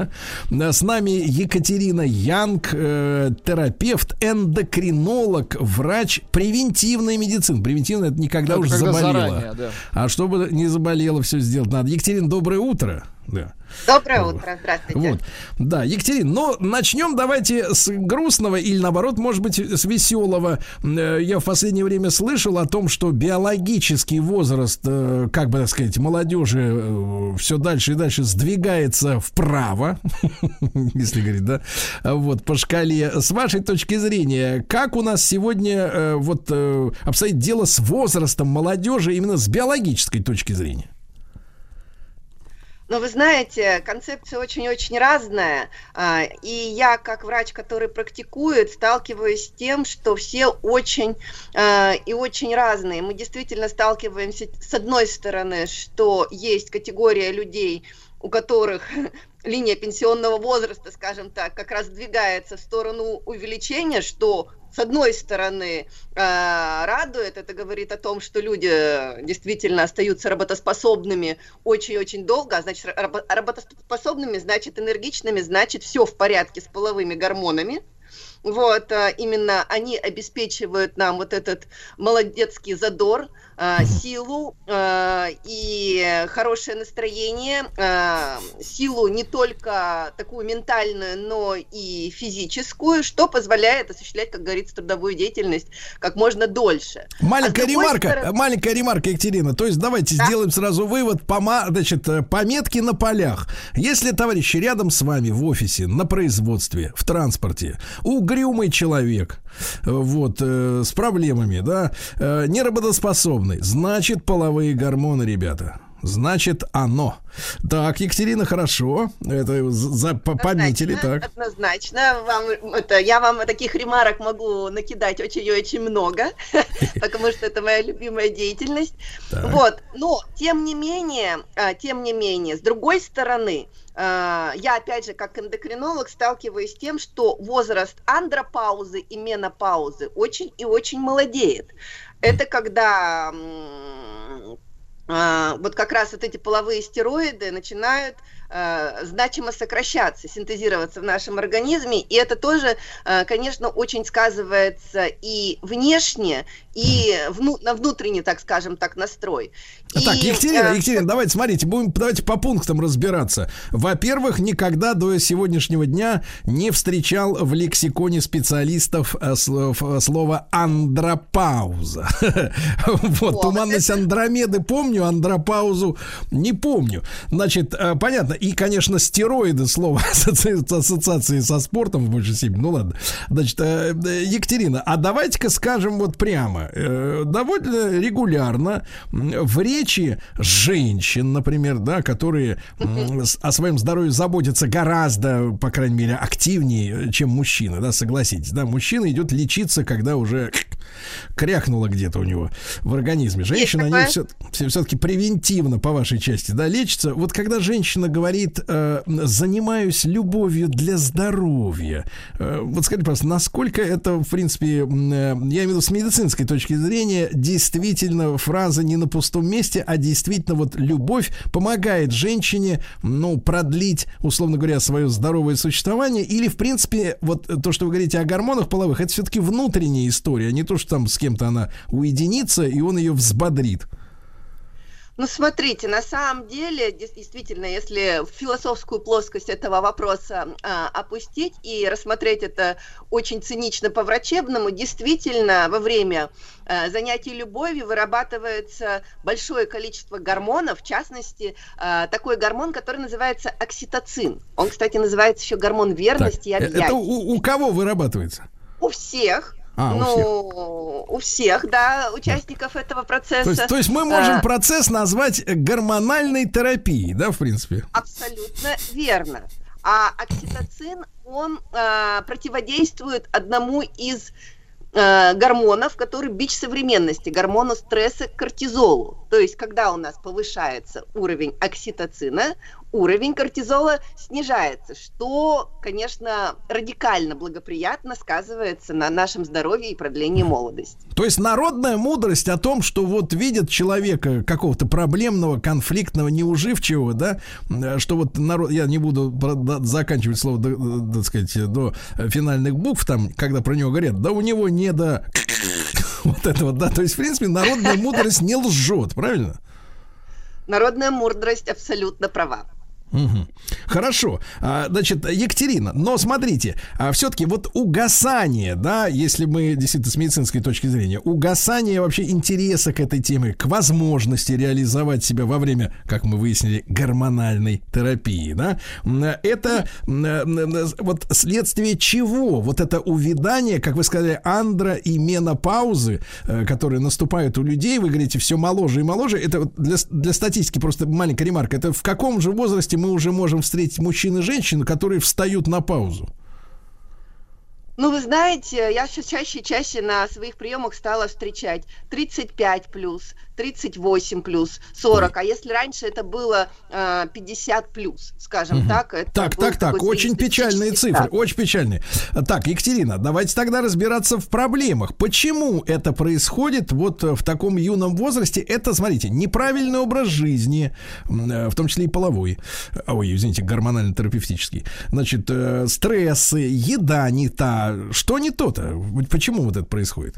да? С нами Екатерина Янг, э, терапевт, эндокринолог, врач превентивной медицины. Превентивная это никогда Это уже заболела. заранее, да. А чтобы не заболело, все сделать надо. Екатерина, доброе утро. Да. Доброе утро, здравствуйте. Вот. Да, Екатерина, но начнем давайте с грустного или наоборот, может быть, с веселого. Э, Я в последнее время слышал о том, что биологический возраст, э, как бы так сказать, молодежи все дальше и дальше сдвигается вправо, если говорить, да, вот по шкале. С вашей точки зрения, как у нас сегодня э, вот э, обстоит дело с возрастом молодежи именно с биологической точки зрения? Но вы знаете, концепция очень-очень разная. а, И я, как врач, который практикует, сталкиваюсь с тем, что все очень а, и очень разные. Мы действительно сталкиваемся с одной стороны, что есть категория людей, у которых линия пенсионного возраста, скажем так, как раз двигается в сторону увеличения, что с одной стороны э, радует, это говорит о том, что люди действительно остаются работоспособными очень-очень долго, а значит рабо- работоспособными, значит энергичными, значит все в порядке с половыми гормонами. Вот, э, именно они обеспечивают нам вот этот молодецкий задор, э, силу э, и хорошее настроение, э, силу не только такую ментальную, но и физическую, что позволяет осуществлять, как говорится, трудовую деятельность как можно дольше. Маленькая А с другой ремарка, стороны- маленькая ремарка, Екатерина. То есть давайте сделаем сразу вывод, пома, значит, э, пометки на полях. Если товарищи рядом с вами в офисе, на производстве, в транспорте, угрюмый человек, вот, э, с проблемами, да, э, неработоспособный, значит, половые гормоны, ребята. Значит, оно. Так, Екатерина, хорошо. Это за, по- пометили, так. Однозначно, вам, это, я вам таких ремарок могу накидать очень и очень много, потому что это моя любимая деятельность. Так. Вот, но тем не менее, а, тем не менее, с другой стороны, а, я опять же как эндокринолог сталкиваюсь с тем, что возраст андропаузы и менопаузы очень и очень молодеет. Это когда вот как раз вот эти половые стероиды начинают э, значимо сокращаться, синтезироваться в нашем организме, и это тоже, э, конечно, очень сказывается и внешне, и вну- на внутренний, так скажем так, настрой. Так, И, Екатерина, э, Екатерина, давайте, смотрите, будем давайте по пунктам разбираться. Во-первых, никогда до сегодняшнего дня не встречал в лексиконе специалистов э, слов- слово андропауза. Вот, туманность Андромеды помню, андропаузу не помню. Значит, э, понятно, и, конечно, стероиды, слово ассоци- ассоциации со спортом в большей степени. Ну ладно. Значит, э, Екатерина, а давайте-ка скажем вот прямо. Э, Довольно регулярно в речи женщин, например, да, которые о своем здоровье заботятся гораздо, по крайней мере, активнее, чем мужчины, да, согласитесь, да, мужчина идет лечиться, когда уже крякнуло где-то у него в организме. Женщины, они такое. все, все-таки превентивно, по вашей части, да, лечатся. Вот когда женщина говорит, э, занимаюсь любовью для здоровья, э, вот скажите, пожалуйста, насколько это, в принципе, э, я имею в виду с медицинской точки зрения, действительно фраза не на пустом месте, а действительно вот любовь помогает женщине, ну, продлить, условно говоря, свое здоровое существование, или, в принципе, вот то, что вы говорите о гормонах половых, это все-таки внутренняя история, а не то, что там с кем-то она уединится, и он ее взбодрит. Ну, смотрите, на самом деле, действительно, если философскую плоскость этого вопроса а, опустить и рассмотреть это очень цинично по-врачебному, действительно, во время а, занятий любовью вырабатывается большое количество гормонов, в частности, а, такой гормон, который называется окситоцин. Он, кстати, называется еще гормон верности и э, объятий. это у, у кого вырабатывается? У всех. А, у ну, у всех, да, участников этого процесса. То есть, то есть мы можем А, процесс назвать гормональной терапией, да, в принципе? Абсолютно верно. А окситоцин, он э, противодействует одному из э, гормонов, который бич современности, гормону стресса кортизолу. То есть, когда у нас повышается уровень окситоцина, уровень кортизола снижается, что, конечно, радикально благоприятно сказывается на нашем здоровье и продлении молодости. То есть народная мудрость о том, что вот видят человека какого-то проблемного, конфликтного, неуживчивого, да, что вот народ, я не буду заканчивать слово, до- так сказать, до финальных букв, там, когда про него говорят, да у него не до вот этого, да, то есть, в принципе, народная мудрость не лжет, правильно? Народная мудрость абсолютно права. Мгм. Хорошо. А, Значит, Екатерина, но смотрите, все-таки вот угасание, да, если мы действительно с медицинской точки зрения, угасание вообще интереса к этой теме, к возможности реализовать себя во время, как мы выяснили, гормональной терапии, да, это вот следствие чего? Вот это увядание, как вы сказали, андро и менопаузы, э, которые наступают у людей, вы говорите, все моложе и моложе, это для, для статистики просто маленькая ремарка, это в каком же возрасте мы уже можем встретить мужчин и женщин, которые встают на паузу? Ну, вы знаете, я все чаще и чаще на своих приемах стала встречать 35 плюс, 38 плюс, 40. А если раньше это было э, 50 плюс, скажем Мгм. так, это Так, так, так, очень печальные цифры, стат. очень печальные. Так, Екатерина, давайте тогда разбираться в проблемах. Почему это происходит вот э, в таком юном возрасте? Это, смотрите, неправильный образ жизни, э, в том числе и половой. А, Ой, извините, гормонально-терапевтический. Значит, э, стрессы, еда не та. Что не то-то? Почему вот это происходит?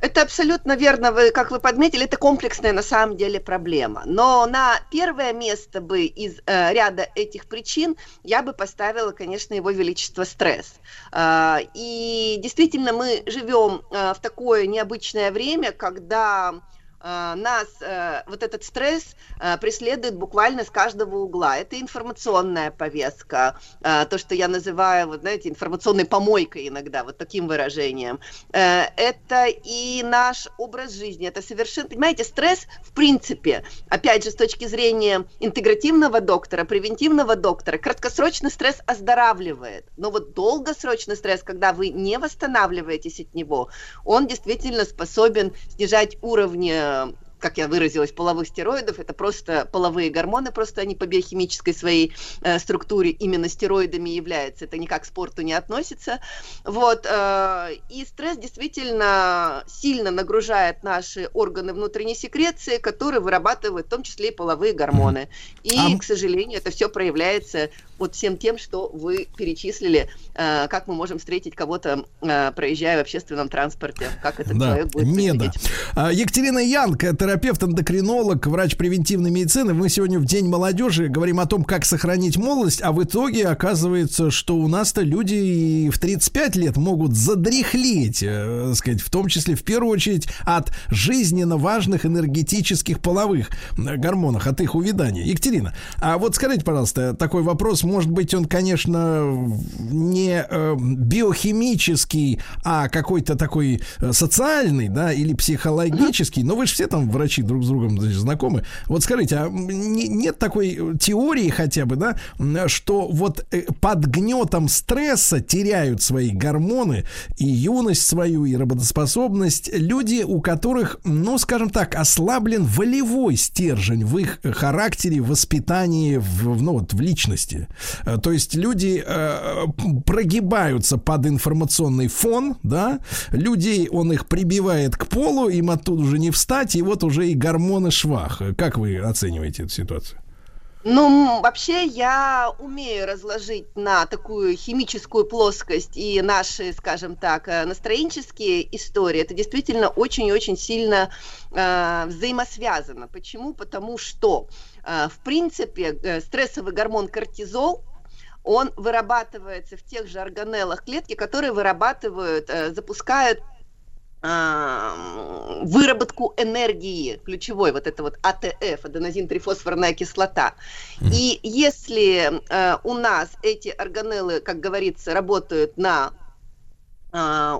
Это абсолютно верно, вы, как вы подметили, это комплексная на самом деле проблема. Но на первое место бы из э, ряда этих причин я бы поставила, конечно, его величество стресс. Э, и действительно мы живем э, в такое необычное время, когда нас э, вот этот стресс э, преследует буквально с каждого угла. Это информационная повестка, э, то, что я называю, вот знаете, информационной помойкой иногда, вот таким выражением. Э, это и наш образ жизни, это совершенно, понимаете, стресс, в принципе, опять же, с точки зрения интегративного доктора, превентивного доктора, краткосрочный стресс оздоравливает, но вот долгосрочный стресс, когда вы не восстанавливаетесь от него, он действительно способен снижать уровни um, как я выразилась, половых стероидов, это просто половые гормоны, просто они по биохимической своей э, структуре именно стероидами являются, это никак к спорту не относится, вот, э, и стресс действительно сильно нагружает наши органы внутренней секреции, которые вырабатывают в том числе и половые гормоны, и, А к сожалению, это все проявляется вот всем тем, что вы перечислили, э, как мы можем встретить кого-то, э, проезжая в общественном транспорте, как этот Да, человек будет не себя да. А, Екатерина Янг, э, терапевт-эндокринолог, врач превентивной медицины. Мы сегодня в День молодежи говорим о том, как сохранить молодость, а в итоге оказывается, что у нас-то люди и в 35 лет могут задряхлеть, э, сказать, в том числе, в первую очередь, от жизненно важных энергетических половых э, гормонов, от их увядания. Екатерина, а вот скажите, пожалуйста, такой вопрос, может быть, он, конечно, не э, биохимический, а какой-то такой э, социальный, да, или психологический, но вы же все там врачи друг с другом значит, знакомы. Вот скажите, а не- нет такой теории хотя бы, да, что вот э, под гнетом стресса теряют свои гормоны и юность свою, и работоспособность люди, у которых, ну, скажем так, ослаблен волевой стержень в их характере, воспитании, в, в, ну, вот, в личности. Э, То есть люди э, прогибаются под информационный фон, да, людей он их прибивает к полу, им оттуда уже не встать, и вот уже и гормоны швах. Как вы оцениваете эту ситуацию? Ну, вообще я умею разложить на такую химическую плоскость и наши, скажем так, э, настроенческие истории. Это действительно очень и очень сильно э, взаимосвязано. Почему? Потому что, э, в принципе, э, стрессовый гормон кортизол, он вырабатывается в тех же органеллах клетки, которые вырабатывают, э, запускают выработку энергии, ключевой, вот это вот АТФ, аденозин-трифосфорная кислота. И если э, у нас эти органеллы, как говорится, работают на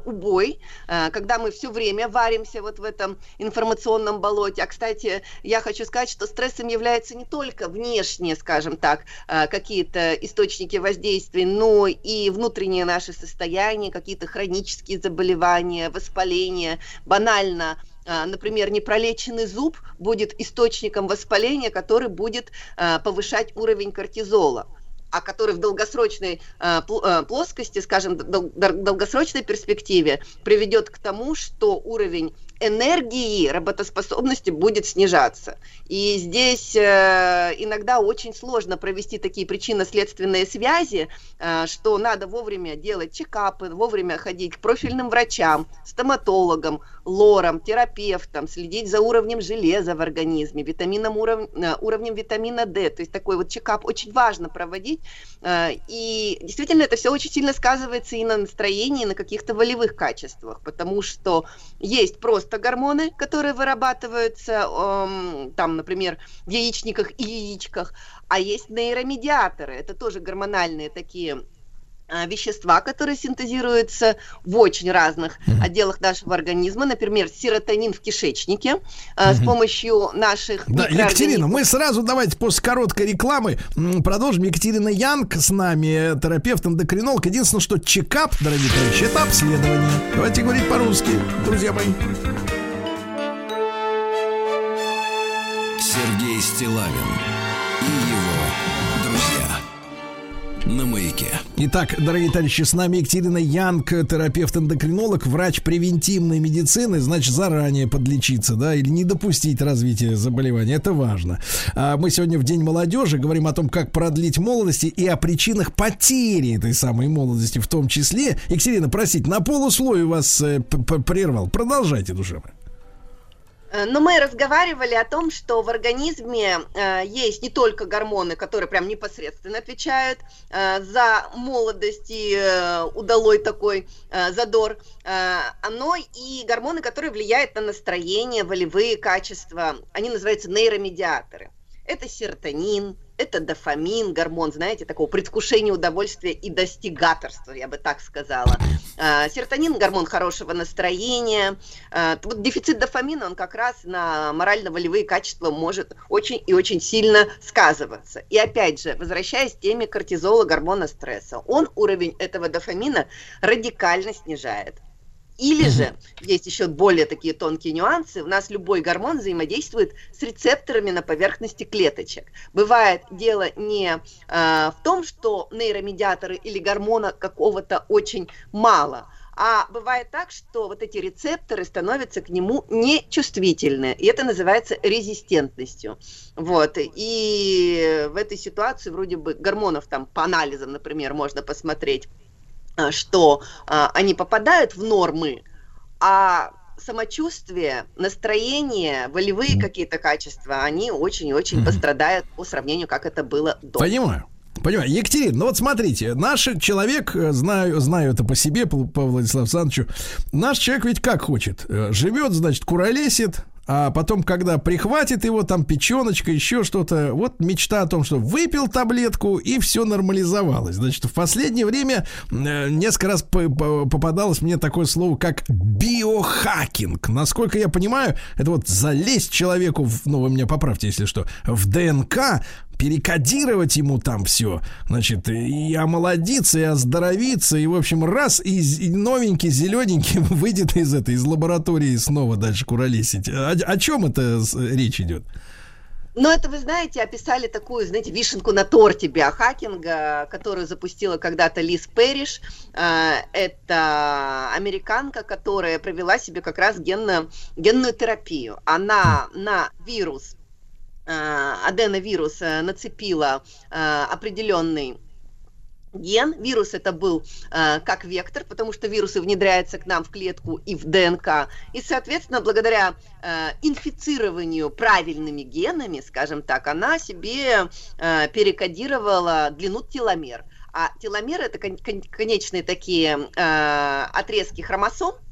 убой, а, когда мы все время варимся вот в этом информационном болоте. А, кстати, я хочу сказать, что стрессом является не только внешние, скажем так, а, какие-то источники воздействия, но и внутреннее наше состояние, какие-то хронические заболевания, воспаления, банально а, например, непролеченный зуб будет источником воспаления, который будет а, повышать уровень кортизола а который в долгосрочной э, э, плоскости, скажем, дол- дол- долгосрочной перспективе приведет к тому, что уровень энергии, работоспособности будет снижаться. И здесь э, иногда очень сложно провести такие причинно-следственные связи, э, что надо вовремя делать чекапы, вовремя ходить к профильным врачам, стоматологам, лорам, терапевтам, следить за уровнем железа в организме, витамином уров... э, уровнем витамина D. То есть такой вот чекап очень важно проводить. Э, И действительно это все очень сильно сказывается и на настроении, и на каких-то волевых качествах, потому что есть просто гормоны, которые вырабатываются эм, там, например, в яичниках и яичках, а есть нейромедиаторы, это тоже гормональные такие вещества, которые синтезируются в очень разных отделах нашего организма, например, серотонин в кишечнике э, с помощью наших Да. Екатерина, мы сразу давайте после короткой рекламы продолжим. Екатерина Янг с нами, э, терапевт, эндокринолог. Единственное, что чекап, дорогие товарищи, это обследование. Давайте говорить по-русски, друзья мои. Сергей Стилавин На маяке. Итак, дорогие товарищи, с нами Екатерина Янг, терапевт-эндокринолог, врач превентивной медицины, значит, заранее подлечиться, да, или не допустить развития заболевания, это важно. А мы сегодня в День молодежи говорим о том, как продлить молодости и о причинах потери этой самой молодости в том числе. Екатерина, простите, на полусловие вас э, прервал. Продолжайте, моя. Э, Но мы разговаривали о том, что в организме э, есть не только гормоны, которые прям непосредственно отвечают э, за молодость и удалой такой задор, но и гормоны, которые влияют на настроение, волевые качества. Они называются нейромедиаторы. Это серотонин, это дофамин, гормон, знаете, такого предвкушения удовольствия и достигаторства, я бы так сказала. А, Серотонин – гормон хорошего настроения. А, Вот дефицит дофамина, он как раз на морально-волевые качества может очень и очень сильно сказываться. И опять же, возвращаясь к теме кортизола, гормона стресса, он уровень этого дофамина радикально снижает. Или же, есть еще более такие тонкие нюансы, у нас любой гормон взаимодействует с рецепторами на поверхности клеточек. Бывает дело не э, в том, что нейромедиаторы или гормона какого-то очень мало, а бывает так, что вот эти рецепторы становятся к нему нечувствительны, и это называется резистентностью. Вот. И в этой ситуации вроде бы гормонов там по анализам, например, можно посмотреть, что а, они попадают в нормы, а самочувствие, настроение, волевые какие-то качества, они очень-очень пострадают по сравнению, как это было до. Понимаю. Понимаю. Екатерина, ну вот смотрите, наш человек, э, знаю, знаю это по себе, по, по Владиславу Александровичу, наш человек ведь как хочет. Э, Живет, значит, куролесит, а потом, когда прихватит его, там печеночка, еще что-то, вот мечта о том, что выпил таблетку и все нормализовалось. Значит, в последнее время э, несколько раз по- по- попадалось мне такое слово, как биохакинг. Насколько я понимаю, это вот залезть человеку, в, ну вы меня поправьте, если что, в ДНК, перекодировать ему там все, значит, и омолодиться, и оздоровиться, и, в общем, раз, и, новенький, зелененький выйдет из этой, из лаборатории снова дальше куролесить. О, о чем это речь идет? Но это, вы знаете, описали такую, знаете, вишенку на торте биохакинга, которую запустила когда-то Лиз Перриш. Э, Это американка, которая провела себе как раз генно, генную терапию. Она на вирус, аденовирус э, нацепила э, определенный ген. Вирус это был э, как вектор, потому что вирусы внедряются к нам в клетку и в ДНК. И, соответственно, благодаря э, инфицированию правильными генами, скажем так, она себе э, перекодировала длину теломер. А теломеры это кон- кон- конечные такие э, отрезки хромосом, э,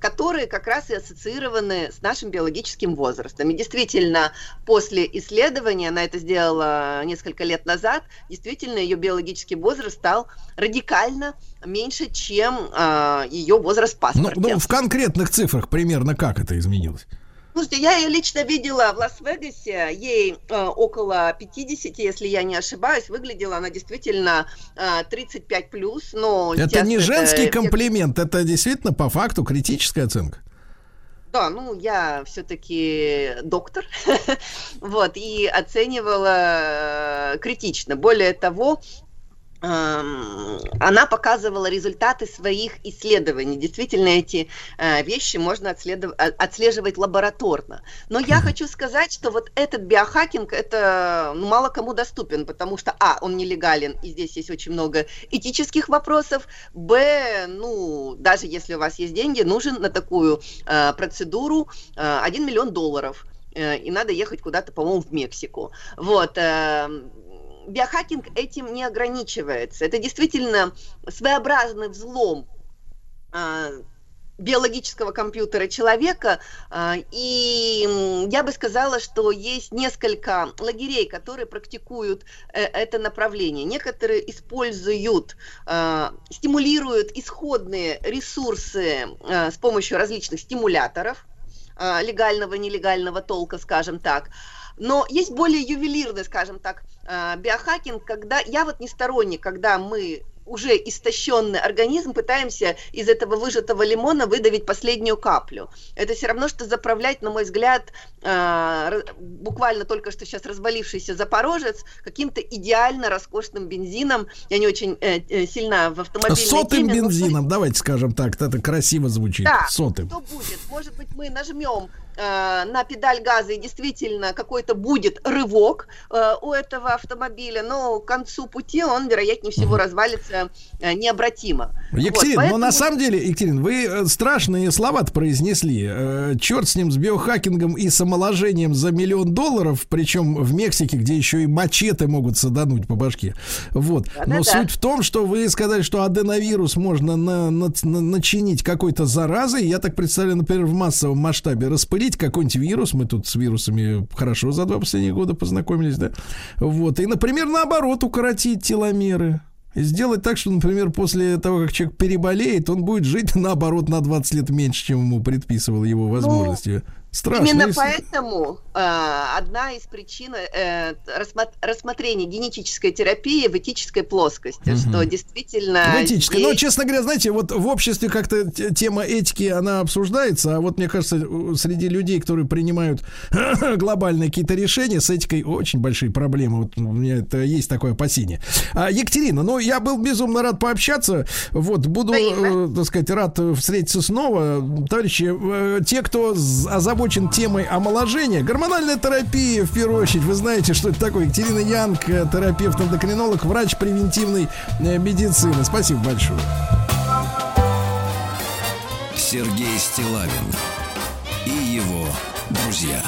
которые как раз и ассоциированы с нашим биологическим возрастом. И действительно, после исследования, она это сделала несколько лет назад, действительно ее биологический возраст стал радикально меньше, чем э, ее возраст в Ну, ну, в конкретных цифрах примерно как это изменилось? Слушайте, я ее лично видела в Лас-Вегасе, ей э, около 50, если я не ошибаюсь, выглядела она действительно э, 35 плюс, но Это не женский все- комплимент, это действительно по факту критическая оценка. Да, ну я все-таки доктор, вот, и оценивала э, критично. Более того, она показывала результаты своих исследований. Действительно, эти э, вещи можно отследов- а- отслеживать лабораторно. Но я хочу сказать, что вот этот биохакинг, это ну, мало кому доступен, потому что, а, он нелегален, и здесь есть очень много этических вопросов, б, ну, даже если у вас есть деньги, нужен на такую э, процедуру э, 1 миллион долларов. Э, и надо ехать куда-то, по-моему, в Мексику. Вот. Биохакинг этим не ограничивается. Это действительно своеобразный взлом а, биологического компьютера человека. а, И я бы сказала, что есть несколько лагерей, которые практикуют э, это направление. Некоторые используют, а, стимулируют исходные ресурсы с помощью различных стимуляторов легального, нелегального толка, скажем так. Но есть более ювелирный, скажем так, а, биохакинг, когда я вот не сторонник, когда мы уже истощенный организм пытаемся из этого выжатого лимона выдавить последнюю каплю. Это все равно, что заправлять, на мой взгляд, а, буквально только что сейчас развалившийся Запорожец каким-то идеально роскошным бензином. Я не очень э, э, сильна в автомобильной Сотым теме, но бензином, давайте скажем так, это красиво звучит. да, Сотым. что будет? Может быть, мы нажмем на педаль газа и действительно какой-то будет рывок э, у этого автомобиля, но к концу пути он, вероятнее всего, развалится э, необратимо. Екатерина, Вот, но на поэтому- самом деле, Екатерина, вы э, страшные слова произнесли. Э, черт с ним, с биохакингом и с омоложением за миллион долларов, причем в Мексике, где еще и мачете могут садануть по башке. Вот. Но Да-да-да. суть в том, что вы сказали, что аденовирус можно на- на- на- начинить какой-то заразой. Я так представляю, например, в массовом масштабе распылить какой-нибудь вирус. Мы тут с вирусами хорошо за два последних года познакомились, да? Вот. И, например, наоборот, укоротить теломеры. Сделать так, что, например, после того, как человек переболеет, он будет жить, наоборот, на 20 лет меньше, чем ему предписывал его возможности. Страшная Именно история. поэтому э, одна из причин э, рассмо- рассмотрения генетической терапии в этической плоскости, Мгм. что действительно В этической. Но, здесь- честно говоря, знаете, вот в обществе как-то тема этики, она обсуждается, а вот мне кажется, среди людей, которые принимают глобальные какие-то решения, с этикой очень большие проблемы. Вот у меня это есть такое опасение. А, Екатерина, ну, я был безумно рад пообщаться. Вот, буду, э, так сказать, рад встретиться снова. Товарищи, э, те, кто з- озабочен темой омоложения, гормональная терапия, в первую очередь, вы знаете, что это такое. Екатерина Янг, э, терапевт-эндокринолог, врач превентивной э, медицины. Спасибо большое. Сергей Стилавин и его друзья.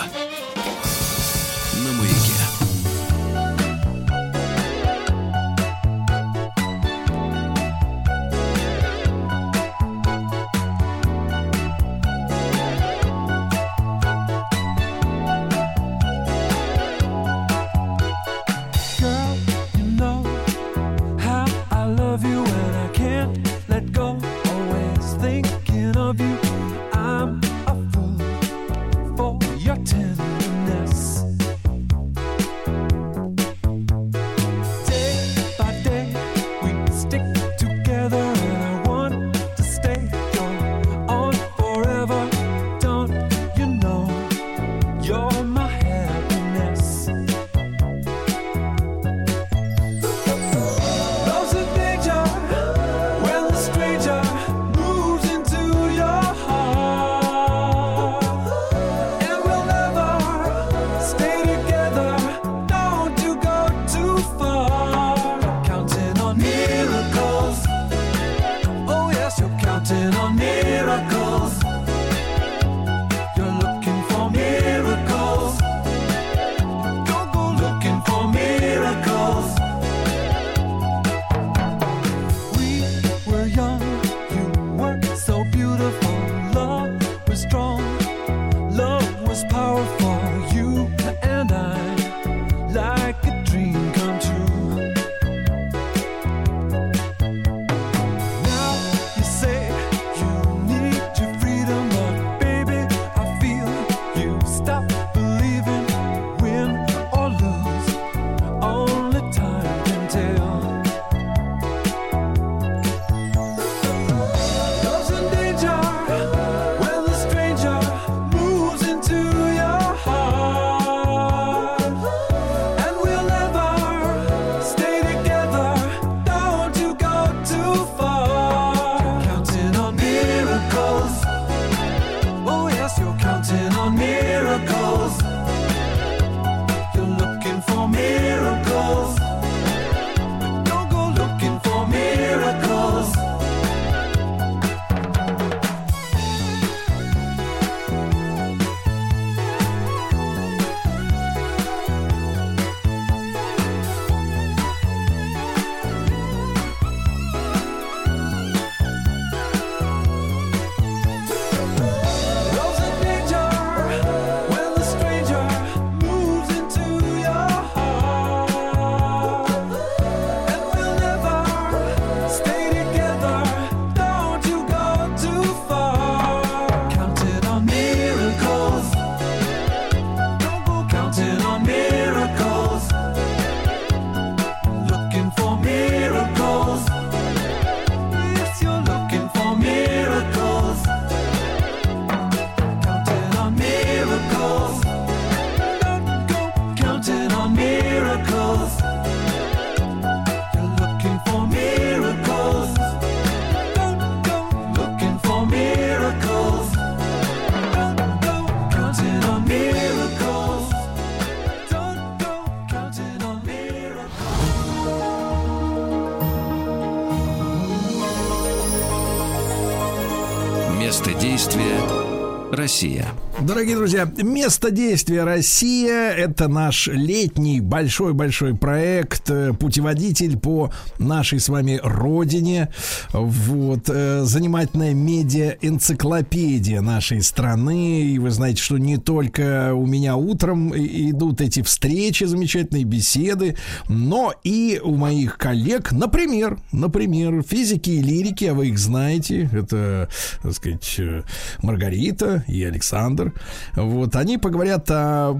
Россия. Дорогие друзья, место действия Россия – это наш летний большой-большой проект, э, путеводитель по нашей с вами родине. Вот, э, занимательная медиа-энциклопедия нашей страны. И вы знаете, что не только у меня утром идут эти встречи, замечательные беседы, но и у моих коллег, например, например, физики и лирики, а вы их знаете, это, так сказать, э, Маргарита и Александр. Вот, они поговорят о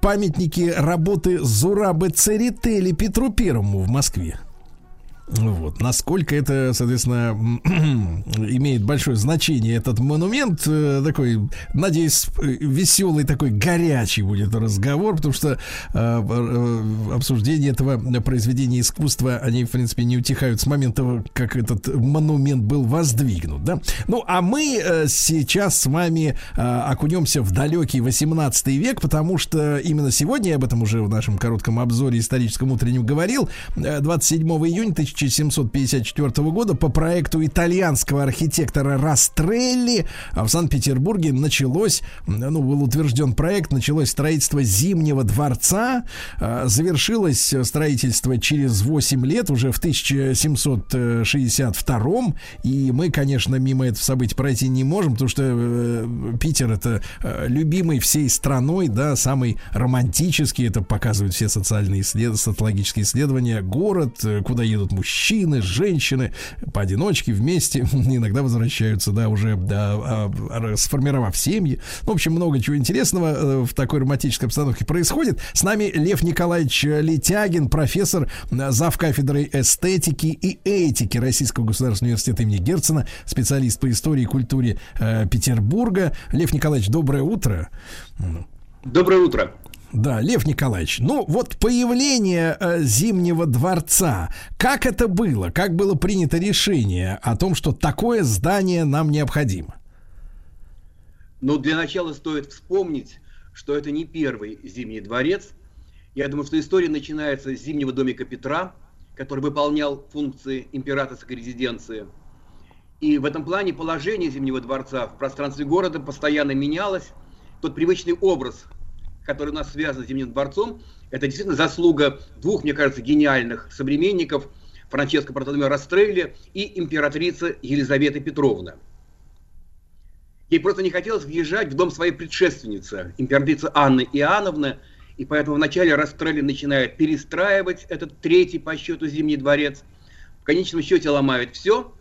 памятнике работы Зурабы Церетели Петру Первому в Москве. Вот. Насколько это, соответственно, имеет большое значение этот монумент. Э, Такой, надеюсь, веселый такой горячий будет разговор, потому что э, э, обсуждение этого произведения искусства, они, в принципе, не утихают с момента, как этот монумент был воздвигнут. Да? Ну, а мы сейчас с вами окунемся в далекий 18 век, потому что именно сегодня, я об этом уже в нашем коротком обзоре историческом утреннем говорил, э, 27 июня 1754 года по проекту итальянского архитектора Растрелли в Санкт-Петербурге началось, ну, был утвержден проект, началось строительство Зимнего дворца, А, завершилось строительство через 8 лет, уже в 1762 и мы, конечно, мимо этого события пройти не можем, потому что э, Питер это э, любимый всей страной, да, самый романтический, это показывают все социальные исслед... социологические исследования, город, э, куда едут мужчины, женщины, поодиночке, вместе, иногда возвращаются, да, уже да, а, а, сформировав семьи. Ну, в общем, много чего интересного э, в такой романтической обстановке происходит. С нами Лев Николаевич Летягин, профессор, э, зав. кафедрой эстетики и этики Российского государственного университета имени Герцена, специалист по истории и культуре э, Петербурга. Лев Николаевич, доброе утро. Доброе утро. Да, Лев Николаевич, ну вот появление э, Зимнего дворца, как это было? Как было принято решение о том, что такое здание нам необходимо? Но для начала стоит вспомнить, что это не первый Зимний дворец. Я думаю, что история начинается с Зимнего домика Петра, который выполнял функции императорской резиденции. И в этом плане положение Зимнего дворца в пространстве города постоянно менялось. Тот привычный образ, который у нас связан с Зимним дворцом, это действительно заслуга двух, мне кажется, гениальных современников, Франческо Бартоломео Растрелли и императрица Елизавета Петровна. Ей просто не хотелось въезжать в дом своей предшественницы, императрицы Анны Иоанновны, и поэтому вначале Растрелли начинает перестраивать этот третий по счету Зимний дворец. В конечном счете ломает все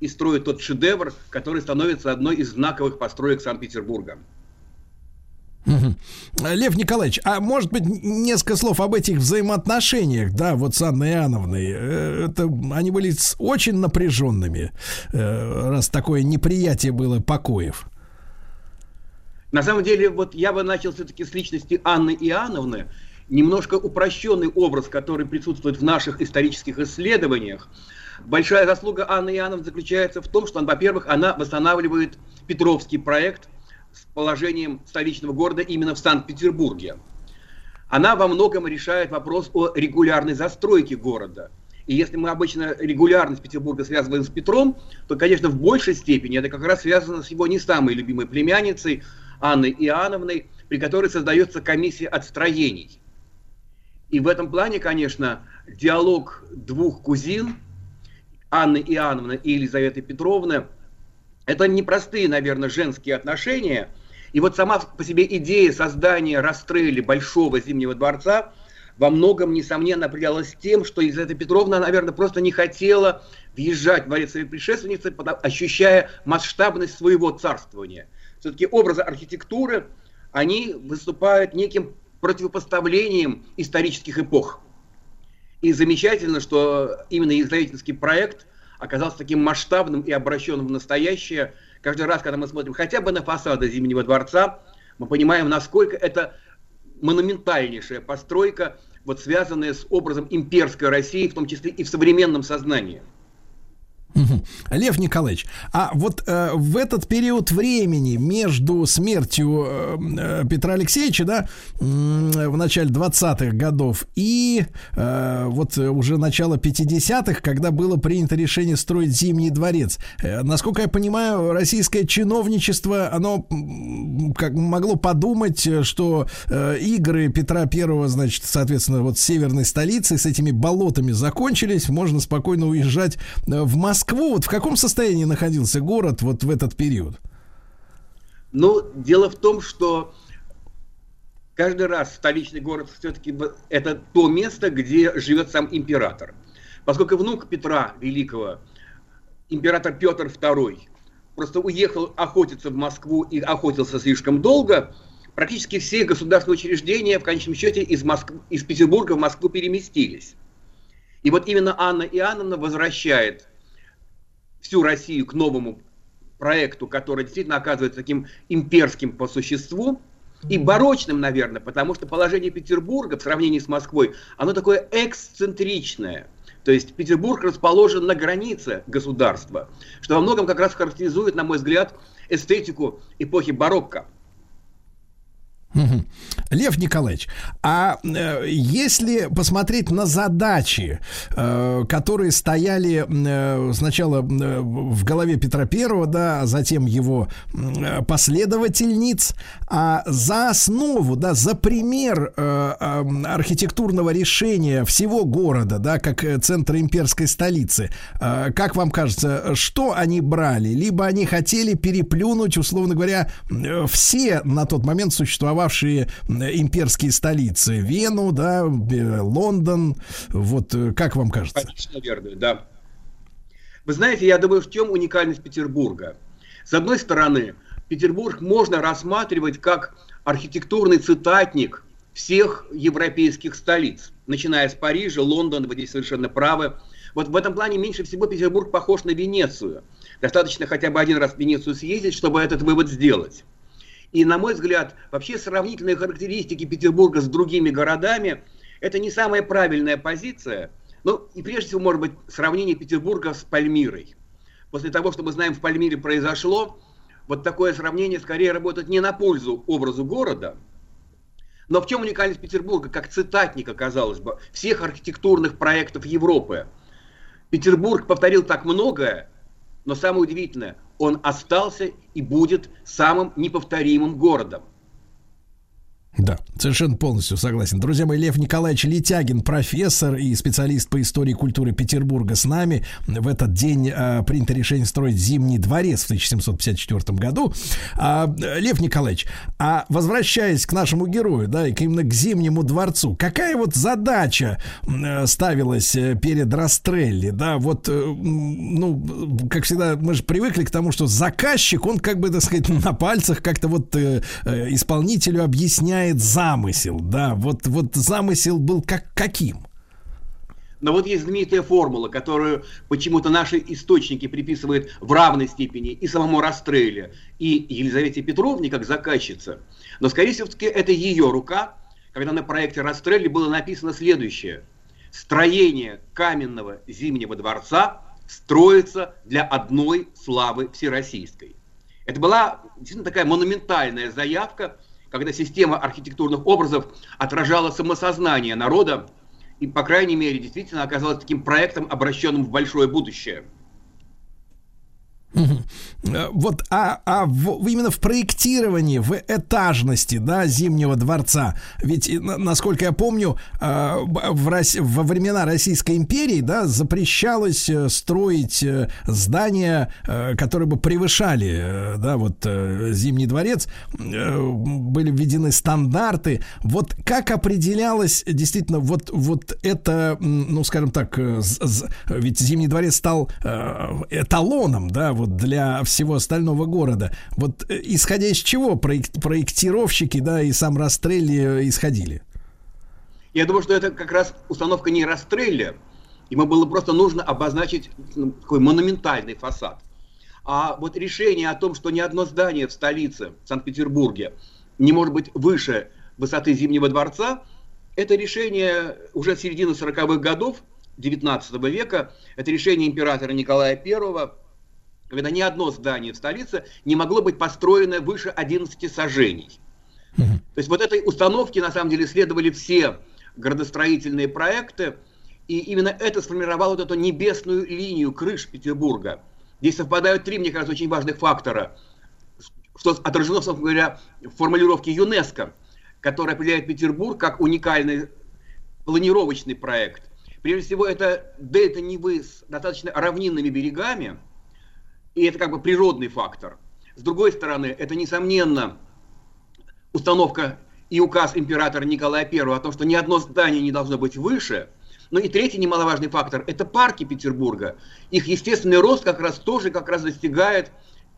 и строит тот шедевр, который становится одной из знаковых построек Санкт-Петербурга. Мгм. Лев Николаевич, а может быть несколько слов об этих взаимоотношениях, да, вот с Анной Иоанновной. Э, Это они были очень напряженными, э, раз такое неприятие было покоев. На самом деле, вот я бы начал все-таки с личности Анны Иоанновны, немножко упрощенный образ, который присутствует в наших исторических исследованиях. Большая заслуга Анны Иоанновны заключается в том, что, во-первых, она восстанавливает Петровский проект с положением столичного города именно в Санкт-Петербурге. Она во многом решает вопрос о регулярной застройке города. И если мы обычно регулярность Петербурга связываем с Петром, то, конечно, в большей степени это как раз связано с его не самой любимой племянницей Анной Иоанновной, при которой создается комиссия отстроений. И в этом плане, конечно, диалог двух кузин, Анны Иоанновны и Елизаветы Петровны, это непростые, наверное, женские отношения. И вот сама по себе идея создания расстрели Большого Зимнего дворца во многом, несомненно, определялась тем, что Елизавета Петровна, наверное, просто не хотела въезжать в дворец своей предшественницы, ощущая масштабность своего царствования. Все-таки образы архитектуры, они выступают неким противопоставлением исторических эпох. И замечательно, что именно Елизаветинский проект оказался таким масштабным и обращенным в настоящее. Каждый раз, когда мы смотрим хотя бы на фасады Зимнего дворца, мы понимаем, насколько это монументальнейшая постройка, вот связанная с образом имперской России, в том числе и в современном сознании. Лев Николаевич, а вот э, в этот период времени между смертью э, э, Петра Алексеевича, да, м, в начале 20-х годов и э, вот э, уже начало 50-х, когда было принято решение строить Зимний дворец, э, насколько я понимаю, российское чиновничество, оно как могло подумать, э, что э, игры Петра Первого, значит, соответственно, вот северной столицы, с этими болотами закончились, можно спокойно уезжать э, в Москву. Вот в каком состоянии находился город вот в этот период? Но дело в том, что каждый раз столичный город все-таки это то место, где живет сам император. Поскольку внук Петра Великого, император Петр II, просто уехал охотиться в Москву и охотился слишком долго, практически все государственные учреждения в конечном счете из, Моск... из Петербурга в Москву переместились. И вот именно Анна Иоанновна возвращает всю Россию к новому проекту, который действительно оказывается таким имперским по существу и барочным, наверное, потому что положение Петербурга в сравнении с Москвой, оно такое эксцентричное. То есть Петербург расположен на границе государства, что во многом как раз характеризует, на мой взгляд, эстетику эпохи барокко. Лев Николаевич, а э, если посмотреть на задачи, э, которые стояли э, сначала э, в голове Петра Первого, да, а затем его э, последовательниц, а за основу, да, за пример э, э, архитектурного решения всего города, да, как э, центра имперской столицы, э, как вам кажется, что они брали? Либо они хотели переплюнуть, условно говоря, э, все на тот момент существовавшие имперские столицы, Вену, да, Лондон, вот э, как вам кажется? Конечно, верно, да. Вы знаете, я думаю, в чем уникальность Петербурга? С одной стороны, Петербург можно рассматривать как архитектурный цитатник всех европейских столиц, начиная с Парижа, Лондона, вы здесь совершенно правы. Вот в этом плане меньше всего Петербург похож на Венецию. Достаточно хотя бы один раз в Венецию съездить, чтобы этот вывод сделать. И, на мой взгляд, вообще сравнительные характеристики Петербурга с другими городами – это не самая правильная позиция. Ну, и прежде всего, может быть, сравнение Петербурга с Пальмирой. После того, что мы знаем, в Пальмире произошло, вот такое сравнение скорее работает не на пользу образу города, но в чем уникальность Петербурга, как цитатника, казалось бы, всех архитектурных проектов Европы? Петербург повторил так многое, но самое удивительное, он остался и будет самым неповторимым городом. Да, совершенно полностью согласен. Друзья мои, Лев Николаевич Летягин, профессор и специалист по истории и культуре Петербурга с нами. В этот день э, принято решение строить Зимний дворец в 1754 году. А, Лев Николаевич, а возвращаясь к нашему герою, да, и к- именно к Зимнему дворцу, какая вот задача э, ставилась э, перед Растрелли, да, вот, э, ну, как всегда, мы же привыкли к тому, что заказчик, он как бы, так сказать, на пальцах как-то вот э, э, исполнителю объясняет замысел, да, вот, вот замысел был как, каким? Но вот есть знаменитая формула, которую почему-то наши источники приписывают в равной степени и самому Растрелле, и Елизавете Петровне как заказчице. Но, скорее всего, это ее рука, когда на проекте Растрелли было написано следующее. Строение каменного Зимнего дворца строится для одной славы всероссийской. Это была действительно такая монументальная заявка, когда система архитектурных образов отражала самосознание народа, и, по крайней мере, действительно оказалась таким проектом, обращенным в большое будущее. Э, Вот, а, а в- именно в проектировании, в этажности, да, Зимнего дворца, ведь, насколько я помню, э, в во времена Российской империи, да, запрещалось э, строить здания, которые бы превышали, да, вот Зимний дворец, были введены стандарты. Вот как определялось действительно вот, вот это, ну, скажем так, ведь Зимний дворец стал эталоном, да, вот для всего остального города. Вот э, исходя из чего проек- проектировщики, да, и сам Растрелли э, исходили? Я думаю, что это как раз установка не Растрелля. Ему было просто нужно обозначить ну, такой монументальный фасад. А вот решение о том, что ни одно здание в столице, в Санкт-Петербурге, не может быть выше высоты Зимнего дворца, это решение уже середины 40-х годов 19 века. Это решение императора Николая I, когда ни одно здание в столице не могло быть построено выше 11 сажений. То есть вот этой установке на самом деле следовали все градостроительные проекты, и именно это сформировало вот эту небесную линию крыш Петербурга. Здесь совпадают три, мне кажется, очень важных фактора, что отражено, собственно говоря, в формулировке ЮНЕСКО, которая определяет Петербург как уникальный планировочный проект. Прежде всего, это дельта Невы с достаточно равнинными берегами, и это как бы природный фактор. С другой стороны, это, несомненно, установка и указ императора Николая I о том, что ни одно здание не должно быть выше. Ну и третий немаловажный фактор – это парки Петербурга. Их естественный рост как раз тоже как раз достигает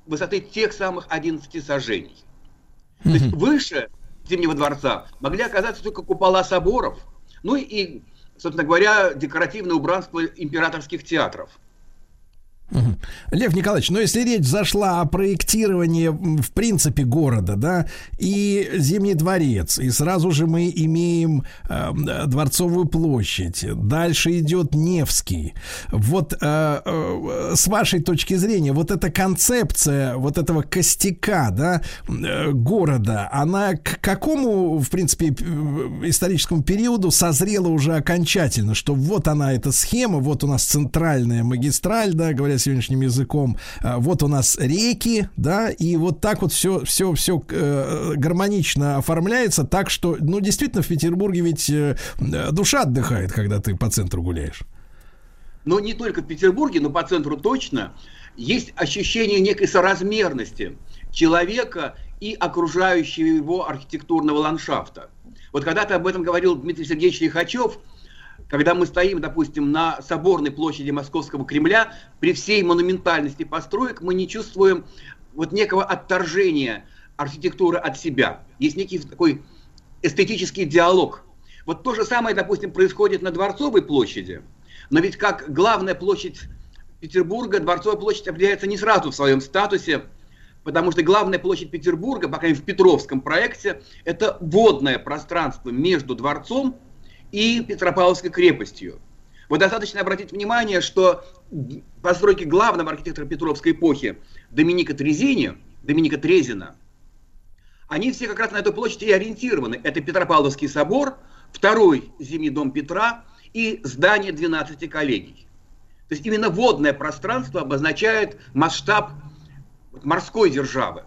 высоты тех самых 11 сажений. То есть выше Зимнего дворца могли оказаться только купола соборов, ну и, собственно говоря, декоративное убранство императорских театров. Лев Николаевич, но если речь зашла о проектировании в принципе города, да, и Зимний дворец, и сразу же мы имеем э, Дворцовую площадь, дальше идет Невский. Вот э, э, с вашей точки зрения, вот эта концепция вот этого костяка, да, э, города, она к какому, в принципе, э, историческому периоду созрела уже окончательно, что вот она эта схема, вот у нас центральная магистраль, да, говоря сегодняшним языком, а, вот у нас реки, да, и вот так вот все, все, все гармонично оформляется, так что, ну, действительно, в Петербурге ведь э, э, душа отдыхает, когда ты по центру гуляешь. Но не только в Петербурге, но по центру точно, есть ощущение некой соразмерности человека и окружающего его архитектурного ландшафта. Вот когда-то об этом говорил Дмитрий Сергеевич Лихачев, когда мы стоим, допустим, на соборной площади Московского Кремля, при всей монументальности построек мы не чувствуем вот некого отторжения архитектуры от себя. Есть некий такой эстетический диалог. Вот то же самое, допустим, происходит на Дворцовой площади, но ведь как главная площадь Петербурга, Дворцовая площадь определяется не сразу в своем статусе, потому что главная площадь Петербурга, по крайней мере в Петровском проекте, это водное пространство между дворцом и Петропавловской крепостью. Вот достаточно обратить внимание, что постройки главного архитектора Петровской эпохи Доминика Трезини, Доминика Трезина, они все как раз на эту площадь и ориентированы. Это Петропавловский собор, второй Зимний дом Петра и здание 12 коллегий. То есть именно водное пространство обозначает масштаб морской державы.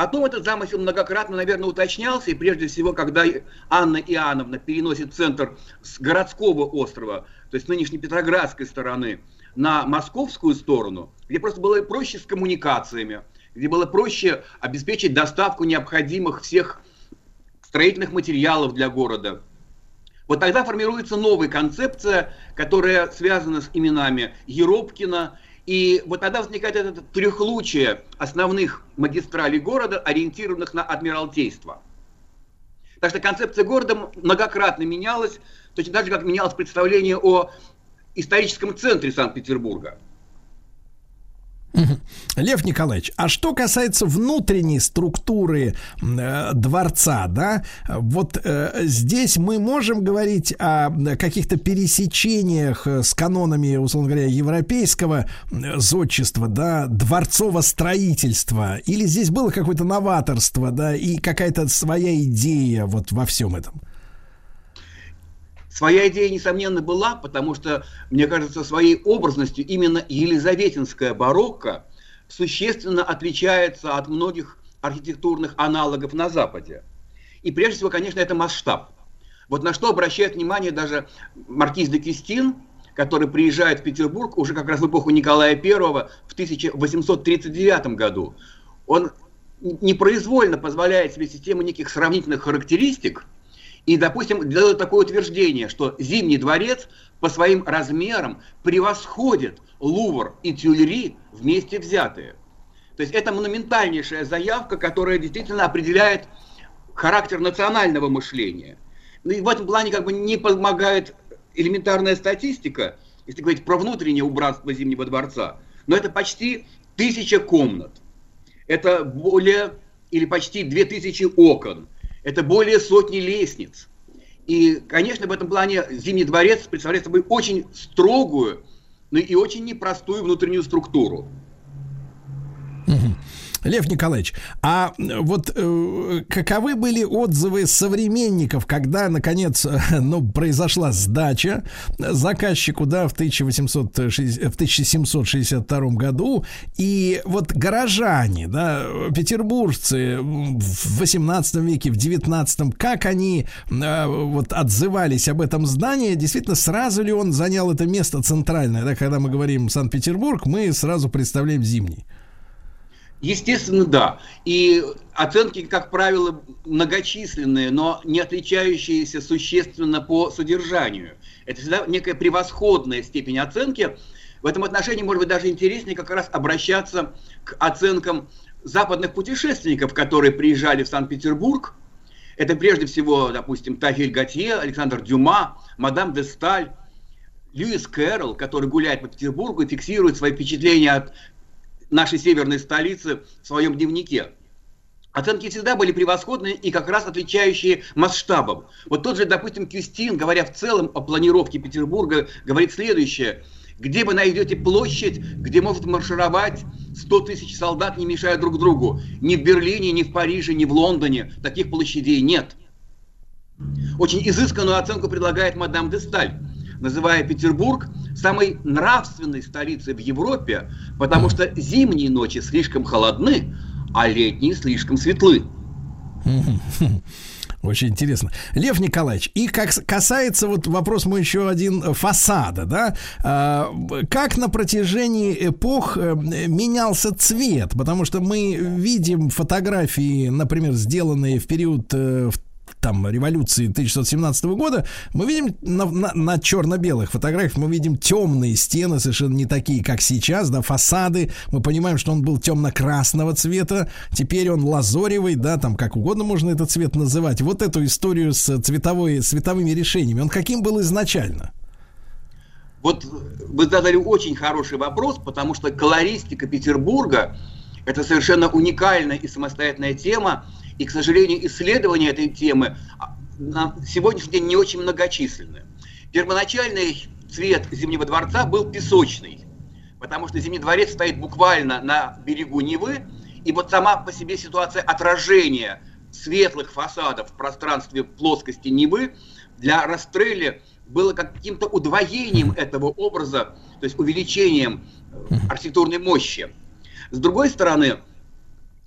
Потом этот замысел многократно, наверное, уточнялся, и прежде всего, когда Анна Иоанновна переносит центр с городского острова, то есть нынешней Петроградской стороны, на московскую сторону, где просто было проще с коммуникациями, где было проще обеспечить доставку необходимых всех строительных материалов для города. Вот тогда формируется новая концепция, которая связана с именами Еропкина и вот тогда возникает это трехлучие основных магистралей города, ориентированных на Адмиралтейство. Так что концепция города многократно менялась, точно так же, как менялось представление о историческом центре Санкт-Петербурга. Лев Николаевич, а что касается внутренней структуры э, дворца, да, вот э, здесь мы можем говорить о каких-то пересечениях э, с канонами, условно говоря, европейского э, зодчества, да, дворцового строительства, или здесь было какое-то новаторство, да, и какая-то своя идея вот во всем этом? Своя идея, несомненно, была, потому что, мне кажется, своей образностью именно елизаветинская барокко существенно отличается от многих архитектурных аналогов на Западе. И прежде всего, конечно, это масштаб. Вот на что обращает внимание даже маркиз де Кистин, который приезжает в Петербург уже как раз в эпоху Николая I в 1839 году. Он непроизвольно позволяет себе систему неких сравнительных характеристик – и, допустим, делают такое утверждение, что Зимний дворец по своим размерам превосходит Лувр и Тюльри вместе взятые. То есть это монументальнейшая заявка, которая действительно определяет характер национального мышления. Ну и в этом плане как бы не помогает элементарная статистика, если говорить про внутреннее убранство Зимнего дворца. Но это почти тысяча комнат. Это более или почти две тысячи окон это более сотни лестниц. И, конечно, в этом плане Зимний дворец представляет собой очень строгую, но и очень непростую внутреннюю структуру. Лев Николаевич, а вот э, каковы были отзывы современников, когда, наконец, ну, произошла сдача заказчику, да, в, 1860, в 1762 году, и вот горожане, да, петербуржцы в 18 веке, в 19, как они э, вот отзывались об этом здании, действительно, сразу ли он занял это место центральное, да, когда мы говорим Санкт-Петербург, мы сразу представляем Зимний. Естественно, да. И оценки, как правило, многочисленные, но не отличающиеся существенно по содержанию. Это всегда некая превосходная степень оценки. В этом отношении, может быть, даже интереснее как раз обращаться к оценкам западных путешественников, которые приезжали в Санкт-Петербург. Это прежде всего, допустим, Тафель Готье, Александр Дюма, Мадам де Сталь, Льюис Кэрролл, который гуляет по Петербургу и фиксирует свои впечатления от нашей северной столицы в своем дневнике. Оценки всегда были превосходные и как раз отвечающие масштабам. Вот тот же, допустим, Кюстин, говоря в целом о планировке Петербурга, говорит следующее. Где вы найдете площадь, где может маршировать 100 тысяч солдат, не мешая друг другу? Ни в Берлине, ни в Париже, ни в Лондоне таких площадей нет. Очень изысканную оценку предлагает мадам де Сталь, называя Петербург самой нравственной столицей в Европе, потому что зимние ночи слишком холодны, а летние слишком светлы. Очень интересно. Лев Николаевич, и как касается вот вопрос мой еще один э, фасада, да, а, как на протяжении эпох э, менялся цвет, потому что мы видим фотографии, например, сделанные в период э, в- там революции 1917 года, мы видим на, на- на черно-белых фотографиях мы видим темные стены, совершенно не такие, как сейчас, да, фасады. Мы понимаем, что он был темно-красного цвета, теперь он лазоревый, да, там как угодно можно этот цвет называть. Вот эту историю с цветовой, цветовыми решениями, он каким был изначально? Вот вы задали очень хороший вопрос, потому что колористика Петербурга – это совершенно уникальная и самостоятельная тема, и, к сожалению, исследования этой темы а, на сегодняшний день не очень многочисленны. Первоначальный цвет Зимнего дворца был песочный, потому что Зимний дворец стоит буквально на берегу Невы, и вот сама по себе ситуация отражения светлых фасадов в пространстве плоскости Невы для Растрелли было каким-то удвоением этого образа, то есть увеличением э, архитектурной мощи. С другой стороны,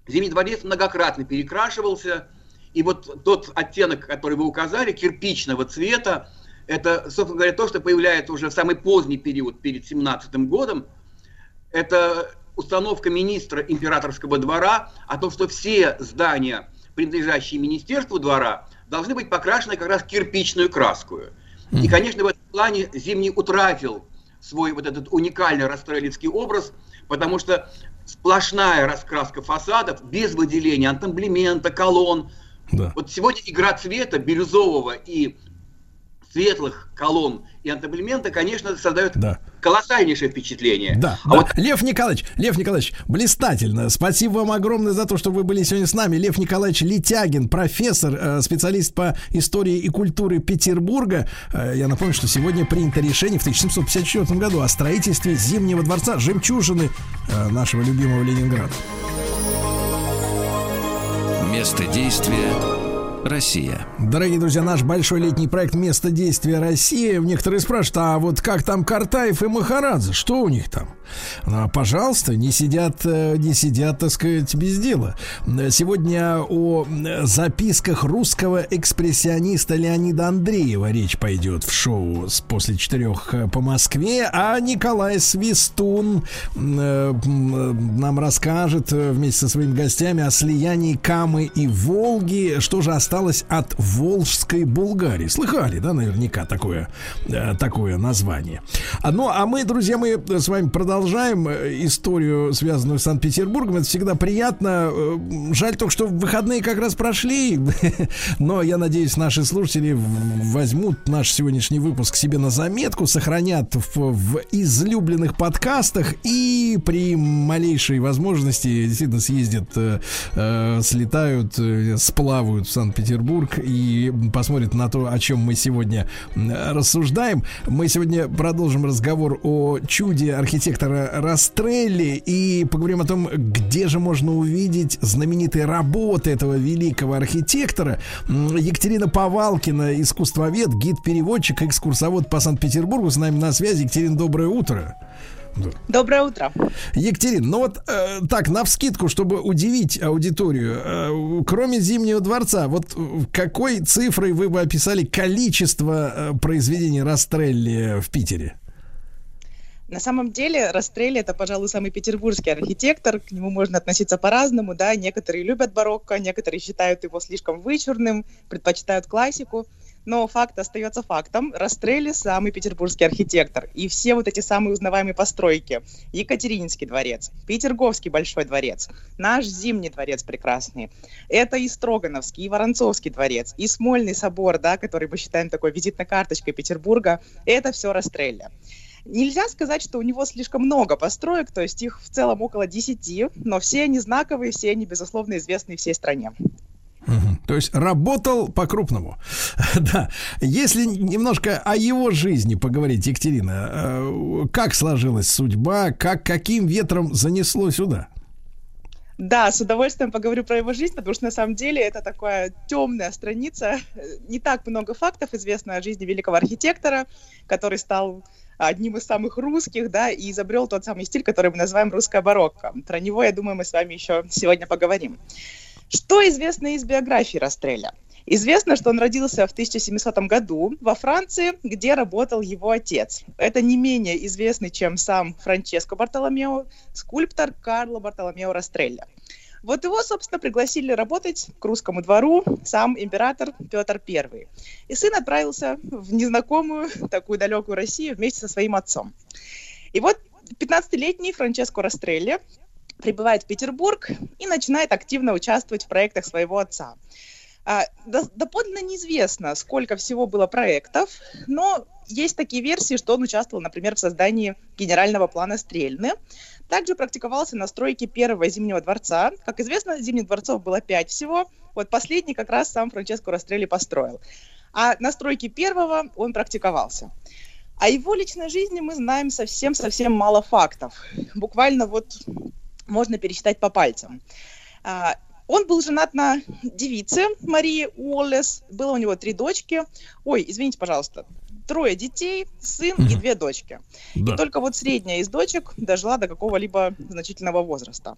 Зимний дворец многократно перекрашивался, и вот тот оттенок, который вы указали, кирпичного цвета, это, собственно говоря, то, что появляется уже в самый поздний период перед 17 годом. Это установка министра императорского двора о том, что все здания, принадлежащие министерству двора, должны быть покрашены как раз кирпичную краску. И, конечно, в этом плане Зимний утратил свой вот этот уникальный расстрелецкий образ, потому что сплошная раскраска фасадов без выделения антамблемента, колонн. Вот сегодня игра цвета бирюзового и светлых колонн и антаблемента, конечно, создает колоссальнейшее впечатление. Да, А да. вот Лев Николаевич, Лев Николаевич, блистательно. Спасибо вам огромное за то, что вы были сегодня с нами. Лев Николаевич Летягин, профессор, э, специалист по истории и культуре Петербурга. Э, Я напомню, что сегодня принято решение в 1754 году о строительстве Зимнего дворца жемчужины э, нашего любимого Ленинграда. Место действия Россия. Дорогие друзья, наш большой летний проект «Место действия Россия». Некоторые спрашивают, а вот как там Картаев и Махарадзе? Что у них там? А, пожалуйста, не сидят, э, не сидят, так сказать, без дела. Сегодня о э, записках русского экспрессиониста Леонида Андреева речь пойдет в шоу с после четырех э, по Москве, а Николай Свистун нам расскажет вместе со своими гостями о слиянии Камы и Волги, что же осталось от Волжской Булгарии. Слыхали, да, наверняка такое, э, такое название. Ну, а мы, друзья, мы с вами продолжаем э, историю, связанную с Санкт-Петербургом. Это всегда приятно. Э, Жаль только, что выходные как раз прошли. Но я надеюсь, наши слушатели возьмут наш сегодняшний выпуск себе на заметку, сохранят в, в излюбленных подкастах и при малейшей возможности действительно съездят, э, слетают, сплавают в Санкт-Петербург и посмотрят на то, о чем мы сегодня рассуждаем. Мы сегодня продолжим разговор о чуде архитектора Растрелли и поговорим о том, где же можно увидеть знаменитые работы этого великого архитектора. Екатерина Повалкина, искусствовед, гид-переводчик, экскурсовод по Санкт-Петербургу с нами на связи. Екатерина, доброе утро. Доброе утро. Екатерин, ну вот э, так, на вскидку, чтобы удивить аудиторию, э, кроме Зимнего дворца, вот э, какой цифрой вы бы описали количество э, произведений Растрелли в Питере? На самом деле Растрелли это, пожалуй, самый петербургский архитектор. К нему можно относиться по-разному, да. Некоторые любят барокко, некоторые считают его слишком вычурным, предпочитают классику. Но факт остается фактом. Растрелли самый петербургский архитектор. И все вот эти самые узнаваемые постройки. Екатерининский дворец, Петерговский большой дворец, наш Зимний дворец прекрасный. Это и Строгановский, и Воронцовский дворец, и Смольный собор, да, который мы считаем такой визитной карточкой Петербурга. Это все Растрелли. Нельзя сказать, что у него слишком много построек, то есть их в целом около 10, но все они знаковые, все они, безусловно, известны всей стране. То есть работал по-крупному. Да. Если немножко о его жизни поговорить, Екатерина, э, как сложилась судьба, как каким ветром занесло сюда? Да, с удовольствием поговорю про его жизнь, потому что на самом деле это такая темная страница. Не так много фактов известно о жизни великого архитектора, который стал одним из самых русских, да, и изобрел тот самый стиль, который мы называем русская барокко. Про него, я думаю, мы с вами еще сегодня поговорим. Что известно из биографии Растреля? Известно, что он родился в 1700 году во Франции, где работал его отец. Это не менее известный, чем сам Франческо Бартоломео, скульптор Карло Бартоломео Растрелля. Вот его, собственно, пригласили работать к русскому двору сам император Петр I. И сын отправился в незнакомую, такую далекую Россию вместе со своим отцом. И вот 15-летний Франческо Растрелли прибывает в Петербург и начинает активно участвовать в проектах своего отца. А, до- доподлинно неизвестно, сколько всего было проектов, но есть такие версии, что он участвовал, например, в создании генерального плана Стрельны. Также практиковался на стройке первого Зимнего дворца. Как известно, Зимних дворцов было пять всего. Вот последний как раз сам Франческо Растрелли построил. А на стройке первого он практиковался. О его личной жизни мы знаем совсем-совсем мало фактов. Буквально вот можно пересчитать по пальцам. А, Он был женат на девице Марии Уоллес. Было у него три дочки. Ой, извините, пожалуйста. Трое детей, сын и две дочки. Да. И только вот средняя из дочек дожила до какого-либо значительного возраста.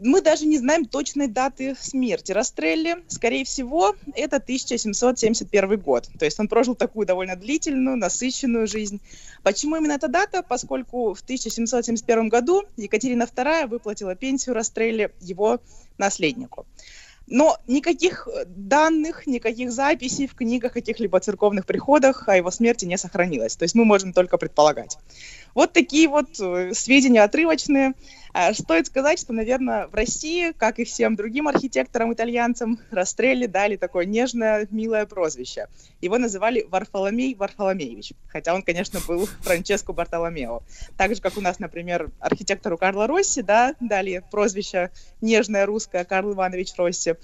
Мы даже не знаем точной даты смерти Растрелли. Скорее всего, это 1771 год. То есть он прожил такую довольно длительную, насыщенную жизнь. Почему именно эта дата? Поскольку в 1771 году Екатерина II выплатила пенсию Растрелли его наследнику. Но никаких данных, никаких записей в книгах, каких-либо церковных приходах о его смерти не сохранилось. То есть мы можем только предполагать. Вот такие вот э, сведения отрывочные. А Стоит сказать, что, наверное, в России, как и всем другим архитекторам-итальянцам, Растрелли дали такое нежное, милое прозвище. Его называли Варфоломей Варфоломеевич, хотя он, конечно, был Франческо Бартоломео. Так же, как у нас, например, архитектору Карло Росси, да, дали прозвище нежное русское Карл Иванович Росси.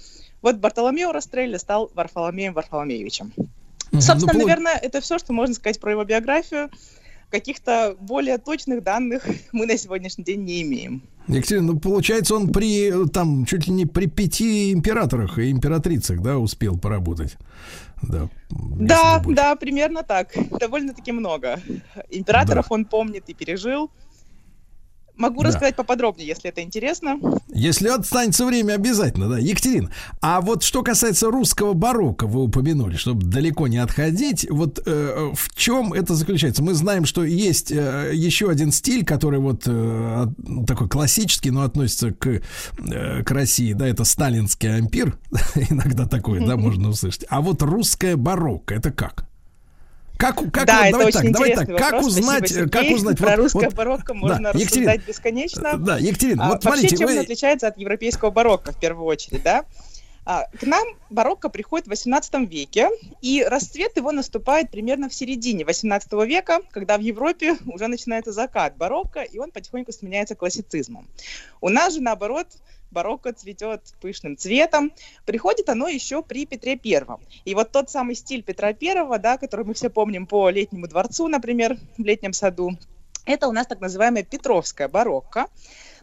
Вот Бартоломео Растрелли стал Варфоломеем Варфоломеевичем. Собственно, Ну, наверное, это все, что можно сказать про его биографию. Каких-то более точных данных мы на сегодняшний день не имеем. Екатерина, ну, получается, он при, там, чуть ли не при пяти императорах и императрицах, да, успел поработать. Да. Да, да, примерно так. Довольно-таки много. Императоров он помнит и пережил. Могу Да. рассказать поподробнее, если это интересно. Если останется время, обязательно, да. Екатерина, а вот что касается русского барокко, вы упомянули, чтобы далеко не отходить, вот э, в чем это заключается? Мы знаем, что есть э, еще один стиль, который вот э, такой классический, но относится к, э, к России, да, это сталинский ампир, иногда такое, да, можно услышать. А вот русское барокко, это как? Как, как да, вот, это давай очень так, интересный так, как вопрос. узнать, Спасибо, э, как Сергей. узнать, Про вот- русское вот- барокко да, можно Екатерина, рассуждать бесконечно. Да, Екатерина, А, вот Вообще, смотрите, чем он вы- отличается от европейского барокко, в первую очередь, да? А, К нам барокко приходит в XVIII веке, и расцвет его наступает примерно в середине XVIII века, когда в Европе уже начинается закат барокко, и он потихоньку сменяется классицизмом. У нас же, наоборот, барокко цветет пышным цветом. Приходит оно еще при Петре Первом. И вот тот самый стиль Петра Первого, да, который мы все помним по летнему дворцу, например, в летнем саду, это у нас так называемая Петровская барокко.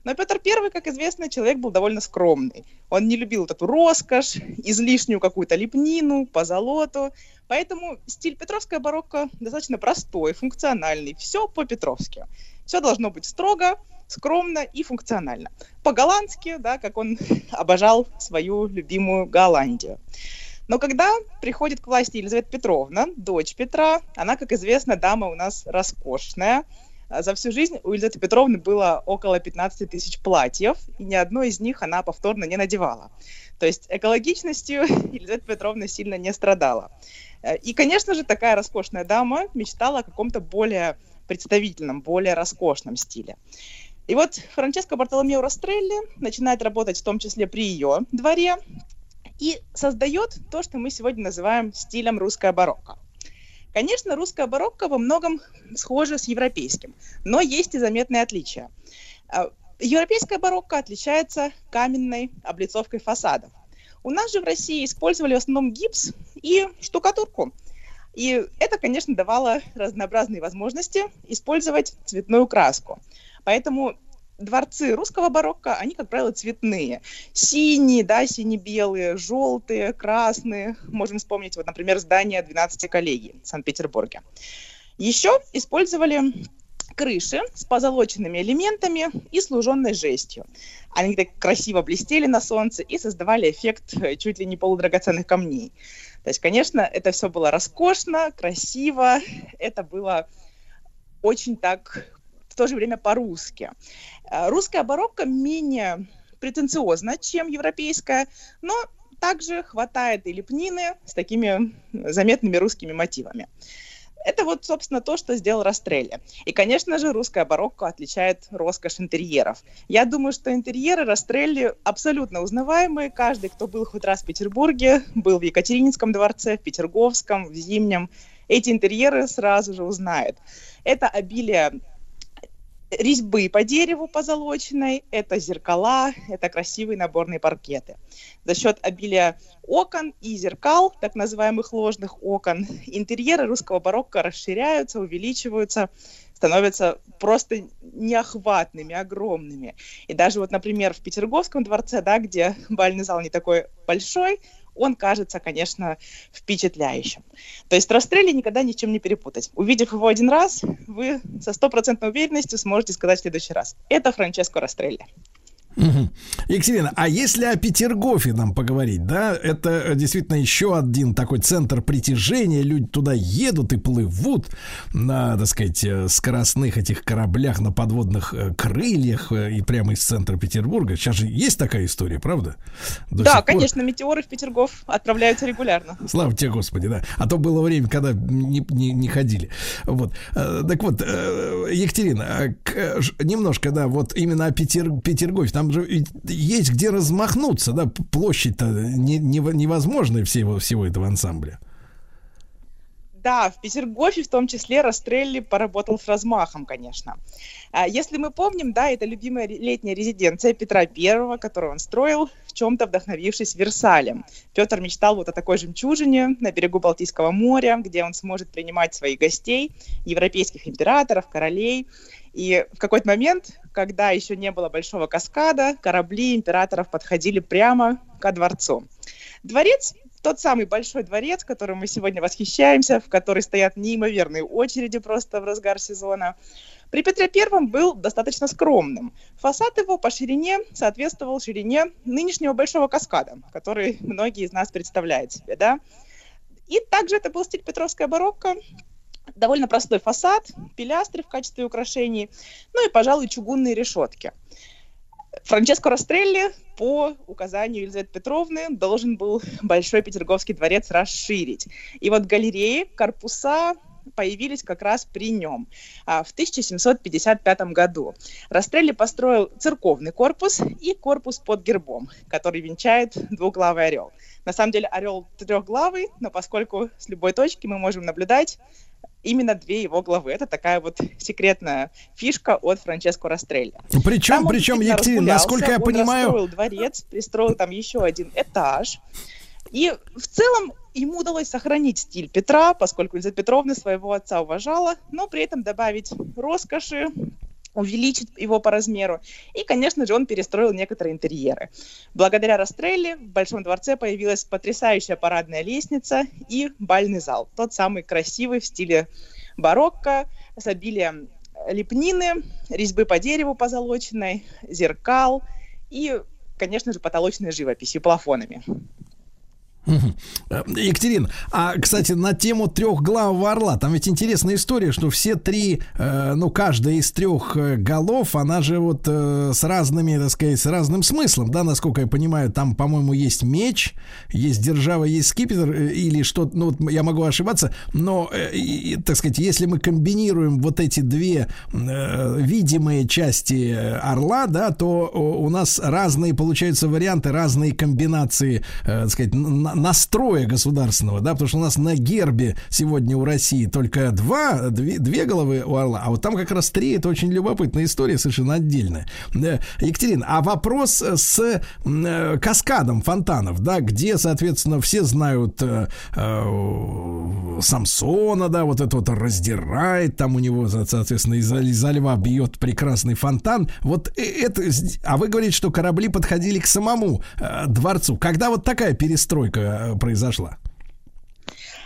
Но Петр I, как известно, человек был довольно скромный. Он не любил вот эту роскошь, излишнюю какую-то лепнину, позолоту. Поэтому стиль Петровская барокко достаточно простой, функциональный. Все по-петровски. Все должно быть строго, скромно и функционально. По-голландски, да, как он обожал свою любимую Голландию. Но когда приходит к власти Елизавета Петровна, дочь Петра, она, как известно, дама у нас роскошная. За всю жизнь у Елизаветы Петровны было около 15 тысяч платьев, и ни одно из них она повторно не надевала. То есть экологичностью Елизавета Петровна сильно не страдала. И, конечно же, такая роскошная дама мечтала о каком-то более представительном, более роскошном стиле. И вот Франческо Бартоломео Растрелли начинает работать в том числе при ее дворе и создает то, что мы сегодня называем стилем русское барокко. Конечно, русское барокко во многом схоже с европейским, но есть и заметные отличия. А, Европейское барокко отличается каменной облицовкой фасадов. У нас же в России использовали в основном гипс и штукатурку. И это, конечно, давало разнообразные возможности использовать цветную краску. Поэтому дворцы русского барокко, они, как правило, цветные. Синие, да, сине-белые, желтые, красные. Можем вспомнить, вот, например, здание 12 коллегий в Санкт-Петербурге. Еще использовали крыши с позолоченными элементами и служенной жестью. Они так красиво блестели на солнце и создавали эффект э, чуть ли не полудрагоценных камней. То есть, конечно, это все было роскошно, красиво, это было очень так то же время по-русски. Э, Русская барокко менее претенциозна, чем европейская, но также хватает и лепнины с такими заметными русскими мотивами. Это вот, собственно, то, что сделал Растрелли. И, конечно же, русская барокко отличает роскошь интерьеров. Я думаю, что интерьеры Растрелли абсолютно узнаваемые. Каждый, кто был хоть раз в Петербурге, был в Екатерининском дворце, в Петерговском, в Зимнем, эти интерьеры сразу же узнает. Это обилие резьбы по дереву позолоченной, это зеркала, это красивые наборные паркеты. За счет обилия окон и зеркал, так называемых ложных окон, интерьеры русского барокко расширяются, увеличиваются, становятся просто неохватными, огромными. И даже вот, например, в Петерговском дворце, да, где бальный зал не такой большой, он кажется, конечно, впечатляющим. То есть Растрелли никогда ни с чем не перепутать. Увидев его один раз, вы со стопроцентной уверенностью сможете сказать в следующий раз. Это Франческо Растрелли. Екатерина, а если о Петергофе нам поговорить, да, это э, действительно еще один такой центр притяжения, люди туда едут и плывут на, так сказать, э, скоростных этих кораблях на подводных э, крыльях и прямо из центра Петербурга. Сейчас же есть такая история, правда? До да, сих пор? конечно, метеоры в Петергоф отправляются регулярно. Слава тебе, Господи, да. А то было время, когда не, не, не ходили. Вот. Так вот, Екатерина, немножко, да, вот именно о Петер, Петергофе. Там же есть где размахнуться, да, площадь-то не, не- невозможная всего, всего этого ансамбля. Да, в Петергофе в том числе Растрелли поработал с размахом, конечно. А, Если мы помним, да, это любимая летняя резиденция Петра I, которую он строил, в чем-то вдохновившись Версалем. Петр мечтал вот о такой жемчужине на берегу Балтийского моря, где он сможет принимать своих гостей, европейских императоров, королей. И в какой-то момент, когда еще не было большого каскада, корабли императоров подходили прямо ко дворцу. Дворец тот самый большой дворец, которым мы сегодня восхищаемся, в который стоят неимоверные очереди просто в разгар сезона. При Петре Первом был достаточно скромным. Фасад его по ширине соответствовал ширине нынешнего большого каскада, который многие из нас представляют себе, да. И также это был стиль Петровская барокко, довольно простой фасад, пилястры в качестве украшений, ну и, пожалуй, чугунные решетки. Франческо Растрелли по указанию Елизаветы Петровны должен был Большой Петерговский дворец расширить. И вот галереи, корпуса появились как раз при нем а, в 1755 году. Растрелли построил церковный корпус и корпус под гербом, который венчает двуглавый орел. На самом деле орел трехглавый, но поскольку с любой точки мы можем наблюдать именно две его главы. Это такая вот секретная фишка от Франческо Растрелли. Причем, Там он причем, Екатерина, насколько я он понимаю, расстроил дворец, пристроил там еще один этаж. И в целом ему удалось сохранить стиль Петра, поскольку Елизавета Петровна своего отца уважала, но при этом добавить роскоши, увеличить его по размеру. И, конечно же, он перестроил некоторые интерьеры. Благодаря Растрелли в Большом дворце появилась потрясающая парадная лестница и бальный зал. Тот самый красивый в стиле барокко, с обилием лепнины, резьбы по дереву позолоченной, зеркал и, конечно же, потолочной живописью, плафонами. Екатерин, а, кстати, на тему трехглавого орла, там ведь интересная история, что все три, э, ну, каждая из трех э, голов, она же вот с разными, так сказать, с разным смыслом, да, насколько я понимаю, там, по-моему, есть меч, есть держава, есть скипетр, или что, ну, вот я могу ошибаться, но, так сказать, если мы комбинируем вот эти две видимые части орла, да, то у нас разные, получаются, варианты, разные комбинации, так сказать, настроя государственного, да, потому что у нас на гербе сегодня у России только два, две, две головы у орла, а вот там как раз три, это очень любопытная история, совершенно отдельная. Э, Екатерина, а вопрос э, с э, каскадом фонтанов, да, где, соответственно, все знают э, э, Самсона, да, вот это вот раздирает, там у него, со- соответственно, из, изо льва бьет прекрасный фонтан. Вот это, а вы говорите, что корабли подходили к самому э, дворцу. Когда вот такая перестройка э, произошла?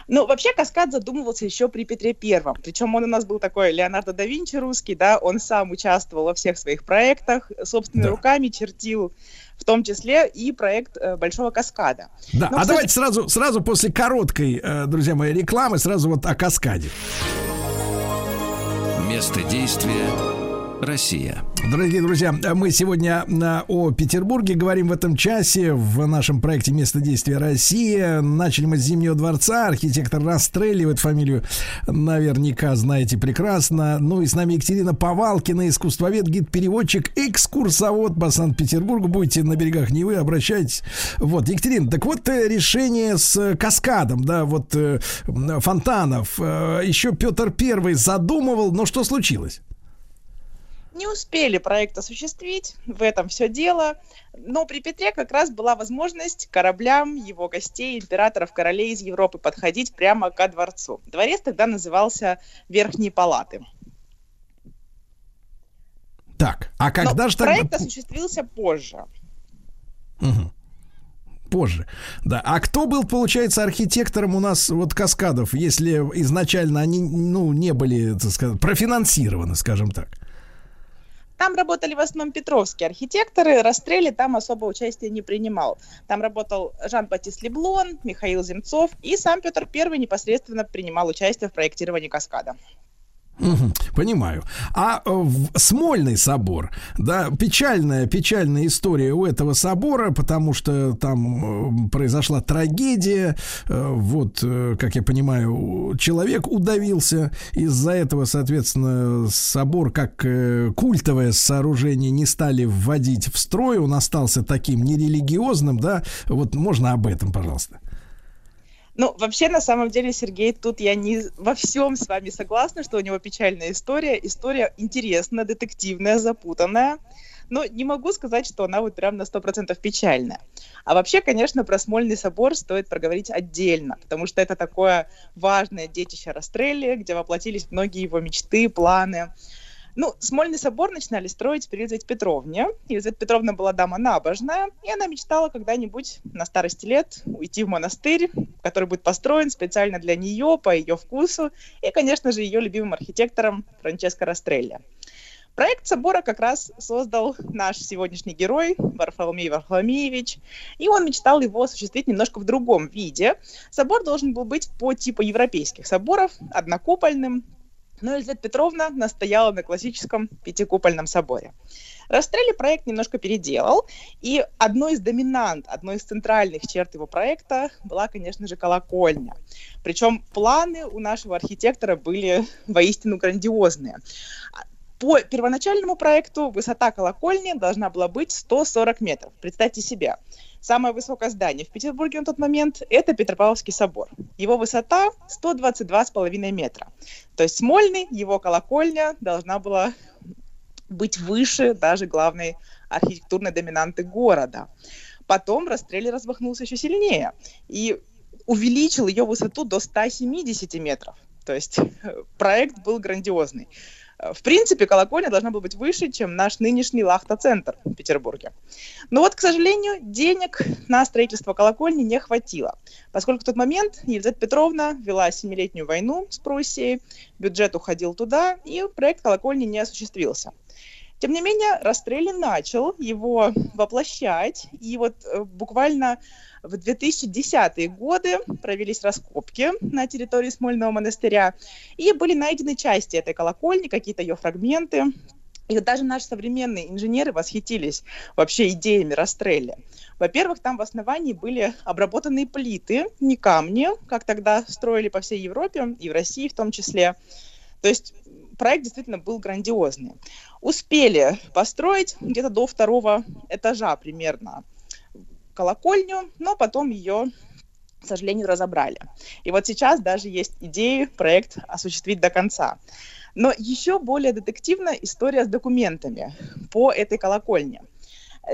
Ну, вообще каскад задумывался еще при Петре Первом. Причем он у нас был такой Леонардо да Винчи русский, да, он сам участвовал во всех своих проектах, собственными Да. руками чертил, в том числе и проект э, Большого каскада. Да, Ну, а кстати, давайте сразу, сразу после короткой, э, друзья мои, рекламы, сразу вот о каскаде. Место действия Россия. Дорогие друзья, мы сегодня о Петербурге говорим в этом часе в нашем проекте «Место действия Россия». Начали мы с Зимнего дворца. Архитектор расстреливает фамилию, наверняка знаете прекрасно. Ну и с нами Екатерина Повалкина, искусствовед, гид-переводчик, экскурсовод по Санкт-Петербургу. Будете на берегах Невы, обращайтесь. Вот, Екатерина, так вот э, решение с каскадом, да, вот э, фонтанов. Э, Еще Петр Первый задумывал, но что случилось? Не успели проект осуществить, в этом все дело. Но при Петре как раз была возможность кораблям, его гостей, императоров, королей из Европы подходить прямо ко дворцу. Дворец тогда назывался Верхние Палаты. Так, а когда Но же тогда... проект осуществился позже. Мгм. Позже. Да. А кто был, получается, архитектором у нас вот каскадов, если изначально они, ну, не были, так сказать, профинансированы, скажем так? Там работали в основном петровские архитекторы, Растрелли там особо участия не принимал. Там работал Жан-Батист Леблон, Михаил Земцов, и сам Петр I непосредственно принимал участие в проектировании каскада. Понимаю. А э, в- Смольный собор, да, печальная, печальная история у этого собора, потому что там э, произошла трагедия. Э, Вот, как я понимаю, человек удавился. Из-за этого, соответственно, собор как культовое сооружение не стали вводить в строй. Он остался таким нерелигиозным, да. Вот можно об этом, пожалуйста. Ну, вообще, на самом деле, Сергей, тут я не во всем с вами согласна, что у него печальная история. История интересная, детективная, запутанная. Но не могу сказать, что она вот прям на 100% печальная. А вообще, конечно, про Смольный собор стоит проговорить отдельно, потому что это такое важное детище Растрелли, где воплотились многие его мечты, планы. Ну, Смольный собор начинали строить при Елизавете Петровне. Елизавета Петровна была дама набожная, и она мечтала когда-нибудь на старости лет уйти в монастырь, который будет построен специально для нее, по ее вкусу, и, конечно же, ее любимым архитектором Франческо Растрелли. Проект собора как раз создал наш сегодняшний герой Варфоломей Варфоломеевич, и он мечтал его осуществить немножко в другом виде. Собор должен был быть по типу европейских соборов, однокупольным, но Елизавета Петровна настояла на классическом пятикупольном соборе. Растрелли проект немножко переделал, и одной из доминант, одной из центральных черт его проекта была, конечно же, колокольня. Причем планы у нашего архитектора были воистину грандиозные. По первоначальному проекту высота колокольни должна была быть 140 метров. Представьте себе, самое высокое здание в Петербурге на тот момент – это Петропавловский собор. Его высота 122,5 метра. То есть Смольный, его колокольня должна была быть выше даже главной архитектурной доминанты города. Потом Растрелли размахнулся еще сильнее и увеличил ее высоту до 170 метров. То есть проект был грандиозный. В принципе, колокольня должна была быть выше, чем наш нынешний Лахта-центр в Петербурге. Но вот, к сожалению, денег на строительство колокольни не хватило, поскольку в тот момент Елизавета Петровна вела семилетнюю войну с Пруссией, бюджет уходил туда, и проект колокольни не осуществился. Тем не менее, Растрелли начал его воплощать, и вот э, буквально в 2010-е годы провелись раскопки на территории Смольного монастыря, и были найдены части этой колокольни, какие-то ее фрагменты. И даже наши современные инженеры восхитились вообще идеями Растрелли. Во-первых, там в основании были обработанные плиты, не камни, как тогда строили по всей Европе и в России в том числе. То есть проект действительно был грандиозный. Успели построить где-то до второго этажа примерно колокольню, но потом ее, к сожалению, разобрали. И вот сейчас даже есть идеи проект осуществить до конца. Но еще более детективна история с документами по этой колокольне.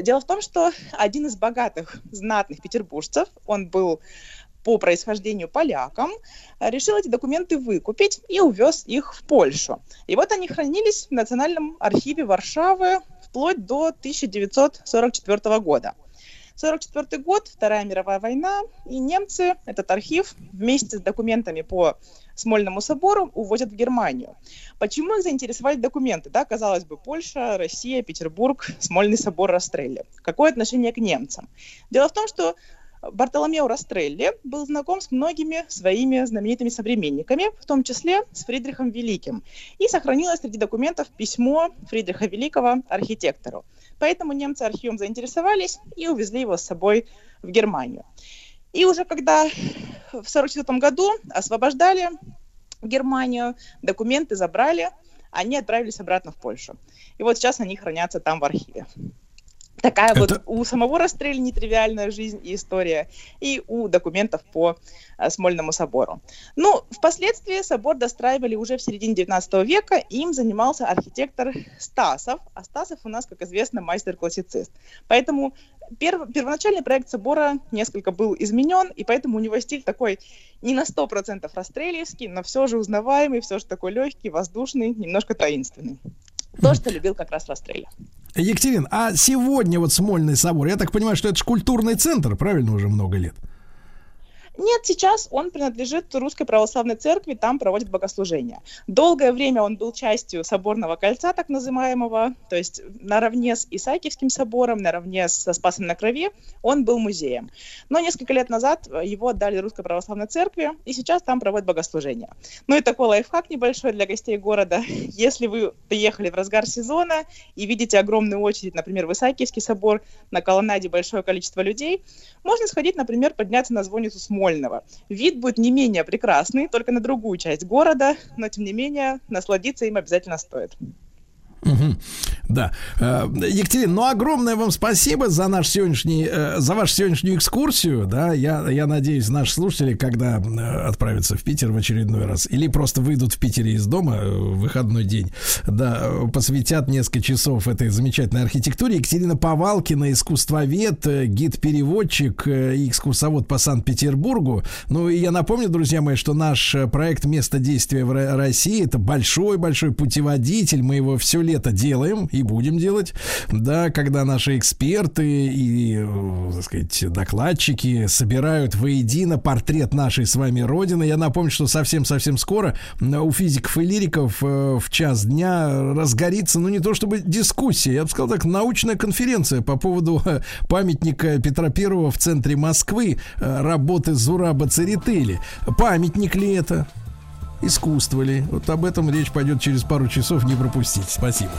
Дело в том, что один из богатых, знатных петербуржцев, он был по происхождению поляком, решил эти документы выкупить и увез их в Польшу. И вот они хранились в Национальном архиве Варшавы вплоть до 1944 года. 1944 год, Вторая мировая война, и немцы этот архив вместе с документами по Смольному собору увозят в Германию. Почему их заинтересовали документы? Да, казалось бы, Польша, Россия, Петербург, Смольный собор Растрелли. Какое отношение к немцам? Дело в том, что Бартоломео Растрелли был знаком с многими своими знаменитыми современниками, в том числе с Фридрихом Великим. И сохранилось среди документов письмо Фридриха Великого архитектору. Поэтому немцы архивом заинтересовались и увезли его с собой в Германию. И уже когда в 1944 году освобождали Германию, документы забрали, они отправились обратно в Польшу. И вот сейчас они хранятся там в архиве. Такая Это- вот у самого Растрелли нетривиальная жизнь и история, и у документов по э, Смольному собору. Ну, впоследствии собор достраивали уже в середине 19 века, им занимался архитектор Стасов, а Стасов у нас, как известно, мастер-классицист. Поэтому перв- первоначальный проект собора несколько был изменен, и поэтому у него стиль такой не на 100% растрелевский, но все же узнаваемый, все же такой легкий, воздушный, немножко таинственный. То, что любил как раз Растрелли. Екатерин, а сегодня вот Смольный собор, я так понимаю, что это же культурный центр, правильно, уже много лет? Нет, сейчас он принадлежит Русской Православной Церкви, там проводят богослужения. Долгое время он был частью Соборного кольца, так называемого, то есть наравне с Исаакиевским собором, наравне со Спасом на Крови, он был музеем. Но несколько лет назад его отдали Русской Православной Церкви, и сейчас там проводят богослужения. Ну и такой лайфхак небольшой для гостей города. Если вы приехали в разгар сезона и видите огромную очередь, например, в Исаакиевский собор, на колоннаде большое количество людей, можно сходить, например, подняться на звонницу Смольного. Вид будет не менее прекрасный, только на другую часть города, но тем не менее насладиться им обязательно стоит. Мгм. Да. Э, Екатерина, ну огромное вам спасибо за наш сегодняшний, э, за вашу сегодняшнюю экскурсию. Да, я, я надеюсь, наши слушатели, когда э, отправятся в Питер в очередной раз, или просто выйдут в Питере из дома в выходной день, да, посвятят несколько часов этой замечательной архитектуре. Екатерина Повалкина, искусствовед, гид-переводчик и экскурсовод по Санкт-Петербургу. Ну и я напомню, друзья мои, что наш проект «Место действия в Ро- России» это большой-большой путеводитель. Мы его все лето делаем и будем делать. Да, когда наши эксперты и, э, так сказать, докладчики собирают воедино портрет нашей с вами Родины. Я напомню, что совсем-совсем скоро м, у физиков и лириков э, в час дня разгорится, ну не то чтобы дискуссия, я бы сказал так, научная конференция по поводу э, памятника Петра Первого в центре Москвы, э, работы Зураба Церетели. Памятник ли это? искусствовали. Вот об этом речь пойдет через пару часов, не пропустите. Спасибо.